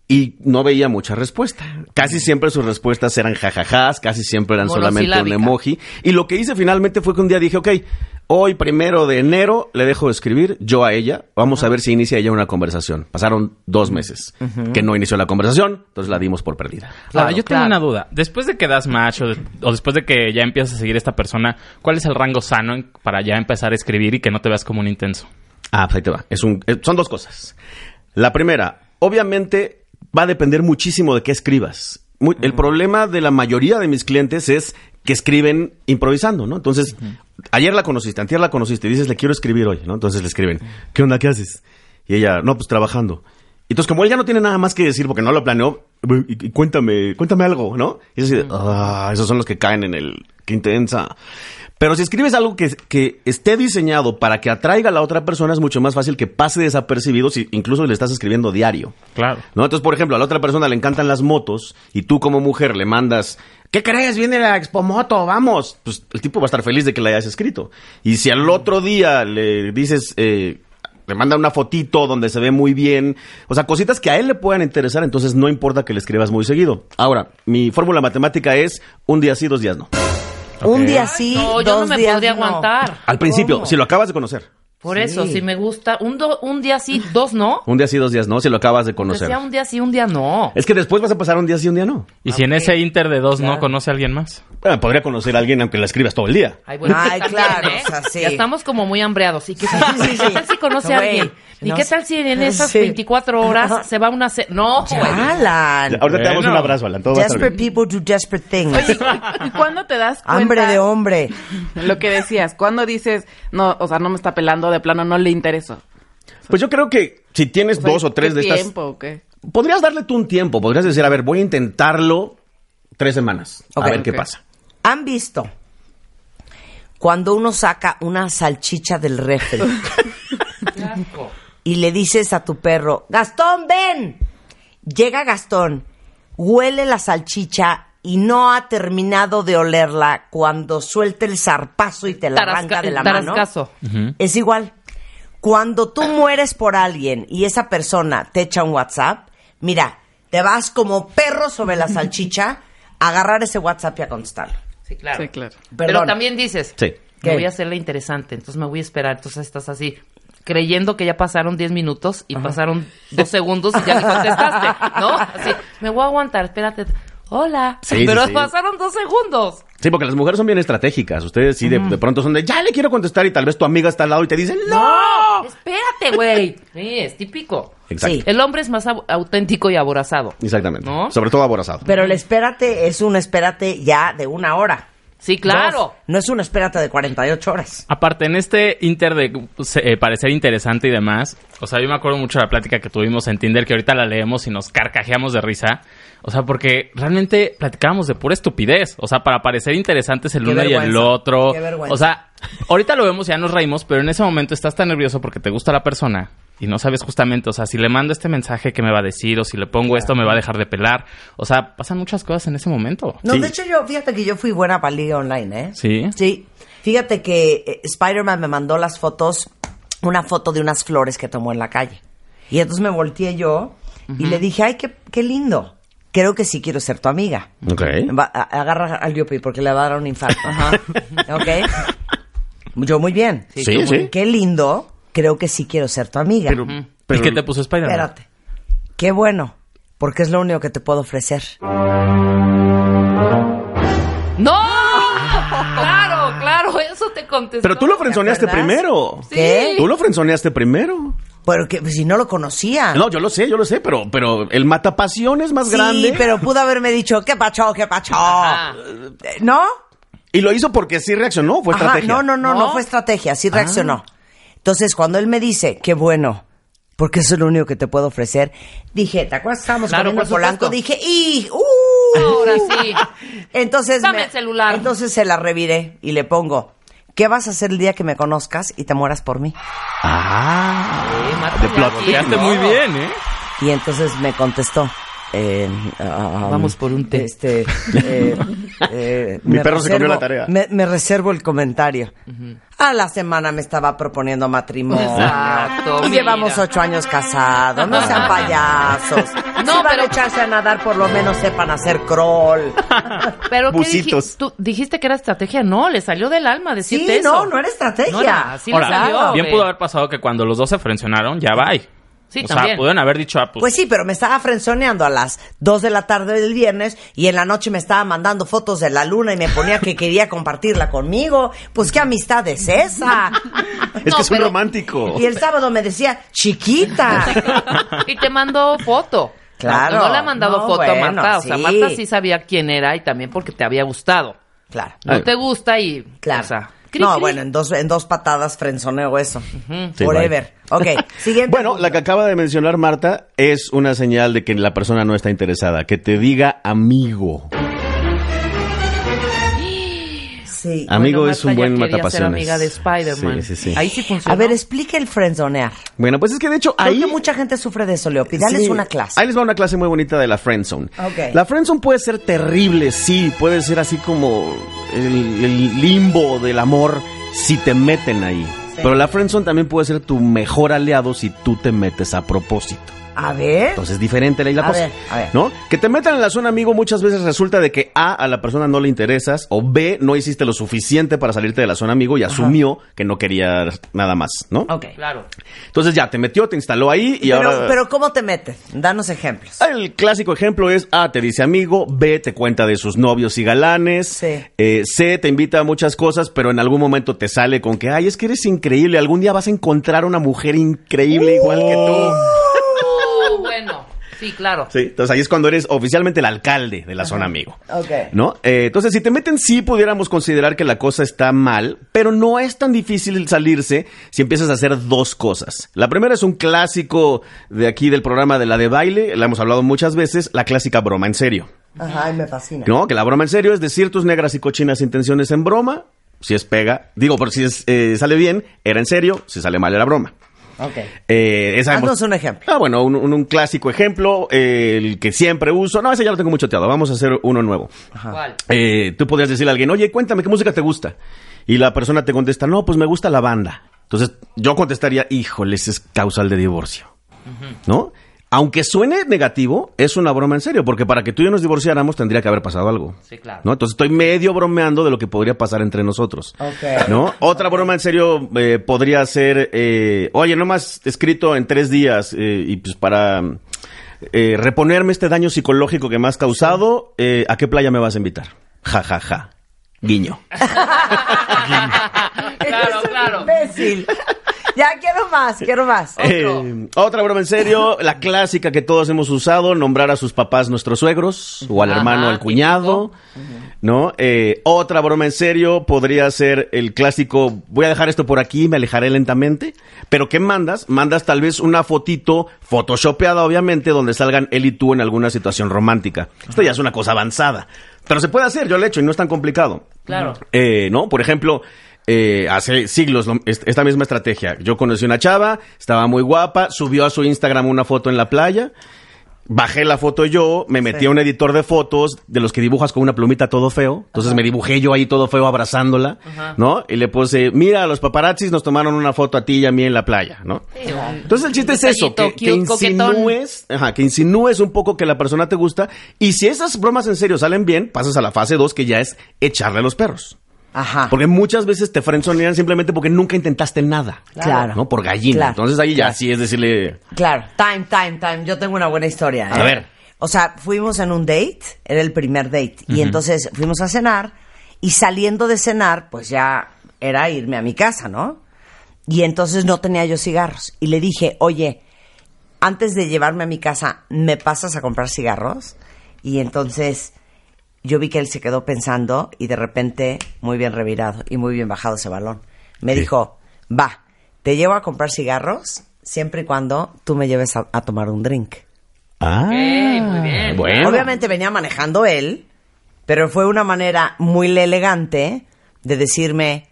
Y no veía mucha respuesta. Casi siempre sus respuestas eran jajajas, casi siempre eran solamente un emoji. Y lo que hice finalmente fue que un día dije, ok, hoy primero de enero le dejo de escribir yo a ella. Vamos a ver si inicia ella una conversación. Pasaron dos meses que no inició la conversación, entonces la dimos por perdida.
Claro,
Ahora, yo tengo una duda. Después de que das match o, de- o después de que ya empiezas a seguir a esta persona, ¿cuál es el rango sano en- para ya empezar a escribir y que no te veas como un intenso?
Ah, pues ahí te va. Es un, son dos cosas. La primera, obviamente va a depender muchísimo de qué escribas. Muy- El problema de la mayoría de mis clientes es que escriben improvisando, ¿no? Entonces, ayer la conociste, antier la conociste y dices, le quiero escribir hoy, ¿no? Entonces le escriben, ¿qué onda? ¿Qué haces? Y ella, no, pues trabajando. Entonces, como él ya no tiene nada más que decir porque no lo planeó, cuéntame, cuéntame algo, ¿no? Y es así de, ah, esos son los que caen en el, qué intensa. Pero si escribes algo que, que esté diseñado para que atraiga a la otra persona, es mucho más fácil que pase desapercibido si incluso le estás escribiendo diario.
Claro.
¿No? Entonces, por ejemplo, a la otra persona le encantan las motos y tú como mujer le mandas, ¿qué crees? Viene la Expo Moto, vamos. Pues el tipo va a estar feliz de que la hayas escrito. Y si al otro día le dices, eh, le manda una fotito donde se ve muy bien, o sea, cositas que a él le puedan interesar, entonces no importa que le escribas muy seguido. Ahora, mi fórmula matemática es un día sí, dos días no.
Un día sí,
No, yo no
dos
me
días
podría
no.
aguantar.
Al principio,
¿Cómo?
si lo acabas de conocer.
Por
Sí.
eso, si me gusta, un, do- un día sí, dos no.
Un día sí, dos días no, si lo acabas de conocer.
Decía un día sí, un día no.
Es que después vas a pasar un día sí, un día no.
Y si en ese inter de dos
Claro.
no conoce a alguien más.
Bueno, podría conocer a alguien aunque la escribas todo el día.
Ay, bueno,
Ay,
también,
claro,
¿eh?
o sea, sí.
Ya estamos como muy hambreados. ¿Y qué tal,
Sí, sí, sí.
¿qué tal si conoce a alguien? ¿Y
no
qué tal si en esas
Sí.
24 horas se va una... ce- No, güey.
Alan.
Ahorita te damos un abrazo, Alan. Todo va a estar
Desperate
bien.
people do desperate things.
Oye, ¿y cuándo te das cuenta?
Hambre de hombre.
Lo que decías, cuando dices, no, o sea, no me está pelando, de plano no le intereso.
Pues yo creo que si tienes
O sea,
dos o tres
¿qué
de estas...
tiempo o qué?
Podrías darle tú un tiempo. Podrías decir, a ver, voy a intentarlo tres semanas. A ver qué pasa.
¿Han visto cuando uno saca una salchicha del refri [LAUGHS] y le dices a tu perro, Gastón, ven? Llega Gastón, huele la salchicha y no ha terminado de olerla cuando suelta el zarpazo y te la
Tarasca-
arranca de la mano. Es igual. cuando tú mueres por alguien y esa persona te echa un WhatsApp, mira, te vas como perro sobre la salchicha [LAUGHS] agarrar ese WhatsApp y a contestarlo.
Sí, claro.
Sí, claro.
Pero también dices, me voy a hacerla interesante, entonces me voy a esperar. Entonces estás así, creyendo que ya pasaron 10 minutos y pasaron dos segundos y ya le contestaste, ¿no? [LAUGHS] Así, me voy a aguantar, espérate. Hola.
Sí,
Pero
sí.
pasaron dos segundos.
Sí, porque las mujeres son bien estratégicas. Ustedes sí, de, de pronto son de, ya le quiero contestar y tal vez tu amiga está al lado y te dicen, no.
Espérate, güey. Sí, es típico.
Exacto.
Sí.
El hombre es más au- auténtico y aborazado.
Exactamente.
¿No?
Sobre todo aborazado.
Pero el espérate es un espérate ya de una hora.
Sí, claro.
Dos. No es un espérate de 48 horas.
Aparte, en este inter de pues, eh, parecer interesante y demás, o sea, yo me acuerdo mucho de la plática que tuvimos en Tinder, que ahorita la leemos y nos carcajeamos de risa. O sea, porque realmente platicábamos de pura estupidez. O sea, para parecer interesantes el
Qué
uno y el otro.
Qué vergüenza.
O sea, ahorita lo vemos y ya nos reímos, pero en ese momento estás tan nervioso porque te gusta la persona y no sabes justamente, o sea, si le mando este mensaje, ¿qué me va a decir? O si le pongo esto, me va a dejar de pelar. O sea, pasan muchas cosas en ese momento.
No,
Sí.
de hecho yo, fíjate que yo fui buena para liga online, ¿eh?
Sí.
Sí. Fíjate que eh, Spider-Man me mandó las fotos, una foto de unas flores que tomó en la calle. Y entonces me volteé yo y le dije, ay, qué, qué lindo. Creo que sí quiero ser tu amiga.
Ok.
Va- a- agarra al Yupi porque le va a dar un infarto. [LAUGHS] ¿Ok? Yo muy bien.
Sí, sí.
Qué lindo. Creo que sí quiero ser tu amiga.
Pero, pero-
¿Y qué te puso Spider-Man?
Espérate. Qué bueno. Porque es lo único que te puedo ofrecer.
¡No! claro, claro, eso te contestó.
pero tú lo frenzoneaste primero.
¿Qué?
Tú lo frenzoneaste primero.
Porque pues, si no lo conocía.
No, yo lo sé, yo lo sé, pero, pero el matapasión es más
sí,
grande.
pero pudo haberme dicho, ¿qué pacho, qué pacho?
Ajá.
¿No?
Y lo hizo porque sí reaccionó, fue
Ajá,
estrategia.
no, no, no, no,
¿No?
fue estrategia, sí reaccionó. Entonces, cuando él me dice, qué bueno, porque eso es lo único que te puedo ofrecer, dije, ¿te acuerdas? Estábamos
Claro,
comiendo Polanco, dije, ¡y! ¡Uh! [LAUGHS]
Ahora sí. [LAUGHS]
Entonces,
Dame
me-
el celular.
Entonces se la reviré y le pongo, ¿qué vas a hacer el día que me conozcas y te mueras por mí?
Ah,
Sí, sí.
Quedaste muy bien, ¿eh?
Y entonces me contestó. Eh, ah,
Vamos por un té.
Este, eh, eh, [LAUGHS]
Mi
me
perro se comió la tarea.
Me, me reservo el comentario. A la semana me estaba proponiendo matrimonio. [LAUGHS]
Exacto,
Y
mira.
llevamos ocho años casados. No sean payasos. [LAUGHS]
No,
si van
pero-
a echarse a nadar, por lo menos sepan hacer crawl.
Pero ¿qué dijiste? ¿Tú dijiste que era estrategia? No, le salió del alma decirte
Sí,
eso.
no, no era estrategia.
No era, así le
Ahora,
salió.
bien pudo haber pasado que cuando los dos se frencionaron, ya va.
Sí,
o
también.
sea, pudieron haber dicho, ah, pues,
Pues sí, pero me estaba frenzoneando a las 2 de la tarde del viernes y en la noche me estaba mandando fotos de la luna y me ponía que quería compartirla conmigo. Pues qué amistad es esa. [LAUGHS]
es
No,
que es un
pero-
romántico.
Y el sábado me decía, chiquita. [LAUGHS]
y te mandó foto.
Claro.
No, no le ha mandado
No,
foto
bueno,
a Marta. O sea,
sí.
Marta sí sabía quién era y también porque te había gustado.
Claro.
No te gusta y...
Claro.
o sea, cri,
no,
cri.
bueno, en dos, en dos patadas frenzoneo eso.
Sí,
Forever. Ok, [LAUGHS] siguiente.
Bueno, la que acaba de mencionar Marta es una señal de que la persona no está interesada. Que te diga amigo.
Sí.
Amigo
Bueno,
es un buen matapasiones.
amiga de Spider-Man.
Sí, sí, sí.
Ahí sí funciona.
A ver, explica el frenzonear.
Bueno, pues es que de hecho
Creo
ahí...
que mucha gente sufre de eso, Leopi. Dales
Sí.
una clase.
Ahí les va una clase muy bonita de la friendzone.
Ok.
La friendzone puede ser terrible, sí, puede ser así como el, el limbo del amor si te meten ahí. Pero la friendzone también puede ser tu mejor aliado si tú te metes a propósito.
A ver.
Entonces es diferente la, la
A
cosa.
ver, a ver.
¿No? Que te metan en la zona amigo muchas veces resulta de que A, a la persona no le interesas, o B, no hiciste lo suficiente para salirte de la zona amigo y asumió que no quería nada más, ¿no?
Ok.
Claro.
Entonces ya, te metió, te instaló ahí y
pero,
ahora...
pero ¿cómo te metes? Danos ejemplos.
El clásico ejemplo es A, te dice amigo, B, te cuenta de sus novios y galanes,
Sí.
eh, C, te invita a muchas cosas, pero en algún momento te sale con que, ay, es que eres increíble, algún día vas a encontrar una mujer increíble igual que tú.
Sí, claro.
Sí, entonces ahí es cuando eres oficialmente el alcalde de la zona amigo.
Ok.
¿No? Eh, entonces, si te meten, sí pudiéramos considerar que la cosa está mal, pero no es tan difícil salirse si empiezas a hacer dos cosas. La primera es un clásico de aquí del programa de la de baile, la hemos hablado muchas veces, la clásica broma en serio.
Ajá, y me fascina.
¿No? Que la broma en serio es decir tus negras y cochinas intenciones en broma, si es pega, digo, por si es, eh, sale bien, era en serio, si sale mal era broma.
Ok.
Eh, esa
Haznos un ejemplo.
Ah, bueno, un, un- un clásico ejemplo, eh, el que siempre uso. No, ese ya lo tengo mucho teado. Vamos a hacer uno nuevo.
¿Cuál?
Eh, tú podrías decirle a alguien, oye, cuéntame, ¿qué música te gusta? Y la persona te contesta, no, pues me gusta la banda. Entonces, yo contestaría, híjole, ese es causal de divorcio. ¿No? Aunque suene negativo, es una broma en serio, porque para que tú y yo nos divorciáramos tendría que haber pasado algo.
Sí, claro.
¿no? Entonces estoy medio bromeando de lo que podría pasar entre nosotros.
Ok.
¿No? Otra broma en serio eh, podría ser, eh, oye, nomás escrito en tres días eh, y pues para eh, reponerme este daño psicológico que me has causado, eh, ¿a qué playa me vas a invitar? Ja, ja, ja. [LAUGHS] Guiño.
claro, claro.
Imbécil. Ya quiero más, quiero más.
Eh, otra broma en serio, la clásica que todos hemos usado, nombrar a sus papás nuestros suegros, o al
Ajá,
hermano al cuñado, ¿no? Eh, otra broma en serio podría ser el clásico, voy a dejar esto por aquí, me alejaré lentamente, pero ¿qué mandas? Mandas tal vez una fotito, photoshopeada obviamente, donde salgan él y tú en alguna situación romántica. Esto ya es una cosa avanzada, pero se puede hacer, yo lo he hecho y no es tan complicado.
Claro.
Eh, ¿No? Por ejemplo, eh, hace siglos lo- est- esta misma estrategia. Yo conocí una chava, estaba muy guapa, subió a su Instagram una foto en la playa. Bajé la foto yo, me metí
Sí.
a un editor de fotos de los que dibujas con una plumita todo feo. Entonces me dibujé yo ahí todo feo abrazándola, ¿no? Y le puse, mira, los paparazzis nos tomaron una foto a ti y a mí en la playa, ¿no? Entonces el chiste es eso, que, insinúes, ajá, que insinúes un poco que la persona te gusta y si esas bromas en serio salen bien, pasas a la fase 2 que ya es echarle a los perros.
Ajá.
Porque muchas veces te frenzonean simplemente porque nunca intentaste nada.
Claro.
¿No? Por gallina.
Claro.
Entonces ahí ya sí es decirle.
Claro, time, time, time. Yo tengo una buena historia.
A
¿eh?
ver.
O sea, fuimos en un date, era el primer date, y entonces fuimos a cenar, y saliendo de cenar, pues ya era irme a mi casa, ¿no? Y entonces no tenía yo cigarros. Y le dije, oye, antes de llevarme a mi casa, ¿me pasas a comprar cigarros? Y entonces yo vi que él se quedó pensando y de repente, muy bien revirado y muy bien bajado ese balón, me dijo, va, te llevo a comprar cigarros siempre y cuando tú me lleves a, a tomar un drink.
Ah,
muy bien.
Bueno.
Obviamente venía manejando él, pero fue una manera muy elegante de decirme,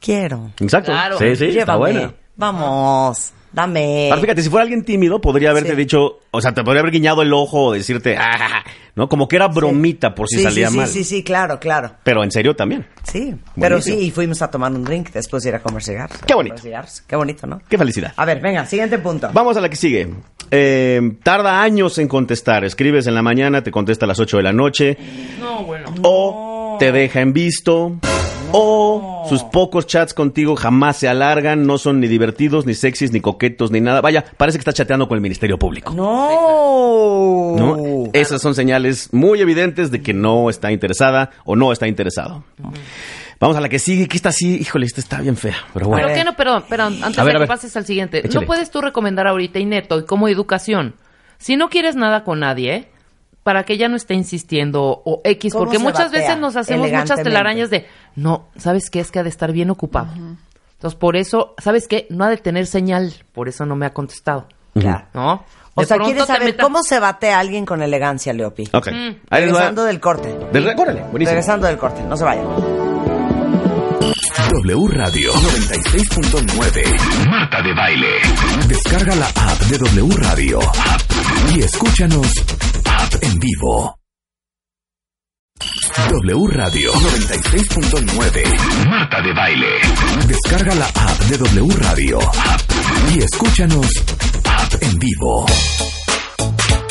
quiero,
Exacto.
Claro.
Sí, sí, está
llévame,
buena.
vamos, dame.
Ahora, fíjate, si fuera alguien tímido, podría haberte
Sí.
dicho, o sea, te podría haber guiñado el ojo o decirte, ah, ¿no? Como que era bromita por si
sí,
salía
sí,
mal.
Sí, sí, sí, claro, claro.
Pero en serio también.
Sí, pero
Buenísimo.
sí, y fuimos a tomar un drink después de ir a comer cigarros.
Qué bonito.
cigarros. Qué bonito, ¿no?
Qué felicidad.
A ver, venga, siguiente punto.
Vamos a la que sigue. Eh, tarda años en contestar. Escribes en la mañana, te contesta a las 8 de la noche.
No, bueno.
O te deja en visto. O sus pocos chats contigo jamás se alargan, no son ni divertidos, ni sexys, ni coquetos, ni nada. Vaya, parece que está chateando con el Ministerio Público.
No.
¿no? Esas son señales muy evidentes de que no está interesada o no está interesado. Vamos a la que sigue, que está así, híjole, esta está bien fea, pero bueno.
¿Pero qué no? Perdón, perdón, antes
A
de que pases al siguiente.
Échale.
No puedes tú recomendar ahorita, y neto, y como educación, si no quieres nada con nadie, para que ella no esté insistiendo o X,
¿Cómo
porque muchas veces nos hacemos muchas telarañas de, no, ¿sabes qué? Es que ha de estar bien ocupado. Entonces, por eso, ¿sabes qué? No ha de tener señal, por eso no me ha contestado.
Claro.
¿No?
O sea, ¿quieres saber
meta-
cómo se batea a alguien con elegancia, Leopi?
Ok. Ahí les va.
Regresando del corte.
Del re- órale, buenísimo.
Regresando del corte, no se vayan.
W Radio 96.9 Marta de Baile. Descarga la app de W Radio y escúchanos en vivo. W Radio 96.9 Marta de Baile. Descarga la app de W Radio y escúchanos app en vivo.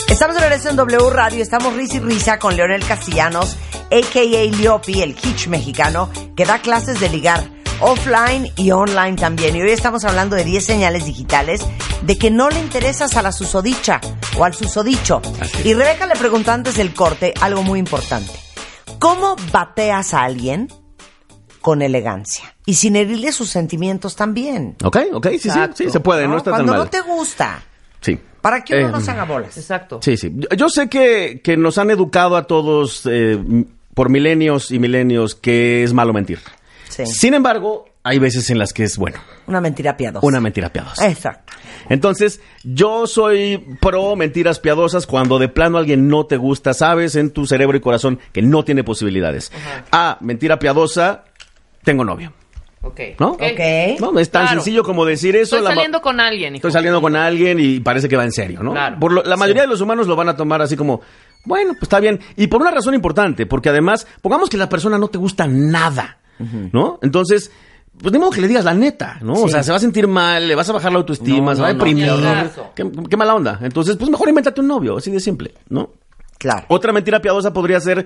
Estamos de regreso en W Radio, estamos risa y risa con Leonel Castellanos, a.k.a. Leopi, el hitch mexicano, que da clases de ligar offline y online también. Y hoy estamos hablando de 10 señales digitales de que no le interesas a la susodicha o al susodicho. Y Rebeca le preguntó antes del corte algo muy importante. ¿Cómo bateas a alguien con elegancia? Y sin herirle sus sentimientos también.
Ok, ok, sí, sí,
Exacto.
sí, se puede, no, está tan
Cuando
mal.
no te gusta,
Sí.
para que uno
Eh,
no se haga bolas.
Exacto.
Sí, sí. Yo, yo sé que, que nos han educado a todos eh, por milenios y milenios que es malo mentir.
Sí.
Sin embargo, hay veces en las que es bueno.
Una mentira piadosa.
Una mentira piadosa.
Exacto.
Entonces, yo soy pro mentiras piadosas cuando de plano alguien no te gusta, sabes en tu cerebro y corazón que no tiene posibilidades. Ah, mentira piadosa, tengo novio.
Ok.
¿No? No, es tan
Claro.
sencillo como decir eso.
Estoy saliendo con alguien, hijo.
Estoy saliendo con alguien y parece que va en serio, ¿no?
Claro.
Por lo- la mayoría de los humanos lo van a tomar así como, bueno, pues está bien. Y por una razón importante, porque además, pongamos que la persona no te gusta nada, ¿no? Entonces, pues ni modo que le digas la neta, ¿no? O sea, se va a sentir mal, le vas a bajar la autoestima,
No,
se va a
no, no,
deprimir.
caso.
qué, qué mala onda. Entonces, pues mejor invéntate un novio, así de simple, ¿no?
Claro.
Otra mentira piadosa podría ser,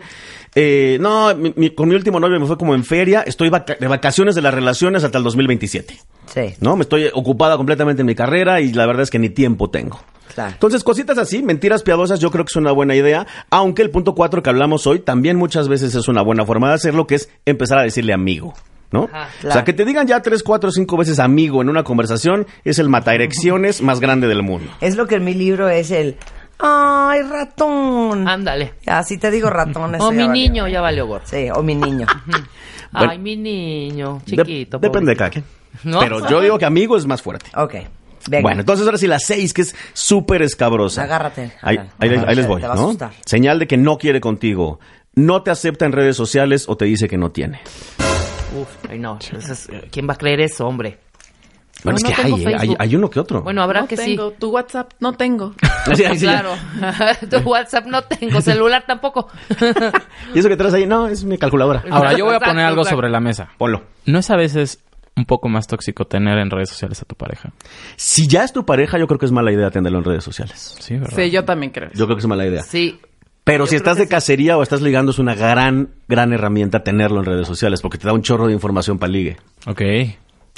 eh, no, mi- mi- con mi último novio me fue como en feria, estoy vaca- de vacaciones de las relaciones hasta el 2027.
Sí.
¿No? Me estoy ocupada completamente en mi carrera y la verdad es que ni tiempo tengo.
Claro.
Entonces, cositas así, mentiras piadosas, yo creo que es una buena idea, aunque el punto cuatro que hablamos hoy también muchas veces es una buena forma de hacerlo, que es empezar a decirle amigo. ¿No?
Ajá,
O sea, que te digan ya tres, cuatro, cinco veces amigo en una conversación es el mataerecciones más grande del mundo.
Es lo que en mi libro es el. ¡Ay, ratón!
Ándale.
Así te digo ratón.
O mi
valió.
niño ya valió gorro.
Sí, o mi niño. [LAUGHS]
Ay, mi niño,
De-
chiquito.
depende de cada quien.
¿No?
Pero yo digo que amigo es más fuerte.
ok. Venga.
Bueno, entonces ahora sí la seis, que es súper escabrosa.
Agárrate.
Ahí, ahí les- ahí les voy,
Te va a.
Señal de que no quiere contigo. No te acepta en redes sociales o te dice que no tiene.
Uf, ay, no. eso es- ¿Quién va a creer eso, hombre?
Bueno,
No,
es que
no
hay, ¿eh? hay, hay uno que otro.
Bueno, habrá
no
que
tengo.
sí.
Tu WhatsApp no tengo. [LAUGHS]
Claro. [LAUGHS] tu WhatsApp no tengo, [LAUGHS] celular tampoco.
Y eso que traes ahí, no, es mi calculadora.
Ahora, yo voy a poner algo sobre la mesa.
Ponlo.
¿No es a veces un poco más tóxico tener en redes sociales a tu pareja?
Si ya es tu pareja, yo creo que es mala idea tenerlo en redes sociales.
Sí, ¿verdad?
Sí, yo también creo.
Yo creo que es mala idea.
Sí.
Pero
Yo
si estás de
sí.
cacería o estás ligando, es una gran, gran herramienta tenerlo en redes sociales porque te da un chorro de información para ligue.
Ok.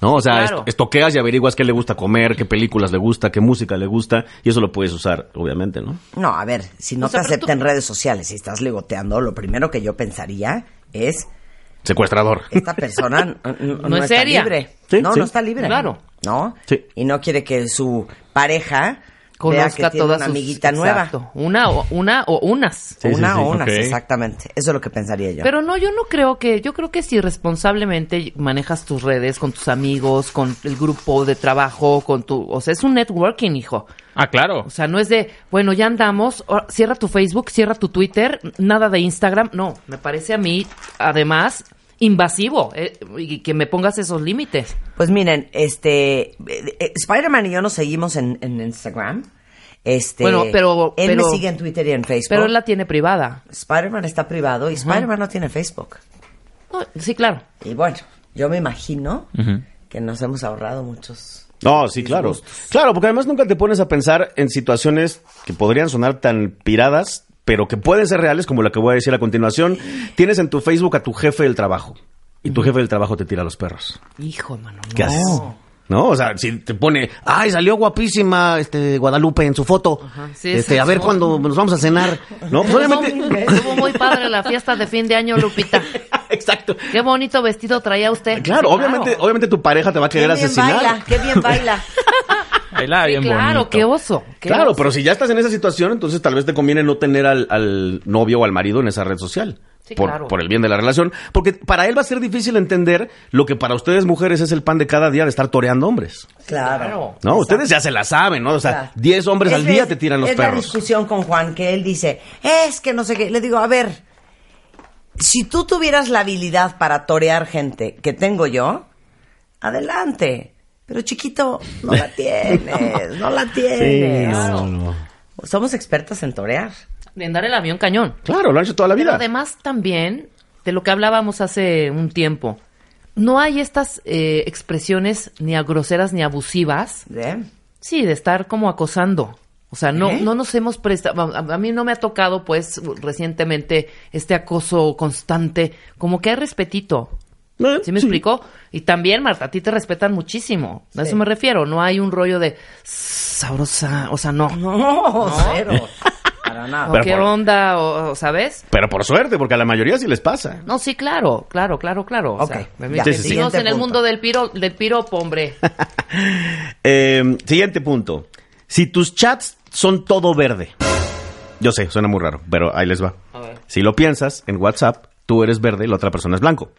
¿No? O sea,
Claro.
est- estoqueas y averiguas qué le gusta comer, qué películas le gusta, qué música le gusta, y eso lo puedes usar, obviamente, ¿no?
No, a ver, si no
O sea,
te
pero
acepta
tú-
en redes sociales y estás ligoteando, lo primero que yo pensaría es,
Secuestrador.
esta persona [LAUGHS] no,
es
está
seria.
libre.
Sí,
no,
sí.
no está libre.
Claro.
¿No?
Sí.
Y no quiere que su pareja que
Conozca
tiene
todas
una
sus-
amiguita
Exacto. Una o, una o unas.
Sí,
una
sí.
o unas, exactamente. Eso es lo que pensaría yo.
Pero no, yo no creo que, yo creo que si responsablemente manejas tus redes con tus amigos, con el grupo de trabajo, con tu, o sea, es un networking, hijo.
Ah, claro.
O sea, no es de, bueno, ya andamos, cierra tu Facebook, cierra tu Twitter, nada de Instagram. No, me parece a mí, además, invasivo eh, y que me pongas esos límites.
Pues miren, este, eh, eh, Spider-Man y yo nos seguimos en, en Instagram. Este,
Bueno, pero-
él
pero-
me sigue en Twitter y en Facebook.
Pero él la tiene privada.
Spider-Man está privado y Spider-Man no tiene Facebook.
No, sí, claro.
Y bueno, yo me imagino que nos hemos ahorrado muchos.
No, sí, claro. Claro, porque además nunca te pones a pensar en situaciones que podrían sonar tan piradas, pero que pueden ser reales, como la que voy a decir a continuación. Tienes en tu Facebook a tu jefe del trabajo. Y tu jefe del trabajo te tira a los perros.
Hijo, mano. No.
¿Qué haces? ¿No? O sea, si te pone, ay, salió guapísima este Guadalupe en su foto.
sí,
este, a ver cuándo nos vamos a cenar. No, pues obviamente.
Estuvo muy padre la fiesta de fin de año, Lupita. [LAUGHS]
Exacto.
Qué bonito vestido traía usted.
Claro, obviamente, obviamente tu pareja te va a
Qué
querer
bien
asesinar.
baila, qué bien baila. [LAUGHS]
Bailaba
Sí,
bien
claro,
bonito.
qué oso. qué
Claro,
oso.
pero si ya estás en esa situación, entonces tal vez te conviene no tener al, al novio o al marido en esa red social.
Sí,
por,
claro.
por el bien de la relación. Porque para él va a ser difícil entender lo que para ustedes mujeres es el pan de cada día de estar toreando hombres.
Claro.
¿No? Ustedes ya se la saben, ¿no? O sea,
Claro.
10 hombres
Es-
al día
es-
te tiran los
es la
perros.
discusión con Juan que él dice, es que no sé qué. Le digo, a ver, si tú tuvieras la habilidad para torear gente que tengo yo, adelante. Pero chiquito, no la tienes, no, la tienes.
no, no.
Somos expertas en torear.
De andar el avión cañón.
Claro, lo han hecho toda la
Pero
vida.
además también, de lo que hablábamos hace un tiempo, no hay estas eh, expresiones ni a groseras ni abusivas,
¿eh?
sí, de estar como acosando. O sea, no,
¿Eh?
no nos hemos prestado, a, a mí no me ha tocado, pues, recientemente este acoso constante, como que hay respetito.
Eh,
¿Sí me explicó? Y también, Marta, a ti te respetan muchísimo. A
Sí.
eso me refiero. No hay un rollo de sabrosa, o sea, no.
No, cero. [LAUGHS] Para nada.
O
Pero
¿Qué
por-
onda? O, o, ¿Sabes?
Pero por suerte, porque a la mayoría sí les pasa.
No, sí, claro, claro, claro, claro. O
Ok,
sea,
Sí, sí, sí.
En el mundo del, piro, del piropo, hombre. [LAUGHS]
Eh, siguiente punto. Si tus chats son todo verde. Yo sé, suena muy raro, pero ahí les va.
A ver.
Si lo piensas, en WhatsApp, tú eres verde y la otra persona es blanco.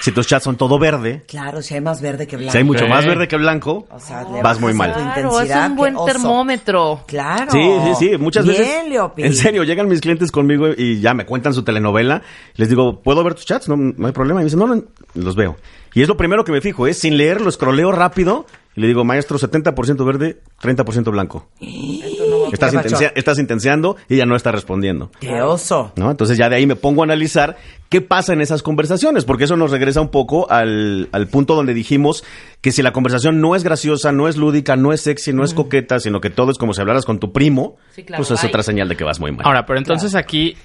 Si tus chats son todo verde,
Claro, si hay más verde que blanco.
si hay mucho más verde que blanco,
O sea, le
vas muy mal.
Claro, es un buen termómetro.
Claro.
Sí, sí, sí. Muchas
Bien,
veces.
Leopi.
En serio, llegan mis clientes conmigo y ya me cuentan su telenovela. Les digo, ¿puedo ver tus chats? No, no hay problema. Y me dicen, no, no, los veo. Y es lo primero que me fijo, es sin leer, lo escroleo rápido. Y le digo, maestro, 70% verde, 30% blanco. Estás, intencia- estás intenseando y ella no está respondiendo.
¡Qué oso!
¿no? Entonces ya de ahí me pongo a analizar qué pasa en esas conversaciones, porque eso nos regresa un poco al, al punto donde dijimos que si la conversación no es graciosa, no es lúdica, no es sexy, no es coqueta, sino que todo es como si hablaras con tu primo,
Sí, claro,
pues es
bye.
otra señal de que vas muy mal.
Ahora, pero entonces aquí,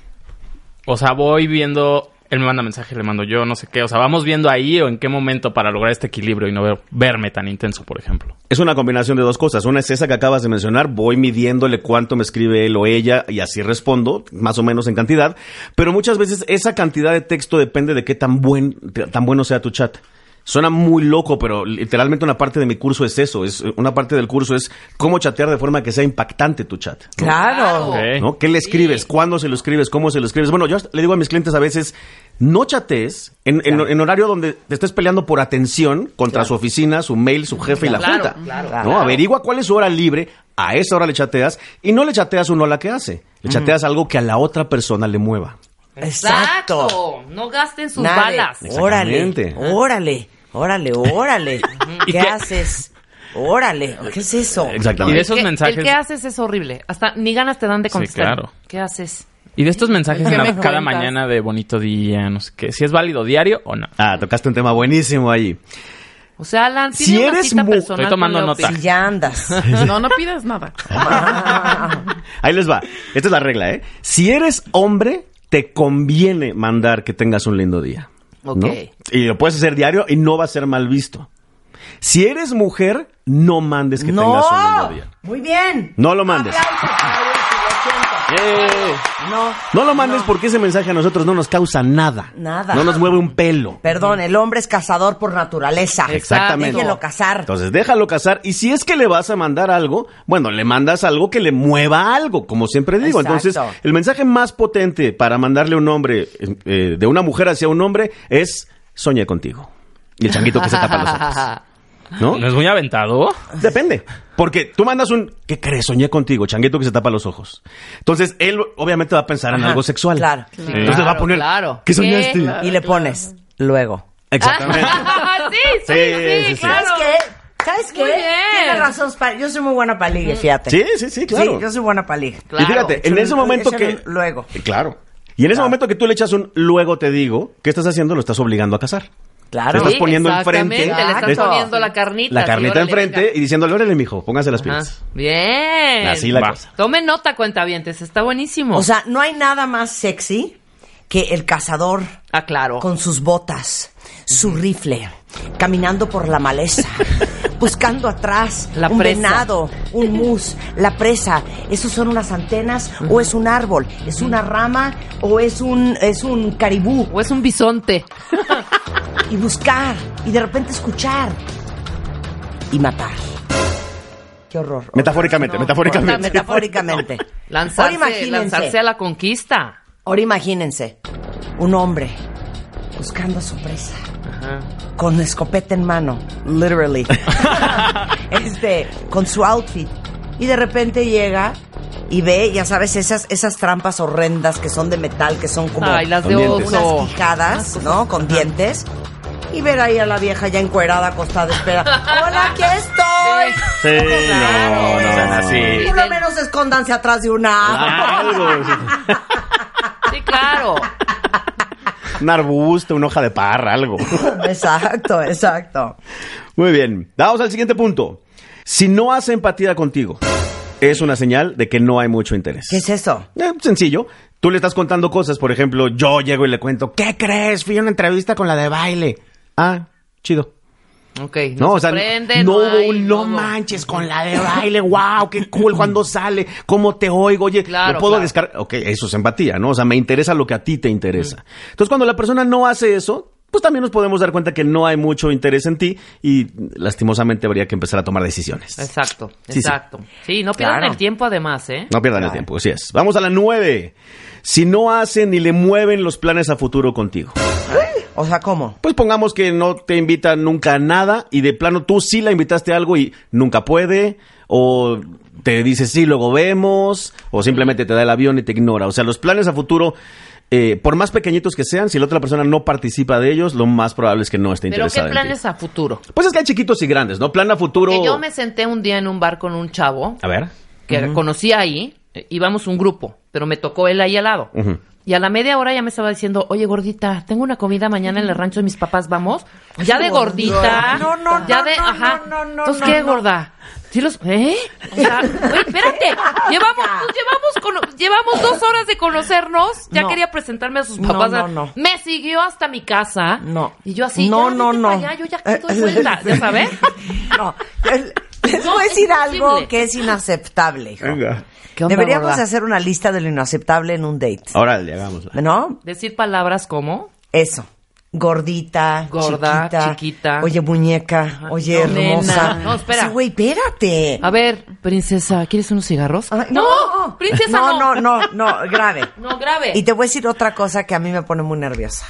o sea, voy viendo, él me manda mensaje, le mando yo, no sé qué, o sea, vamos viendo ahí o en qué momento para lograr este equilibrio y no ver- verme tan intenso, por ejemplo.
Es una combinación de dos cosas. Una es esa que acabas de mencionar, voy midiéndole cuánto me escribe él o ella y así respondo, más o menos en cantidad. Pero muchas veces esa cantidad de texto depende de qué tan, buen, tan bueno sea tu chat. Suena muy loco, pero literalmente una parte de mi curso es eso. Es, una parte del curso es cómo chatear de forma que sea impactante tu chat. ¿no?
Claro.
¿no? ¿Qué le escribes? ¿Cuándo se lo escribes? ¿Cómo se lo escribes? Bueno, yo le digo a mis clientes a veces, no chatees en, en- en horario donde te estés peleando por atención contra su oficina, su mail, su jefe y la junta.
claro,
¿no?
claro.
Averigua cuál es su hora libre, a esa hora le chateas y no le chateas un hola que hace. Le chateas algo que a la otra persona le mueva.
Exacto.
No gasten sus
Nada
balas.
Órale, órale, órale, [LAUGHS] órale.
¿Y
¿Qué
qué-
haces? Órale, ¿qué es eso?
Y
Exactamente.
de esos
¿Qué-
mensajes...
El que haces es horrible. Hasta ni ganas te dan de
Sí,
contestar.
claro.
¿Qué haces?
Y de estos mensajes
¿Qué
en la- cada mañana de bonito día, no sé qué, si es válido diario o no.
Ah, tocaste un tema buenísimo ahí.
O sea, Alan,
Si
una
eres
cita personal
Estoy tomando nota.
Si ya andas. [LAUGHS]
No, no pidas nada. [LAUGHS]
Ahí les va. Esta es la regla, ¿eh? Si eres hombre, te conviene mandar que tengas un lindo día.
Ok.
¿no? Y lo puedes hacer diario y no va a ser mal visto. Si eres mujer, no mandes que
no.
tengas un lindo día.
Muy bien.
No lo mandes.
Aplausos No.
No lo mandes porque ese mensaje a nosotros no nos causa nada.
Nada.
No nos mueve un pelo.
Perdón, el hombre es cazador por naturaleza.
Exactamente.
Déjenlo cazar.
Entonces, déjalo casar. Y si es que le vas a mandar algo, bueno, le mandas algo que le mueva algo, como siempre digo.
Exacto.
Entonces, el mensaje más potente para mandarle a un hombre, eh, eh, de una mujer hacia un hombre, es soñé contigo. Y el changuito que se tapa los ojos. [LAUGHS] ¿No?
¿No es muy aventado?
Depende. Porque tú mandas un, ¿qué crees? Soñé contigo, changuito que se tapa los ojos. Entonces, él obviamente va a pensar en
Ajá,
algo sexual.
claro.
Entonces va a poner,
claro.
¿qué soñaste?
¿Qué?
Y le pones luego.
Exactamente. [LAUGHS]
sí, sí,
Sí,
sí,
sí, sí.
claro.
¿Sabes qué? ¿Sabes qué? Tienes razón, yo soy muy buena para ligue, fíjate.
Sí, sí, sí, claro.
Sí, yo soy buena para ligue.
Claro.
Y fíjate, en ese
un-
momento que...
luego.
Claro. Y en ese momento que tú le echas un luego te digo, ¿qué estás haciendo? Lo estás obligando a casar.
Claro.
Te estás
Sí,
poniendo enfrente.
Le estás poniendo la carnita.
La carnita enfrente y diciéndole, órale, mijo, póngase las
Ajá.
pilas.
Bien.
Así la
Va.
cosa.
Tomen nota, cuentavientes. Está buenísimo.
O sea, no hay nada más sexy que el cazador
ah, claro.
con sus botas, su rifle, caminando por la maleza, [LAUGHS] buscando atrás
La
un
presa.
venado, un [LAUGHS] mus, la presa. ¿Esos son unas antenas o es un árbol? ¿Es una rama o es un, es un caribú?
O es un bisonte. [LAUGHS]
Y buscar, y de repente escuchar, y matar. Qué horror.
Metafóricamente, metafóricamente.
Metafóricamente.
Lanzarse,
Ahora imagínense.
lanzarse a la conquista.
Ahora imagínense, un hombre buscando a su presa. Con escopeta en mano, literally. [LAUGHS] [LAUGHS] este, con su outfit. Y de repente llega y ve, ya sabes, esas, esas trampas horrendas que son de metal, que son como
Ay, las de
Con dientes.
oso.
unas quijadas, ¿no? Con dientes. Y ver ahí a la vieja ya encuerada, acostada, espera. [LAUGHS] ¡Hola, aquí estoy!
Sí, no, no, sean así.
Por lo menos escóndanse atrás de una.
Algo.
Sí, claro.
Un arbusto, una hoja de parra, algo. [LAUGHS]
exacto, exacto.
Muy bien. Vamos al siguiente punto. Si no hace empatía contigo, es una señal de que no hay mucho interés.
¿Qué es eso?
Eh, sencillo. Tú le estás contando cosas, por ejemplo, yo llego y le cuento, ¿qué crees? Fui a una entrevista con la de baile. Ah, chido.
Ok.
No,
No,
o sea, no
hay
no manches con la de baile, wow, qué cool cuando [LAUGHS] sale, cómo te oigo, oye,
Claro,
lo puedo
claro.
descargar. Ok, eso es empatía, ¿no? O sea, me interesa lo que a ti te interesa. Entonces, cuando la persona no hace eso, pues también nos podemos dar cuenta que no hay mucho interés en ti y lastimosamente habría que empezar a tomar decisiones.
Exacto,
Sí, sí.
exacto. Sí, no pierdan
Claro.
el tiempo además, ¿eh?
No pierdan el tiempo, así es. Vamos a la nueve. Si no hacen ni le mueven los planes a futuro contigo.
O sea, ¿cómo?
Pues pongamos que no te invita nunca a nada y de plano tú sí la invitaste a algo y nunca puede o te dice sí, luego vemos o simplemente te da el avión y te ignora. O sea, los planes a futuro eh, por más pequeñitos que sean, si la otra persona no participa de ellos, lo más probable es que no esté
Pero ¿qué
interesada en ti.
planes a futuro?
Pues es que hay chiquitos y grandes, ¿no? Plan a futuro.
Que yo me senté un día en un bar con un chavo
A ver.
que conocí ahí, eh, íbamos un grupo, pero me tocó él ahí al lado. Y a la media hora ya me estaba diciendo, oye gordita, tengo una comida mañana en el rancho de mis papás, vamos. Ya de gordita.
No, no,
ya
no,
de,
no,
ajá.
no, no, no,
Entonces,
no,
¿qué,
no.
gorda? ¿Sí los, ¿Eh? O sea, oye, espérate. Llevamos, pues, llevamos, cono- llevamos dos horas de conocernos. Ya
No.
quería presentarme a sus
No,
papás.
no, no.
Me siguió hasta mi casa.
No.
Y yo así,
No,
ya,
no, no.
allá, yo ya doy vuelta, [LAUGHS] ¿ya sabes?
No. Les [LAUGHS]
No,
voy a decir algo que es inaceptable, hijo.
Venga.
¿Qué onda,
Deberíamos
gorda?
hacer una lista de lo inaceptable en un date.
Órale, hagámosla.
¿No?
Decir palabras como...
Eso. Gordita,
Gorda,
chiquita,
chiquita.
Oye, muñeca. Oye,
No,
hermosa.
nena. No, espera.
Sí, güey, espérate.
A ver, princesa, ¿quieres unos cigarros?
Ay,
no, princesa,
no.
no.
No, no, no, grave.
No, grave.
Y te voy a decir otra cosa que a mí me pone muy nerviosa.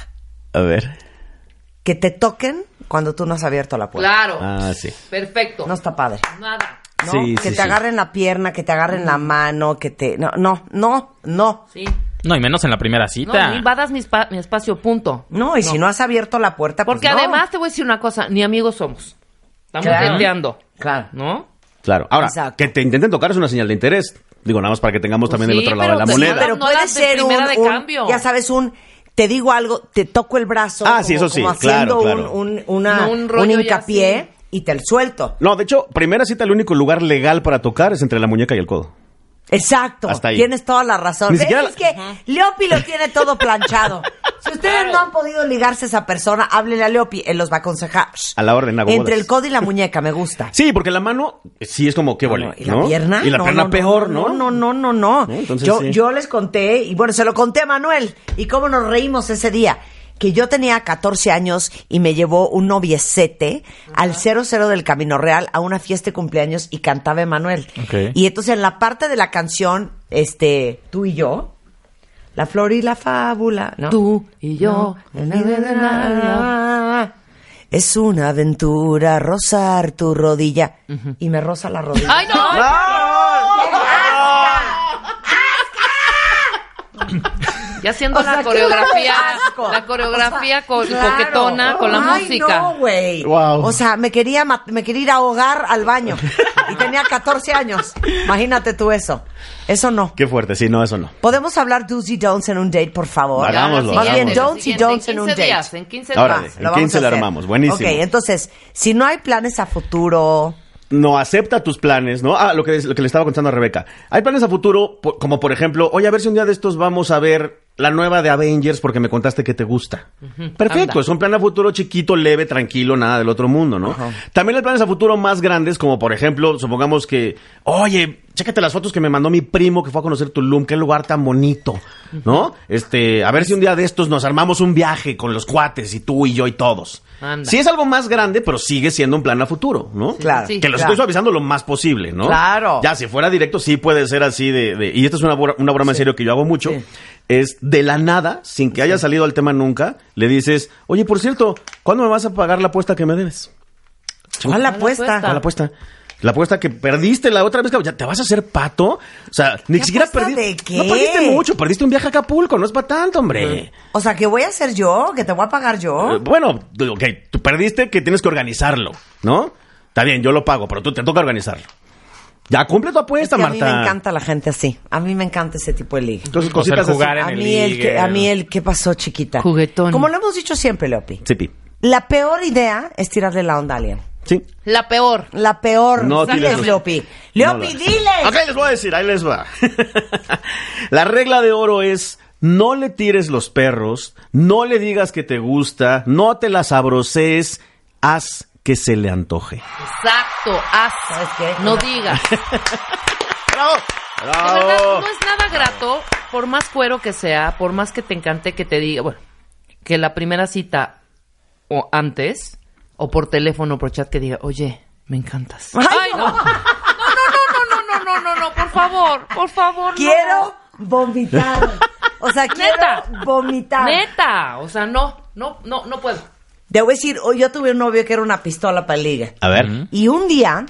A ver.
Que te toquen cuando tú no has abierto la puerta.
Claro.
Ah, sí.
Perfecto.
No está padre.
Nada.
¿no?
Sí,
que
sí,
te
sí.
agarren la pierna, que te agarren la mano, que te... No, no, no, no.
Sí.
No, y menos en la primera cita.
no invadas mi, espa- mi espacio, punto.
No, y si no has abierto la puerta, pues
Porque
no.
además te voy a decir una cosa, ni amigos somos. Estamos
Claro.
tenteando,
Claro.
¿no?
Claro. Ahora,
Exacto.
que te intenten tocar es una señal de interés. Digo, nada más para que tengamos
Pues
también el otro lado de la moneda.
Pero puede ser un,
primera de
un-
cambio.
ya sabes, un... Te digo algo, te toco el brazo.
Ah, sí,
como-
eso sí,
como haciendo
claro, claro.
Un, un, una-
No, un
hincapié y te el suelto.
No, de hecho, primera cita, el único lugar legal para tocar es entre la muñeca y el codo.
Exacto.
Hasta ahí.
Tienes toda la razón.
Ni
¿Ves?
siquiera-
Es que Leopi lo tiene todo planchado. [LAUGHS] Si ustedes no han podido ligarse a esa persona, háblele a Leopi. Él los va a aconsejar.
A la orden, hago
Entre
bodas.
el codo y la muñeca, me gusta.
Sí, porque la mano eh, sí es como que vole,
¿Y la
¿no?
pierna?
Y la
No,
pierna
no, no,
peor,
no,
¿no?
No, no, no, no.
¿No? Entonces,
yo,
sí.
yo les conté, y bueno, se lo conté a Manuel. Y cómo nos reímos ese día. Que yo tenía 14 años y me llevó un noviecete al 00 del Camino Real a una fiesta de cumpleaños y cantaba Emanuel. Y entonces en la parte de la canción, este, tú y yo, la flor y la fábula, ¿no?
Tú y yo.
Es una aventura rozar tu rodilla. Y me roza la rodilla.
¡Ay, no! Ya haciendo
O sea,
la coreografía, la coreografía
O sea,
co-
claro.
coquetona con la
Ay,
música.
No, güey.
Wow.
O sea, me quería, me quería ir a ahogar al baño. [LAUGHS] Y tenía 14 años. Imagínate tú eso. Eso no.
Qué fuerte, sí, no, eso no.
¿Podemos hablar do's y don'ts en un date, por favor?
Hagámoslo,
Más bien, don'ts y don'ts en un
15
date.
días, en 15
Órale.
días.
en
Lo vamos
15
a
le
hacer.
armamos, buenísimo.
Ok, entonces, si no hay planes a futuro...
No acepta tus planes, ¿no? Ah, lo que, lo que le estaba contando a Rebeca. Hay planes a futuro, como por ejemplo, oye, a ver si un día de estos vamos a ver la nueva de Avengers porque me contaste que te gusta. Perfecto,
Anda.
es un plan a futuro chiquito, leve, tranquilo, nada del otro mundo, ¿no? También hay planes a futuro más grandes, como por ejemplo, supongamos que, oye, chécate las fotos que me mandó mi primo que fue a conocer Tulum, qué lugar tan bonito, ¿no? Este, a ver si un día de estos nos armamos un viaje con los cuates y tú y yo y todos.
Anda.
Sí es algo más grande, pero sigue siendo un plan a futuro, ¿no?
Claro.
sí.
Que los
claro.
estoy suavizando lo más posible, ¿no?
Claro.
Ya, si fuera directo, sí puede ser así de... de- y esta es una broma en serio que yo hago mucho. Es de la nada, sin que haya salido al tema nunca, le dices, oye, por cierto, ¿cuándo me vas a pagar la apuesta que me debes?
¿Cuál la
la
apuesta?
la apuesta? La apuesta que perdiste la otra vez, ¿ya te vas a hacer pato? O sea, ni
¿Qué
siquiera perdiste...
de qué?
No perdiste mucho, perdiste un viaje a Acapulco, no es para tanto, hombre.
O sea, ¿que voy a hacer yo? ¿Que te voy a pagar yo?
Eh, bueno, ok, tú perdiste que tienes que organizarlo, ¿no? Está bien, yo lo pago, pero tú te toca organizarlo. Ya cumple tu
Es
apuesta,
que a mí
Marta.
me encanta la gente así. A mí me encanta ese tipo de liga.
Entonces,
O sea,
cositas
el jugar
así.
A
en el
mí, el que,
ligue.
a mí el ¿qué pasó, chiquita?
Juguetón.
Como lo hemos dicho siempre, Leopi.
Sí, pi.
La peor idea es tirarle la onda a alguien.
Sí.
La peor.
La peor.
No tires-
Leopi.
No
Leopi,
lo-
diles.
Ok, les voy a decir, ahí les va. [LAUGHS] la regla de oro es no le tires los perros, no le digas que te gusta, no te las abroces, haz que se le antoje.
Exacto. Haz.
¿Sabes qué?
No digas. [LAUGHS]
¡Bravo!
De verdad, no es nada grato, por más cuero que sea, por más que te encante que te diga, bueno, que la primera cita o antes, o por teléfono o por chat que diga, oye, me encantas.
Ay,
no. No, [LAUGHS] no, no, no, no, no, no, no, por favor, por favor, no.
Quiero vomitar. O sea, quiero
Neta.
vomitar.
Neta, o sea, no, no, no, no puedo.
Te voy a decir, yo tuve un novio que era una pistola para liga.
A ver.
Y un día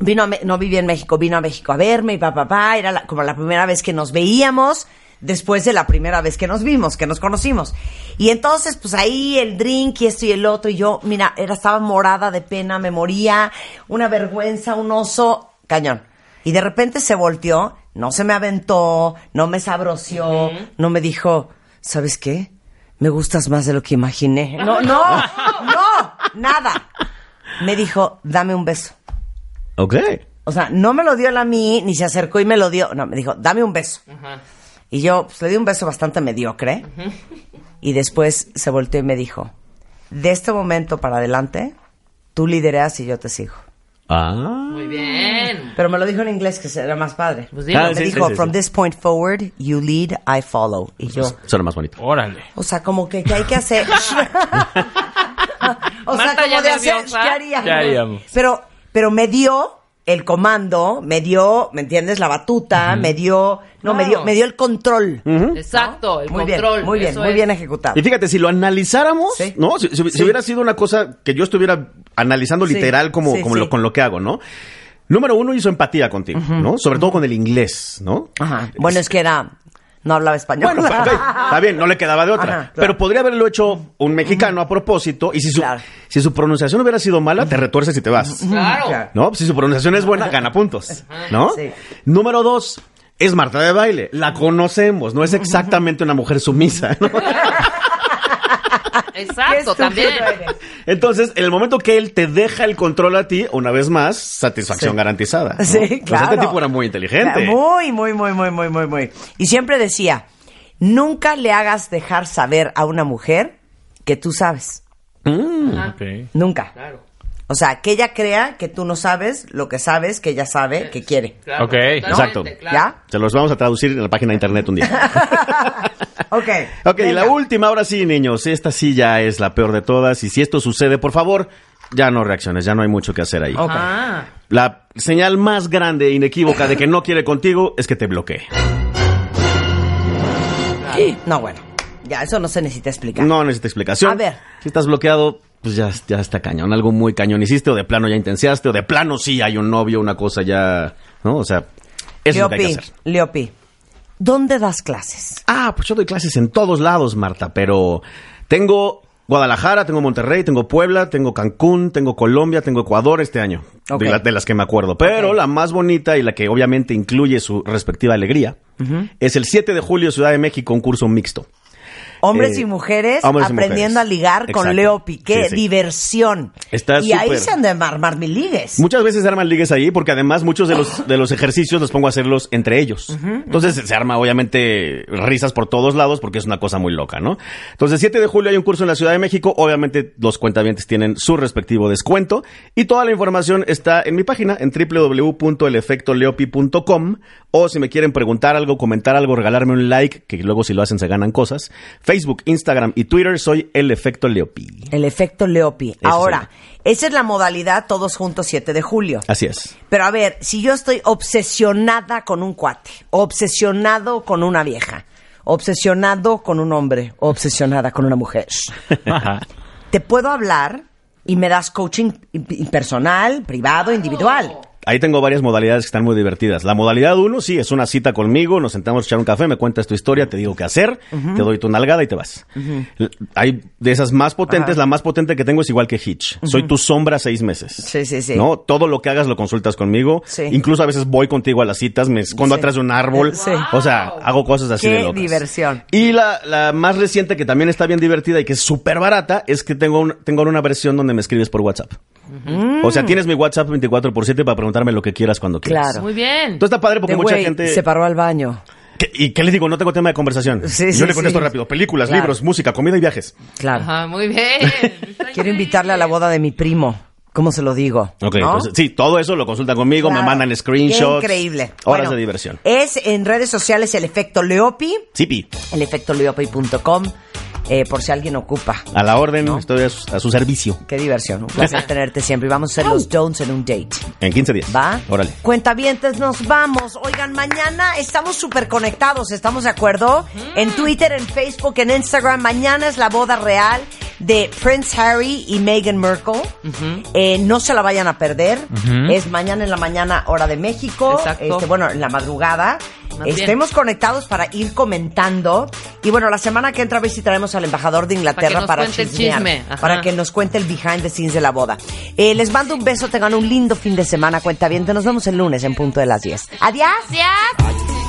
vino a Me- no vivía en México, vino a México a verme y papá, papá, era la- como la primera vez que nos veíamos. después de la primera vez que nos vimos, que nos conocimos. Y entonces, pues ahí el drink y esto y el otro, y yo, mira, era, estaba morada de pena, me moría, una vergüenza, un oso, cañón. Y de repente se volteó, no se me aventó, no me sabroció, no me dijo, ¿sabes qué? Me gustas más de lo que imaginé. [LAUGHS] No, no, no, nada. Me dijo, dame un beso.
Ok.
O sea, no me lo dio él a mí, ni se acercó y me lo dio. No, me dijo, dame un beso. Y yo pues, le di un beso bastante mediocre. Y después se volteó y me dijo, de este momento para adelante, tú lidereas y yo te sigo.
Ah.
Muy bien.
Pero me lo dijo en inglés, que era más padre.
Pues dilo.
Ah,
me
sí,
dijo,
sí, sí,
from
sí.
this point forward, you lead, I follow. Y yo,
Suena más bonito.
Órale.
o sea, como que, ¿qué hay que hacer? [LAUGHS] [LAUGHS] o sea,
Marta
como
ya
de hacer,
nerviosa.
¿qué haríamos?
¿Qué haríamos?
Pero, pero me dio el comando, me dio, ¿me entiendes? La batuta, me dio, no, me dio, me dio el control.
Exacto, el
muy
control.
bien, muy bien, muy
es.
bien ejecutado.
Y fíjate, si lo analizáramos,
Sí.
¿no? Si, si- si
Sí.
hubiera sido una cosa que yo estuviera analizando
Sí.
literal como,
Sí,
como
sí.
Lo, con lo que hago, ¿no? Número uno, hizo empatía contigo, ¿no? Sobre todo con el inglés, ¿no?
Ajá. Bueno, es que era, no hablaba español.
Bueno, está bien, no le quedaba de otra.
Ajá, claro.
Pero podría haberlo hecho un mexicano a propósito y si su,
Claro.
si su pronunciación hubiera sido mala, te retuerces y te vas.
Claro.
¿No? Si su pronunciación es buena, gana puntos. ¿No?
Sí.
Número dos, es Marta de baile. La conocemos, no es exactamente una mujer sumisa. ¿no? [LAUGHS]
Exacto, también.
Entonces, en el momento que él te deja el control a ti, una vez más, satisfacción
Sí.
garantizada. ¿no?
Sí,
Pues
claro.
este tipo era muy inteligente.
Muy, muy, muy, muy, muy, muy, muy. Y siempre decía, nunca le hagas dejar saber a una mujer que tú sabes.
Ok.
Nunca.
Claro.
O sea, que ella crea que tú no sabes lo que sabes, que ella sabe, que quiere.
claro.
Ok,
Totalmente,
exacto.
claro.
¿Ya?
Se los vamos a traducir en la página de internet un día. [LAUGHS]
Ok.
Ok, y la
venga.
última, ahora sí, niños. Esta sí ya es la peor de todas. Y si esto sucede, por favor, ya no reacciones. Ya no hay mucho que hacer ahí.
Ok.
Ah,
La señal más grande e inequívoca de que no quiere contigo es que te bloquee.
No, bueno. Ya, eso no se necesita explicar.
No necesita explicación.
A ver.
Si estás bloqueado, pues ya, ya está cañón. Algo muy cañón hiciste, o de plano ya intensiaste, o de plano sí hay un novio, una cosa ya. ¿No? O sea, eso es lo que hay que
Leopi,
hacer.
Leopi, ¿dónde das clases?
Ah, pues yo doy clases en todos lados, Marta, pero tengo Guadalajara, tengo Monterrey, tengo Puebla, tengo Cancún, tengo Colombia, tengo Ecuador este año, de, la- de las que me acuerdo. Pero la más bonita y la que obviamente incluye su respectiva alegría es el 7 de julio, Ciudad de México, un curso mixto.
Hombres
Eh,
y mujeres
hombres y
aprendiendo
mujeres.
a ligar con
Exacto.
Leopi. ¡Qué
Sí, sí.
diversión!
Está
y ahí se han de armar mil ligues.
Muchas veces se arman ligues ahí porque además muchos de los, de los ejercicios los pongo a hacerlos entre ellos. Entonces se arma obviamente risas por todos lados porque es una cosa muy loca, ¿no? Entonces 7 de julio hay un curso en la Ciudad de México. Obviamente los cuentavientes tienen su respectivo descuento y toda la información está en mi página en www.elefectoleopi.com o si me quieren preguntar algo, comentar algo, regalarme un like, que luego si lo hacen se ganan cosas. Facebook, Instagram y Twitter soy El Efecto Leopi.
El efecto Leopi. Ahora, esa es la modalidad todos juntos 7 de julio.
Así es.
Pero a ver, si yo estoy obsesionada con un cuate, obsesionado con una vieja, obsesionado con un hombre, obsesionada con una mujer, te puedo hablar y me das coaching personal, privado, individual.
Ahí tengo varias modalidades que están muy divertidas. La modalidad uno, sí, es una cita conmigo, nos sentamos a echar un café, me cuentas tu historia, te digo qué hacer, te doy tu nalgada y te vas. Hay de esas más potentes,
Ajá.
la más potente que tengo es igual que Hitch. Soy tu sombra seis meses.
Sí, sí, sí.
¿No? Todo lo que hagas lo consultas conmigo.
Sí.
Incluso a veces voy contigo a las citas, me escondo
Sí.
atrás de un árbol.
Sí.
O sea, hago cosas así
Qué
de locas.
diversión.
Y la, la más reciente, que también está bien divertida y que es súper barata, es que tengo, un- tengo una versión donde me escribes por WhatsApp. O sea, tienes mi WhatsApp 24 por 7 para preguntarme lo que quieras cuando quieras.
Claro.
muy bien.
Entonces está padre porque
De
mucha
güey,
gente...
se paró al baño.
¿Qué- ¿Y qué les digo? No tengo tema de conversación.
Sí, sí,
Yo le contesto
sí.
rápido. Películas,
Claro.
libros, música, comida y viajes.
Claro.
Ajá, muy bien. [LAUGHS]
Quiero invitarle a la boda de mi primo. ¿Cómo se lo digo?
Ok,
¿No?
entonces, sí, todo eso lo consultan conmigo,
Claro.
me mandan screenshots.
Qué increíble.
Horas
Bueno,
de diversión.
Es en redes sociales el efecto Leopi,
Sí, Pi.
el efecto leopi.com, eh, por si alguien ocupa.
A la orden,
¿No?
estoy a su, a su servicio.
Qué diversión, un placer [LAUGHS] tenerte siempre. Y vamos a hacer los don'ts en un date.
En 15 días.
¿Va?
Órale.
Cuentavientes, nos vamos. Oigan, mañana estamos súper conectados, ¿estamos de acuerdo? En Twitter, en Facebook, en Instagram. Mañana es la boda real de Prince Harry y Meghan Markle. Eh, no se la vayan a perder. Es mañana en la mañana, hora de México.
Exacto.
Este, bueno, en la madrugada.
bien.
estemos conectados para ir comentando. Y bueno, la semana que entra a ver si traemos al embajador de Inglaterra
nos
para,
cuente el
chismear,
chisme, ajá.
para que nos cuente el behind the scenes de la boda. Eh, les mando un beso, tengan un lindo fin de semana, cuenta bien. Nos vemos el lunes en punto de las 10. Adiós.
Gracias.